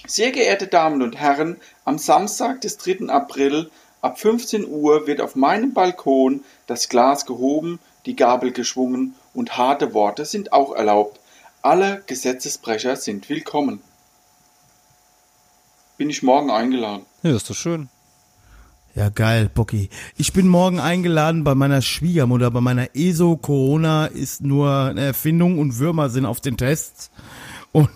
A: Sehr geehrte Damen und Herren, am Samstag des 3. April ab 15 Uhr wird auf meinem Balkon das Glas gehoben, die Gabel geschwungen und harte Worte sind auch erlaubt. Alle Gesetzesbrecher sind willkommen. Bin ich morgen eingeladen.
C: Ja, ist doch schön.
B: Ja, geil, Bocky. Ich bin morgen eingeladen bei meiner Schwiegermutter, bei meiner ESO. Corona ist nur eine Erfindung und Würmer sind auf den Tests. Und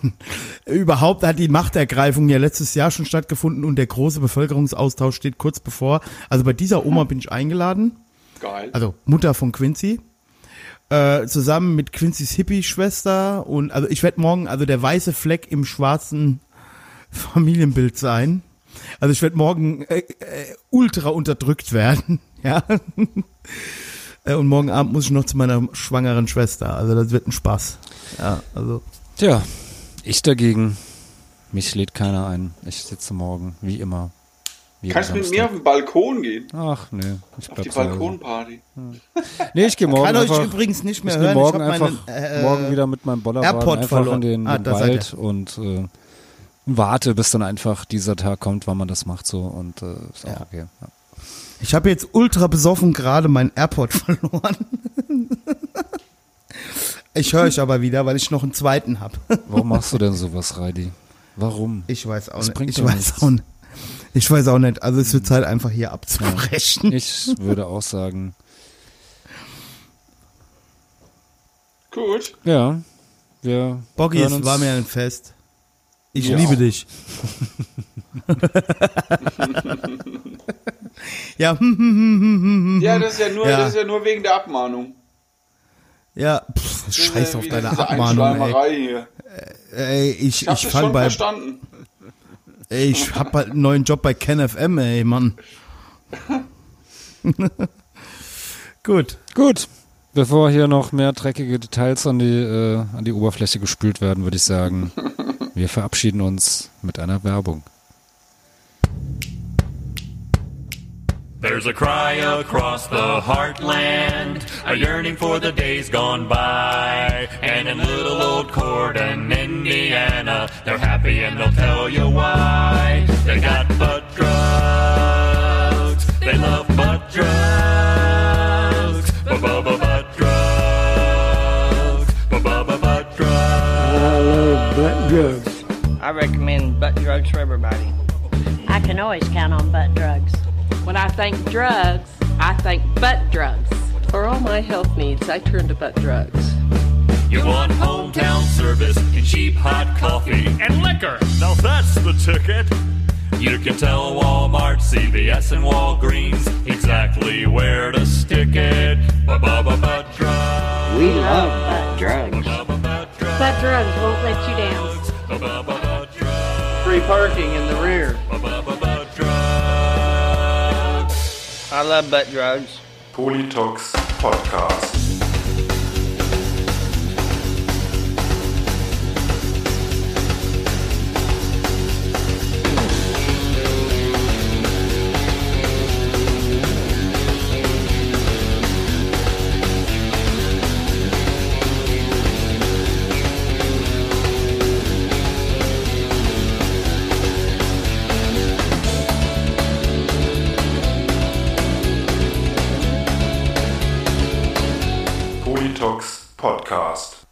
B: überhaupt hat die Machtergreifung ja letztes Jahr schon stattgefunden und der große Bevölkerungsaustausch steht kurz bevor. Also bei dieser Oma bin ich eingeladen,
A: Geil.
B: also Mutter von Quincy, äh, zusammen mit Quincy's Hippie-Schwester. Und also ich werde morgen also der weiße Fleck im schwarzen Familienbild sein. Also ich werde morgen äh, äh, ultra unterdrückt werden, ja. Äh, Und morgen Abend muss ich noch zu meiner schwangeren Schwester. Also das wird ein Spaß. Ja, also
C: Tja, ich dagegen, mich lädt keiner ein. Ich sitze morgen, wie immer, Jeden
A: Kannst du mit mir auf den Balkon gehen?
C: Ach, nee. Ich
A: Auf die
C: zu Hause.
A: Balkonparty.
C: Nee, ich gehe morgen
B: Kann euch
C: einfach,
B: übrigens nicht mehr
C: ich geh
B: hören.
C: morgen
B: ich
C: einfach
B: meinen, äh,
C: morgen wieder mit meinem Bollerwagen einfach
B: verloren.
C: in den,
B: Ah,
C: den Wald und äh, warte, bis dann einfach dieser Tag kommt, wann man das macht so und äh, ist auch
B: Ja.
C: okay. Ja.
B: Ich habe jetzt ultra besoffen gerade meinen AirPod verloren. Ich höre euch aber wieder, weil ich noch einen zweiten habe.
C: Warum machst du denn sowas, Reidi? Warum?
B: Ich weiß auch
C: Das
B: nicht.
C: bringt
B: Ich weiß
C: nichts.
B: auch nicht. Ich weiß auch nicht. Also es wird Zeit einfach hier abzubrechen.
C: Ich würde auch sagen,
A: Gut.
C: ja, wir
B: Boggy, es war mir ein Fest. Ich
C: Ja.
B: liebe dich. ja,
A: Ja, das ist ja nur,
B: Ja.
A: das ist ja nur wegen der Abmahnung.
B: Ja, pff, scheiß auf deine Abmahnung, ey.
A: Hier.
B: ey ich,
A: Ich hab
B: ich fang bei,
A: verstanden.
B: ey, ich hab bald einen neuen Job bei KenFM, ey, Mann. Gut.
C: Gut. Bevor hier noch mehr dreckige Details an die, äh, an die Oberfläche gespült werden, würde ich sagen, wir verabschieden uns mit einer Werbung.
E: There's a cry across the heartland, a yearning for the days gone by. And in little old Corden, Indiana, they're happy and they'll tell you why. They got butt drugs, they love butt drugs, ba-ba-ba butt drugs, ba-ba-ba butt drugs.
F: I recommend butt drugs for everybody.
G: I can always count on butt drugs.
H: When I think drugs, I think butt drugs.
I: For all my health needs, I turn to butt drugs.
E: You want hometown service and cheap hot coffee and liquor. Now that's the ticket. You can tell Walmart, CVS, and Walgreens exactly where to stick it. Ba-ba-ba-ba drugs.
F: We love butt drugs.
H: Butt drugs won't let you down.
F: Free parking in the rear. I love butt drugs.
D: Politox Podcast. Podcast.